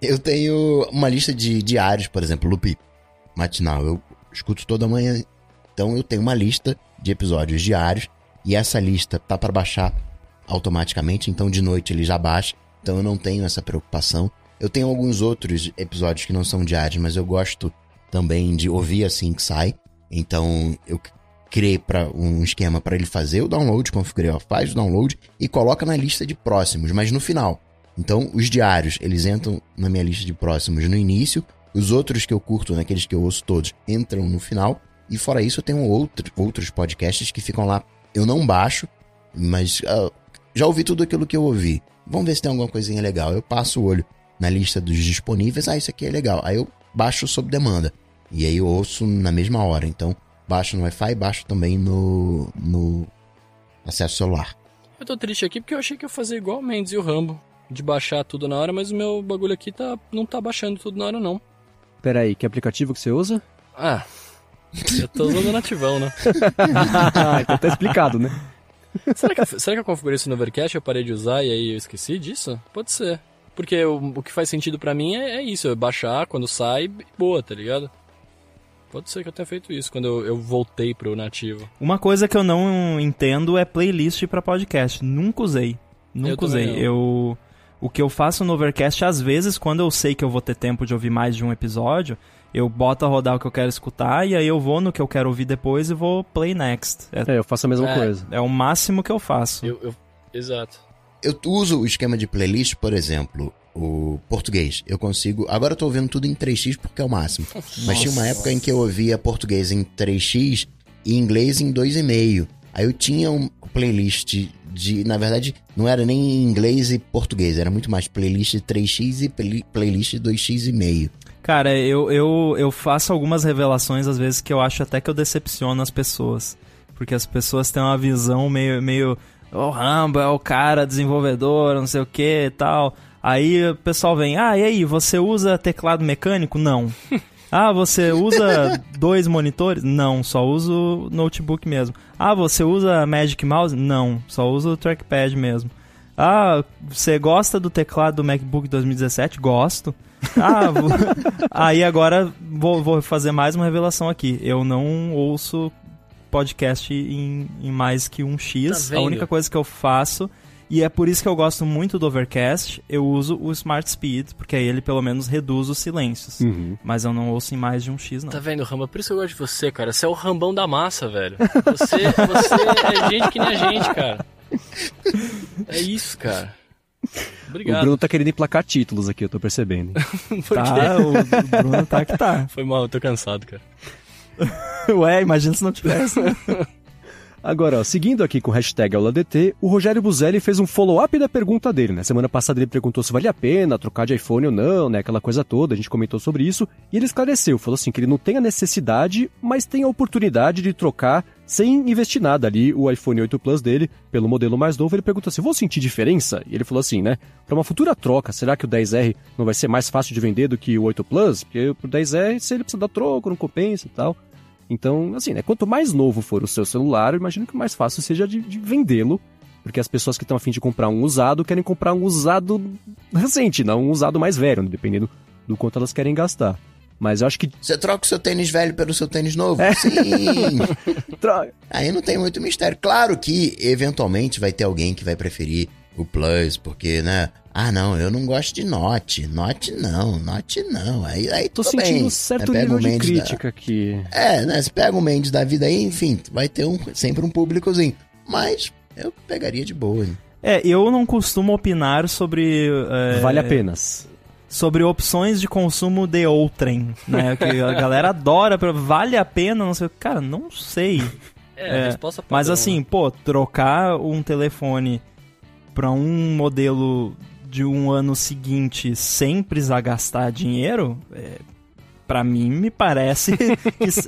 Eu tenho uma lista de diários, por exemplo, loop matinal. Eu escuto toda manhã. Então eu tenho uma lista de episódios diários e essa lista tá para baixar automaticamente, então de noite ele já baixa. Então eu não tenho essa preocupação. Eu tenho alguns outros episódios que não são diários, mas eu gosto também de ouvir assim que sai. Então eu criei para um esquema para ele fazer o download, configurei, ó, faz o download e coloca na lista de próximos, mas no final. Então, os diários, eles entram na minha lista de próximos no início, os outros que eu curto, naqueles que eu ouço todos, entram no final, e fora isso eu tenho outro, outros podcasts que ficam lá. Eu não baixo, mas uh, já ouvi tudo aquilo que eu ouvi. Vamos ver se tem alguma coisinha legal. Eu passo o olho na lista dos disponíveis, ah, isso aqui é legal. Aí eu baixo sob demanda. E aí eu ouço na mesma hora. Então, baixo no Wi-Fi baixo também no, no acesso celular. Eu tô triste aqui porque eu achei que eu ia fazer igual o Mendes e o Rambo, de baixar tudo na hora, mas o meu bagulho aqui tá, não tá baixando tudo na hora, não. Pera aí, que aplicativo que você usa? Ah, eu tô usando o nativão, né? *laughs* então tá explicado, né? será, que, será que eu configurei isso no Overcast eu parei de usar e aí eu esqueci disso? Pode ser. Porque o, o que faz sentido para mim é, é, isso, é baixar quando sai, boa, tá ligado? Pode ser que eu tenha feito isso quando eu, eu voltei pro nativo. Uma coisa que eu não entendo é playlist para podcast. Nunca usei. Nunca eu usei. Eu o que eu faço no Overcast às vezes quando eu sei que eu vou ter tempo de ouvir mais de um episódio, eu boto a rodar o que eu quero escutar e aí eu vou no que eu quero ouvir depois e vou play next. É, é eu faço a mesma é. coisa. É o máximo que eu faço. Eu, eu... Exato. Eu uso o esquema de playlist, por exemplo, o português. Eu consigo. Agora eu tô ouvindo tudo em 3x porque é o máximo. Nossa. Mas tinha uma época em que eu ouvia português em 3x e inglês em 2,5. Aí eu tinha um playlist de. Na verdade, não era nem inglês e português, era muito mais playlist 3x e play, playlist 2x e meio. Cara, eu, eu, eu faço algumas revelações às vezes que eu acho até que eu decepciono as pessoas. Porque as pessoas têm uma visão meio. meio o Rambo é o cara desenvolvedor, não sei o que e tal. Aí o pessoal vem, ah, e aí, você usa teclado mecânico? Não. *laughs* ah, você usa *laughs* dois monitores? Não, só uso notebook mesmo. Ah, você usa Magic Mouse? Não, só uso o trackpad mesmo. Ah, você gosta do teclado do MacBook 2017? Gosto. Ah, vou... *laughs* aí agora vou, vou fazer mais uma revelação aqui. Eu não ouço podcast em, em mais que um X. Tá a única coisa que eu faço e é por isso que eu gosto muito do Overcast. Eu uso o Smart Speed, porque aí ele pelo menos reduz os silêncios. Uhum. Mas eu não ouço em mais de um X, não. Tá vendo, Ramba? Por isso que eu gosto de você, cara. Você é o rambão da massa, velho. Você, você é gente que nem a gente, cara. É isso, cara. Obrigado. O Bruno tá querendo emplacar títulos aqui, eu tô percebendo. *laughs* Por tá, o, o Bruno tá que tá. Foi mal, eu tô cansado, cara. *laughs* Ué, imagina se não tivesse. *laughs* Agora, ó, seguindo aqui com o hashtag AulaDT, o Rogério Buzelli fez um follow-up da pergunta dele, né? Semana passada ele perguntou se valia a pena trocar de iPhone ou não, né? Aquela coisa toda, a gente comentou sobre isso. E ele esclareceu, falou assim que ele não tem a necessidade, mas tem a oportunidade de trocar sem investir nada ali o iPhone 8 Plus dele pelo modelo mais novo. Ele perguntou assim: vou sentir diferença? E ele falou assim, né? Para uma futura troca, será que o 10R não vai ser mais fácil de vender do que o 8 Plus? Porque o 10R, se ele precisa dar troco, não compensa e tal. Então, assim, né? Quanto mais novo for o seu celular, eu imagino que mais fácil seja de, de vendê-lo. Porque as pessoas que estão afim de comprar um usado querem comprar um usado recente, não um usado mais velho, né? dependendo do quanto elas querem gastar. Mas eu acho que. Você troca o seu tênis velho pelo seu tênis novo? É. Sim! *laughs* Aí não tem muito mistério. Claro que, eventualmente, vai ter alguém que vai preferir o Plus, porque, né? Ah, não, eu não gosto de Note. Note não, Note não. Aí, aí Tô sentindo bem. um certo Né, nível o de Mendes da- crítica aqui. É, né? Você pega o Mendes da vida aí, enfim, vai ter um, sempre um públicozinho. Mas eu pegaria de boa. hein? É, eu não costumo opinar sobre. é, Vale apenas. Sobre opções de consumo de outrem, né? Que a galera adora, vale a pena, não sei. Cara, não sei. É, É, resposta Mas padrão, assim, né? pô, trocar um telefone pra um modelo de um ano seguinte sem precisar gastar dinheiro, é, para mim me parece *laughs* que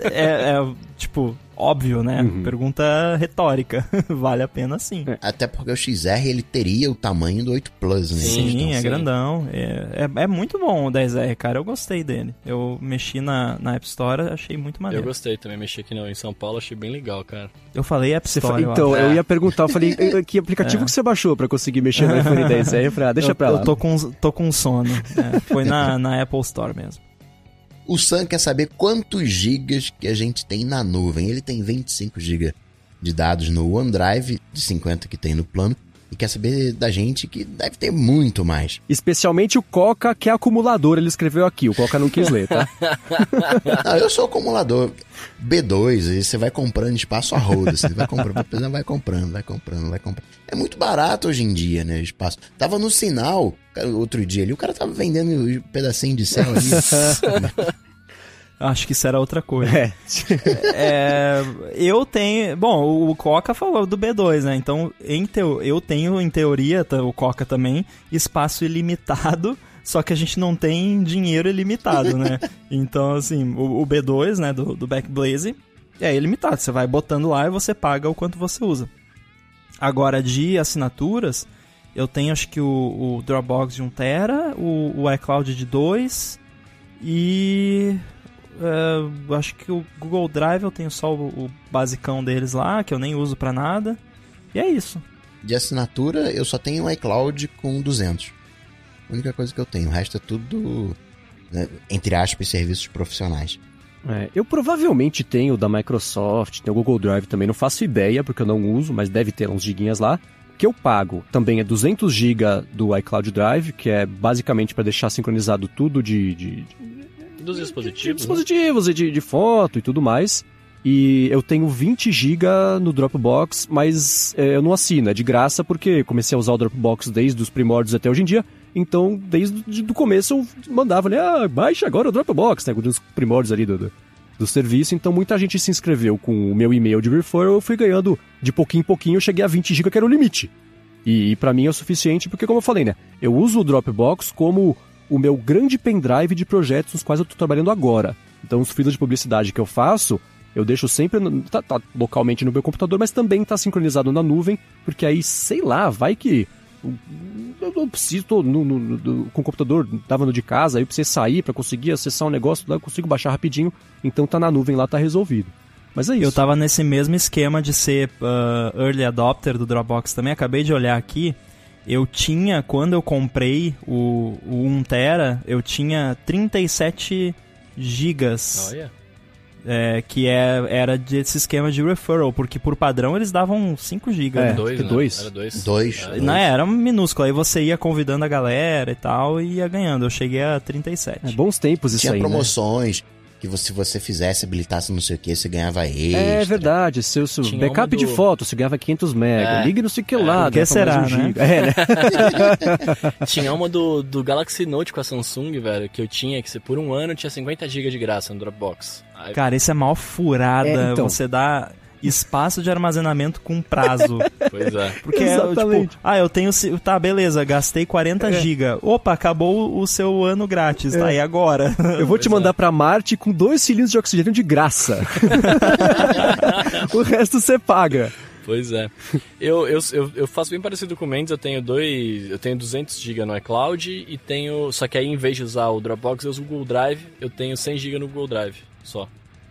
é, é, tipo, óbvio, né? Uhum. Pergunta retórica. *laughs* vale a pena sim. É. Até porque o XR ele teria o tamanho do 8 Plus, né? Sim, Então, é sim. grandão. É, é, é muito bom o 10R, cara. Eu gostei dele. Eu mexi na, na App Store, achei muito Eu maneiro. Eu, gostei também, mexi aqui no, em São Paulo, achei bem legal, cara. falei App Você Store. fa- eu Então, acho. eu ia perguntar, eu falei, *laughs* "Eh, que aplicativo É. que você baixou pra conseguir mexer no iPhone 10? Aí eu falei, ah, deixa eu, pra lá. Eu tô com, tô com sono. É, foi *laughs* na, na Apple Store mesmo. O Sam quer saber quantos gigas que a gente tem na nuvem. Ele tem 25 gigas de dados no OneDrive, de 50 que tem no plano, e quer saber da gente que deve ter muito mais. Especialmente o Coca, que é acumulador, ele escreveu aqui. O Coca não quis ler, tá? *laughs* Não, eu sou acumulador B2, aí você vai comprando espaço a roda, você vai comprando, vai comprando, vai comprando, vai comprando. É muito barato hoje em dia, né, o espaço. Tava no sinal, outro dia ali, o cara tava vendendo um pedacinho de céu ali. *laughs* Acho que isso era outra coisa. É. É, eu tenho. Bom, o Coca falou do B2, né? Então, em teo, eu tenho, em teoria, o Coca também, espaço ilimitado. Só que a gente não tem dinheiro ilimitado, né? *laughs* Então, assim, o, o B2, né, do, do Backblaze, é ilimitado. Você vai botando lá e você paga o quanto você usa. Agora, de assinaturas, eu tenho acho que o, o Dropbox de 1TB, o, o iCloud de 2 e. é, acho que o Google Drive eu tenho só o, o basicão deles lá, que eu nem uso pra nada. E é isso. De assinatura, eu só tenho um iCloud com 200. A única coisa que eu tenho, o resto é tudo, né, entre aspas, serviços profissionais. É, eu provavelmente tenho o da Microsoft, tem o Google Drive também, não faço ideia, porque eu não uso, mas deve ter uns giguinhas lá. O que eu pago também é 200 GB do iCloud Drive, que é basicamente para deixar sincronizado tudo de, de, Dos de dispositivos. né? dispositivos e de, de foto e tudo mais. E eu tenho 20 GB no Dropbox, mas é, eu não assino, é de graça porque comecei a usar o Dropbox desde os primórdios até hoje em dia. Então, desde o começo eu mandava ali, ah, baixa agora o Dropbox, né? Dos primórdios ali do, do, do serviço. Então, muita gente se inscreveu com o meu e-mail de referral, eu fui ganhando de pouquinho em pouquinho, eu cheguei a 20 GB, que era o limite. E, e para mim é o suficiente, porque como eu falei, né? Eu uso o Dropbox como o meu grande pendrive de projetos nos quais eu tô trabalhando agora. Então, os freelas de publicidade que eu faço, eu deixo sempre tá, tá localmente no meu computador, mas também tá sincronizado na nuvem, porque aí, sei lá, vai que eu não preciso, tô no, no- no- com o computador, tava no de casa, aí eu precisei sair pra conseguir acessar um negócio, lá eu consigo baixar rapidinho, então tá na nuvem lá, tá resolvido. Mas é isso. Eu tava nesse mesmo esquema de ser ah, early adopter do Dropbox também. Acabei de olhar aqui. Eu tinha, quando eu comprei o, o 1TB, eu tinha 37 gigas. Olha. é, que é, era desse esquema de referral, porque por padrão eles davam 5 GB. É. né? Dois, que né? dois? Era dois. Dois. É. Não, era minúsculo, aí você ia convidando a galera e tal, e ia ganhando. Eu cheguei a 37. É bons tempos isso Tinha aí, né? promoções que você, se você fizesse, habilitasse não sei o que, você ganhava extra. É verdade, seu, seu Tinha backup uma de do- foto, você ganhava 500 mega, É. ligue não sei o que lá, por que será, um né? É, né? *laughs* Tinha uma do, do Galaxy Note com a Samsung, velho, que eu tinha, que você por um ano tinha 50 GB de graça no Dropbox. Cara, isso é mal furada. É, então. Você dá espaço de armazenamento com prazo. *laughs* pois é. Porque, é, Exatamente. tipo, ah, eu tenho. Tá, beleza, gastei 40 GB. Opa, acabou o seu ano grátis. Tá, e agora? Eu vou te Pois é. mandar pra Marte com dois cilindros de oxigênio de graça. *laughs* o resto você paga. Pois é. Eu, eu, eu, eu faço bem parecido com o Mendes, eu tenho dois. Eu tenho 200 GB no iCloud e tenho. Só que aí em vez de usar o Dropbox, eu uso o Google Drive. Eu tenho 100 GB no Google Drive só.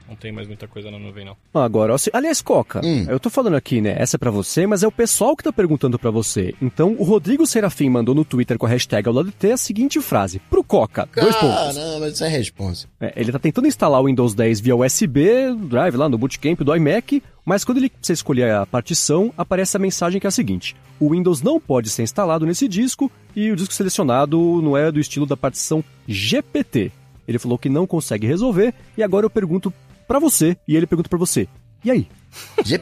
Não tem mais muita coisa na nuvem, não. Agora, aliás, Coca, Hum. eu tô falando aqui, né? Essa é pra você, mas é o pessoal que tá perguntando pra você. Então, o Rodrigo Serafim mandou no Twitter com a hashtag AulaDT a seguinte frase: Pro Coca, dois pontos. Caramba, isso é responsa. É, ele tá tentando instalar o Windows 10 via USB Drive lá no Bootcamp do iMac, Mas quando ele você escolher a partição, aparece a mensagem que é a seguinte: o Windows não pode ser instalado nesse disco e o disco selecionado não é do estilo da partição GPT. Ele falou que não consegue resolver e agora eu pergunto para você e ele pergunta para você. E aí? G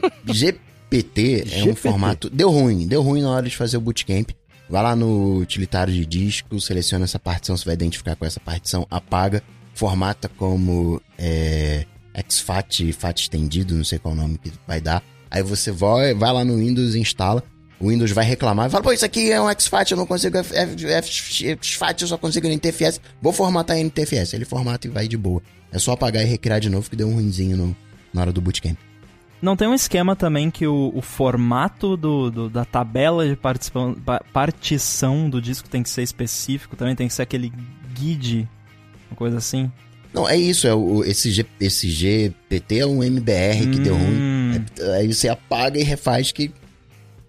GPT é um formato. Deu ruim, deu ruim na hora de fazer o bootcamp. Vai lá no utilitário de disco, seleciona essa partição, você vai identificar com essa partição, apaga, formata como é, exFAT, FAT estendido, não sei qual o nome que vai dar. Aí você vai, vai lá no Windows e instala. O Windows vai reclamar e fala, pô, isso aqui é um exFAT, eu não consigo exFAT, eu só consigo NTFS. Vou formatar em NTFS. Ele formata e vai de boa. É só apagar e recriar de novo que deu um ruimzinho no, na hora do bootcamp. Não tem um esquema também que o, o formato do, do, da tabela de partição do disco tem que ser específico, também tem que ser aquele guide, uma coisa assim? Não, é isso, é o, esse, G, esse GPT é um MBR que hum. deu ruim. Hum. É, aí você apaga e refaz que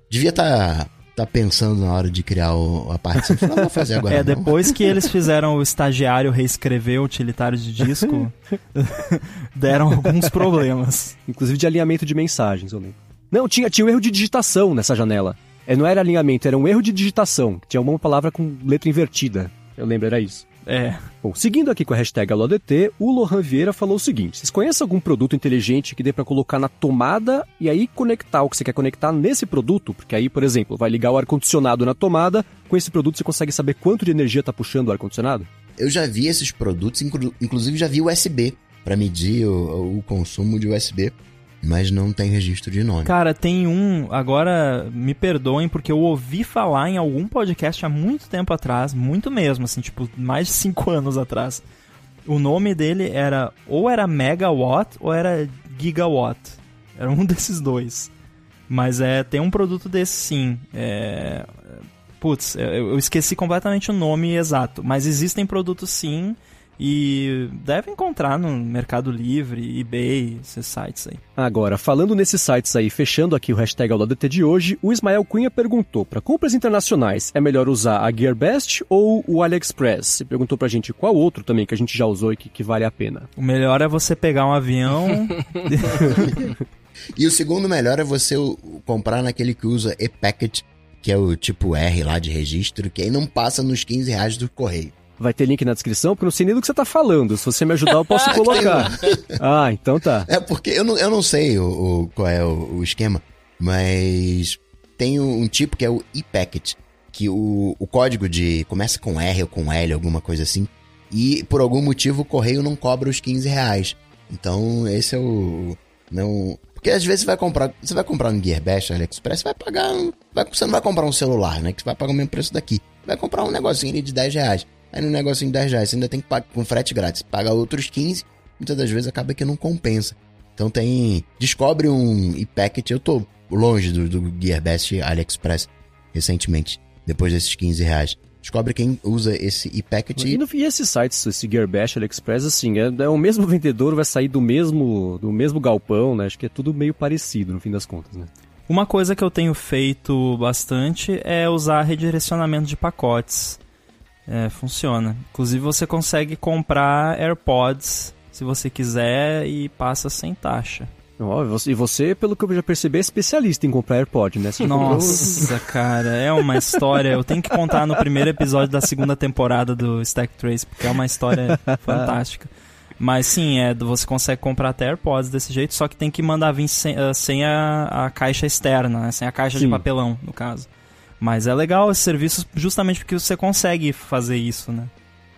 devia estar tá tá pensando na hora de criar o, a parte, não vou fazer agora. *laughs* É, não. depois que eles fizeram o estagiário reescrever o utilitário de disco, *laughs* deram alguns problemas. Inclusive de alinhamento de mensagens, eu lembro. Não, tinha, tinha um erro de digitação nessa janela. É, não era alinhamento, era um erro de digitação. Tinha uma palavra com letra invertida. Eu lembro, era isso. É. Bom, seguindo aqui com a hashtag AloDT, o Lohan Vieira falou o seguinte: vocês conhecem algum produto inteligente que dê para colocar na tomada e aí conectar o que você quer conectar nesse produto? Porque aí, por exemplo, vai ligar o ar-condicionado na tomada, com esse produto você consegue saber quanto de energia está puxando o ar-condicionado? Eu já vi esses produtos, inclusive já vi USB para medir o, o consumo de USB mas não tem registro de nome. Cara, tem um. Agora, me perdoem, porque eu ouvi falar em algum podcast há muito tempo atrás, muito mesmo, assim, tipo, mais de 5 *laughs* anos atrás. O nome dele era. Ou era Megawatt ou era Gigawatt. Era um *laughs* desses dois. Mas é, tem um produto desse sim. É, putz, eu esqueci completamente o nome exato. Mas existem produtos sim e deve encontrar no Mercado Livre, eBay, esses sites aí. Agora, falando nesses sites aí, fechando aqui o hashtag AulaDT de hoje, o Ismael Cunha perguntou: para compras internacionais, é melhor usar a GearBest ou o AliExpress? Ele perguntou pra gente qual outro também que a gente já usou e que, que vale a pena. O melhor é você pegar um avião. *laughs* e o segundo melhor é você comprar naquele que usa e-packet, que é o tipo R lá de registro, que aí não passa nos 15 reais do correio. Vai ter link na descrição, porque eu não sei nem do que você tá falando. Se você me ajudar, eu posso *laughs* colocar. ah, então tá. É porque eu não, eu não sei o, o qual é o, o, esquema, mas tem um, um tipo que é o e-packet, que o, o código de começa com R ou com L, alguma coisa assim, e por algum motivo o correio não cobra os 15 reais. Então esse é o. Não, porque às vezes você vai comprar, você vai comprar um Gearbest, AliExpress, vai pagar, vai, você não vai comprar um celular, né, que você vai pagar o mesmo preço daqui. Vai comprar um negocinho ali de 10 reais. Aí no negocinho de 10 reais você ainda tem que pagar com frete grátis. Paga outros 15, muitas das vezes acaba que não compensa. Então tem. Descobre um e-packet. Eu tô longe do, do Gearbest AliExpress recentemente, depois desses 15 reais. Descobre quem usa esse e-packet. E, e esses sites, esse Gearbest, AliExpress, assim, é, é, o mesmo vendedor, vai sair do mesmo, do mesmo galpão, né? Acho que é tudo meio parecido no fim das contas, né? Uma coisa que eu tenho feito bastante é usar redirecionamento de pacotes. É, funciona. Inclusive você consegue comprar AirPods se você quiser e passa sem taxa. Oh, e você, pelo que eu já percebi, é especialista em comprar AirPod, né? Você Nossa, comprou... cara, é uma história. Eu tenho que contar no primeiro episódio da segunda temporada do Stack Trace, porque é uma história *laughs* fantástica. Mas sim, é, você consegue comprar até AirPods desse jeito, só que tem que mandar vir sem, uh, sem a, a, caixa externa, né? sem a caixa sim. de papelão, no caso. Mas é legal esse serviço justamente porque você consegue fazer isso, né?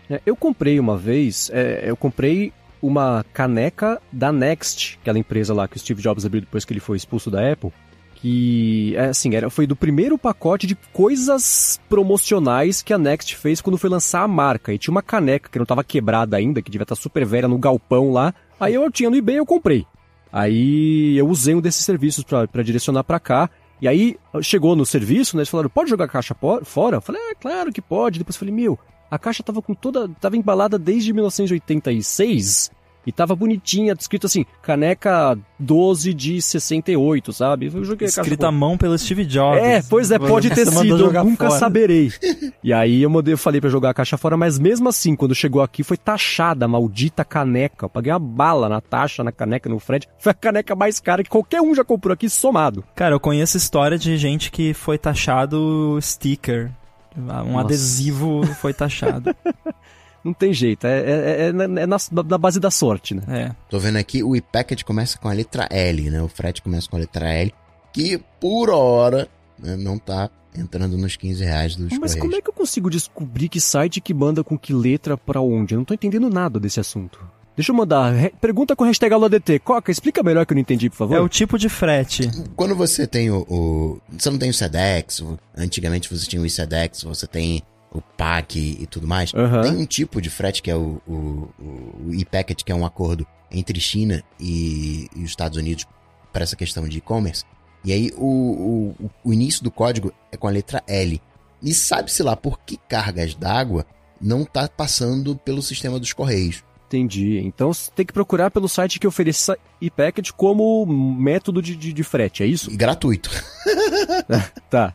É, eu comprei uma vez, é, eu comprei uma caneca da Next, aquela empresa lá que o Steve Jobs abriu depois que ele foi expulso da Apple, que é, assim, era, foi do primeiro pacote de coisas promocionais que a Next fez quando foi lançar a marca. E tinha uma caneca que não estava quebrada ainda, que devia estar tá super velha no galpão lá. Aí eu tinha no eBay eu comprei. Aí eu usei um desses serviços para direcionar para cá. E aí chegou no serviço, né? Eles falaram, pode jogar a caixa fora? Eu falei, é, claro que pode. Depois eu falei, meu, a caixa tava com toda. tava embalada desde 1986. E tava bonitinha, escrito assim, caneca 12 de 68, sabe? Eu joguei Escrita à mão pelo Steve Jobs. É, pois é, pode ter sido, eu nunca fora. saberei. *laughs* E aí eu, mandei, eu falei pra jogar a caixa fora, mas mesmo assim, quando chegou aqui, foi taxada a maldita caneca. Eu paguei uma bala na taxa, na caneca, no frete. Foi a caneca mais cara que qualquer um já comprou aqui somado. Cara, eu conheço história de gente que foi taxado sticker. Um Nossa. adesivo foi taxado. *laughs* Não tem jeito, é, é, é na, é na- na base da sorte, né? É. Tô vendo aqui, o e-packet começa com a letra L, né? O frete começa com a letra L, que por hora né, não tá entrando nos 15 reais dos Mas correios. como é que eu consigo descobrir que site que manda com que letra pra onde? Eu não tô entendendo nada desse assunto. Deixa eu mandar. re- pergunta com hashtag AulaDT. Coca, explica melhor que eu não entendi, por favor. É o tipo de frete. Quando você tem o, o- Você não tem o SEDEX, antigamente você tinha o ISEDEX, você tem o PAC e tudo mais. Aham. Tem um tipo de frete que é o, o, o- o e-packet, que é um acordo entre China e, e os Estados Unidos para essa questão de e-commerce. E aí o, o, o início do código é com a letra L. E sabe-se lá por que cargas d'água não tá passando pelo sistema dos correios. Entendi. Então você tem que procurar pelo site que ofereça e-packet como método de, de, de frete, é isso? E gratuito. *laughs* Tá.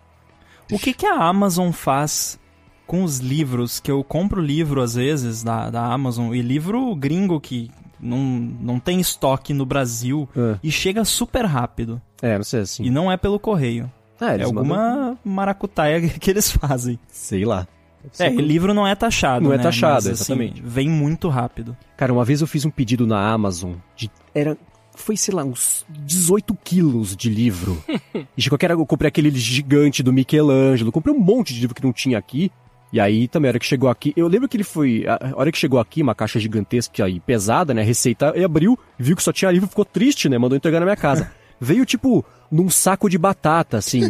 O que, que a Amazon faz com os livros? Que eu compro livro às vezes da, da Amazon e livro gringo que não, não tem estoque no Brasil Ah. e chega super rápido. É, não sei assim. E não é pelo correio. Ah, É eles mandam- alguma maracutaia *laughs* que eles fazem. Sei lá. É, e livro não é taxado, Não é né? taxado, Mas, assim, exatamente. vem muito rápido. Cara, uma vez eu fiz um pedido na Amazon de. Era. Foi, sei lá, uns 18 quilos de livro. *laughs* e chegou que era, eu comprei aquele gigante do Michelangelo. Comprei um monte de livro que não tinha aqui. E aí também, a hora que chegou aqui. Eu lembro que ele foi. A hora que chegou aqui, uma caixa gigantesca e pesada, né? Receita, e abriu, viu que só tinha livro, ficou triste, né? Mandou entregar na minha casa. *laughs* Veio tipo num saco de batata, assim.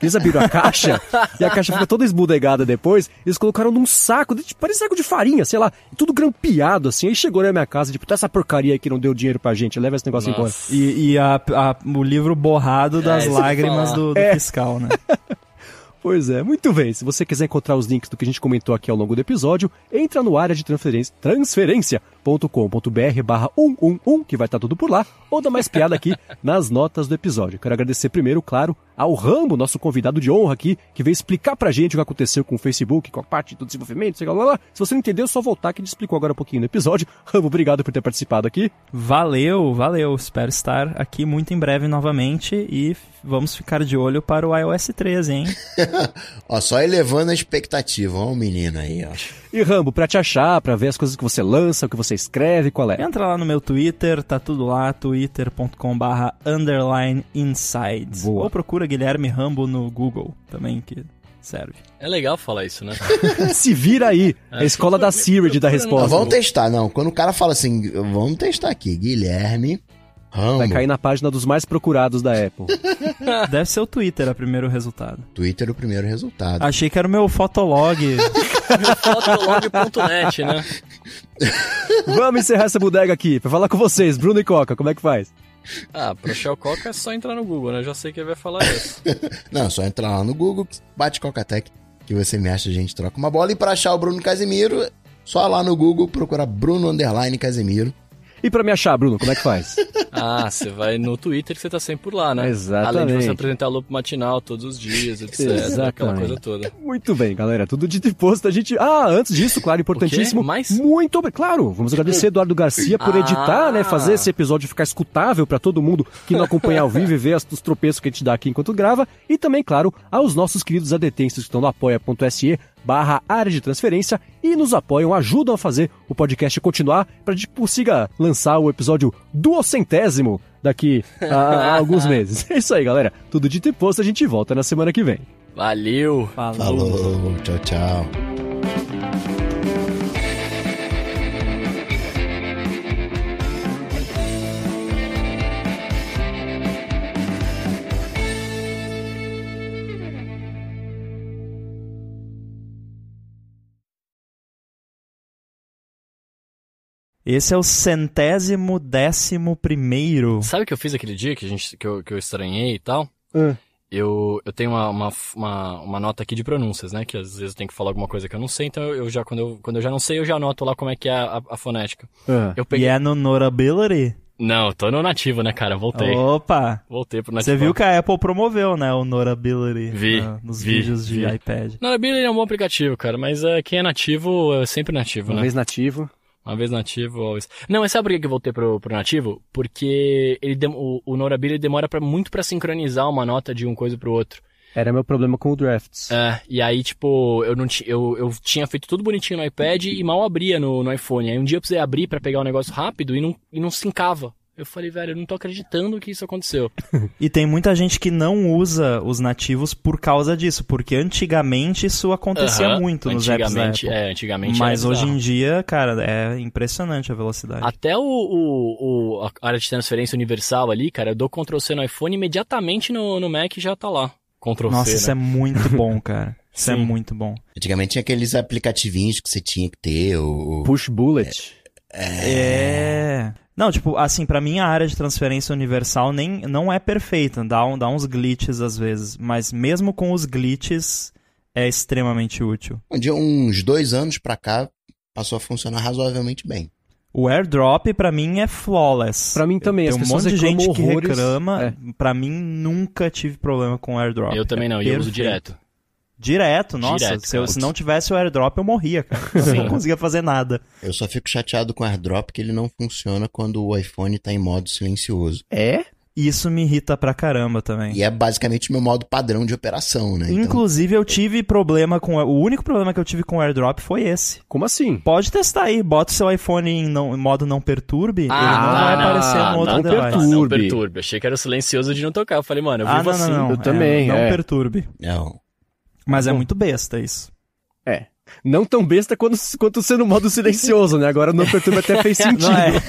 Eles abriram a caixa *laughs* e a caixa ficou toda esbudegada depois. Eles colocaram num saco, de- tipo, parecia saco de farinha, sei lá, tudo grampeado, assim. Aí chegou na minha casa, tipo, tá essa porcaria aqui não deu dinheiro pra gente, leva esse negócio embora. Nossa. E, e a- a- o livro borrado das que ia lágrimas *laughs* do, do fiscal, né? Pois é, muito bem. Se você quiser encontrar os links do que a gente comentou aqui ao longo do episódio, entra no área de transferência, transferência.com.br barra 111, que vai estar tudo por lá, ou dá mais piada aqui *laughs* nas notas do episódio. Quero agradecer primeiro, claro, ao Rambo, nosso convidado de honra aqui, que veio explicar pra gente o que aconteceu com o Facebook, com a parte do desenvolvimento, sei lá, lá, lá. Se você não entendeu, é só voltar que ele explicou agora um pouquinho no episódio. *laughs* Rambo, obrigado por ter participado aqui. Valeu, valeu. Espero estar aqui muito em breve novamente e vamos ficar de olho para o iOS 13, hein? *laughs* Ó, só elevando a expectativa. Ó o menino aí, ó. E Rambo, pra te achar, pra ver as coisas que você lança, o que você escreve, qual é? Entra lá no meu Twitter, tá tudo lá, twitter.com barra underline insides. Boa. Ou procura Guilherme Rambo no Google também, que serve. É legal falar isso, né? *laughs* Se vira aí, é a escola da Siri de dar resposta. vamos testar, não. Quando o cara fala assim, vamos testar aqui. Guilherme Rambo. Vai cair na página dos mais procurados da Apple. *laughs* Deve ser o Twitter o primeiro resultado. Twitter o primeiro resultado. Achei que era o meu fotolog. *laughs* Fotolog.net, né? Vamos encerrar essa bodega aqui. Pra falar com vocês, Bruno e Coca, como é que faz? Ah, pra achar o Coca é só entrar no Google, né? Eu já sei que ele vai falar isso. *laughs* Não, só entrar lá no Google, bate Cocatec, que você me acha, a gente troca uma bola. E pra achar o Bruno Casimiro, só lá no Google procura Bruno Underline Casimiro. E pra me achar, Bruno, como é que faz? *laughs* Ah, você vai no Twitter que você tá sempre por lá, né? Exatamente. Além de você apresentar loop matinal todos os dias, etc. Exatamente. Aquela coisa toda. Muito bem, galera. Tudo dito e posto. A gente. Ah, antes disso, claro, importantíssimo. Mais? Muito obrigado. Claro, vamos agradecer Eduardo Garcia por Ah. editar, né? Fazer esse episódio ficar escutável pra todo mundo que não acompanha ao vivo e ver os tropeços que a gente dá aqui enquanto grava. E também, claro, aos nossos queridos adetêncios que estão no apoia.se barra área de transferência e nos apoiam, ajudam a fazer o podcast continuar para a gente consiga lançar o episódio duocentésimo daqui a, a *laughs* alguns meses. É isso aí, galera. Tudo dito e posto, a gente volta na semana que vem. Valeu! Falou. Falou, tchau, tchau. Esse é o centésimo décimo primeiro. Sabe o que eu fiz aquele dia que, a gente, que, eu, que eu estranhei e tal? Ah. eu, eu tenho uma, uma, uma, uma nota aqui de pronúncias, né? Que às vezes eu tenho que falar alguma coisa que eu não sei, então eu já, quando eu, quando eu já não sei, eu já anoto lá como é que é a, a fonética. Ah. Eu E peguei. é no Notability? Não, tô no nativo, né, cara? Voltei. Opa! Voltei pro nativo. Você viu que a Apple promoveu, né, o Notability Vi, na- nos vi, vídeos de vi. iPad. Notability é um bom aplicativo, cara, mas é, quem é nativo é sempre nativo, Uma né? vez nativo. Uma vez nativo, always. Não, mas sabe por que que eu voltei pro, pro nativo? Porque ele dem- o, o Notability demora pra, muito pra sincronizar uma nota de um coisa pro outro. Era meu problema com o Drafts. É, e aí, tipo, eu não eu, eu tinha feito tudo bonitinho no iPad e mal abria no, no iPhone. Aí um dia eu precisei abrir pra pegar o negócio rápido e não, e não sincava. Eu falei, velho, eu não tô acreditando que isso aconteceu. *laughs* E tem muita gente que não usa os nativos por causa disso, porque antigamente isso acontecia Aham, muito nos apps da Apple. é, antigamente Mas era hoje em dia, cara, é impressionante a velocidade. Até o, o, o- a área de transferência universal ali, cara, eu dou Ctrl C no iPhone e imediatamente no, no Mac já tá lá. Ctrl Nossa, C, isso né? é muito bom, *laughs* cara. Isso é Sim. muito bom. Antigamente tinha aqueles aplicativinhos que você tinha que ter, o... Push Bullet. É. Não, tipo, assim, pra mim a área de transferência universal nem, não é perfeita, dá, um, dá uns glitches às vezes, mas mesmo com os glitches é extremamente útil. De uns dois anos pra cá, passou a funcionar razoavelmente bem. O airdrop pra mim é flawless. Pra mim também, Tem um monte de gente reclamam que horrores. reclama, É. pra mim nunca tive problema com o airdrop. Eu também É não, e eu uso direto. Direto, nossa. Direto, se, eu- se não tivesse o airdrop, eu morria, cara. *laughs* Eu não conseguia fazer nada. Eu só fico chateado com o AirDrop que ele não funciona quando o iPhone tá em modo silencioso. É? Isso me irrita pra caramba também. E é basicamente o meu modo padrão de operação, né? Então, Inclusive, eu tive problema com. O único problema que eu tive com o airdrop foi esse. Como assim? Pode testar aí, bota o seu iPhone em, não- em modo não perturbe, ele não Ah, vai não, aparecer não, no outro não device. perturbe. Não perturbe. Achei que era o silencioso de não tocar. Eu falei, mano, eu Ah, vivo não, não, assim. não. Eu também, Não é. perturbe. não. Mas é muito besta isso. É. Não tão besta quanto, quanto ser no modo silencioso, né? Agora não perturba até fez sentido. *laughs* Não é? *laughs*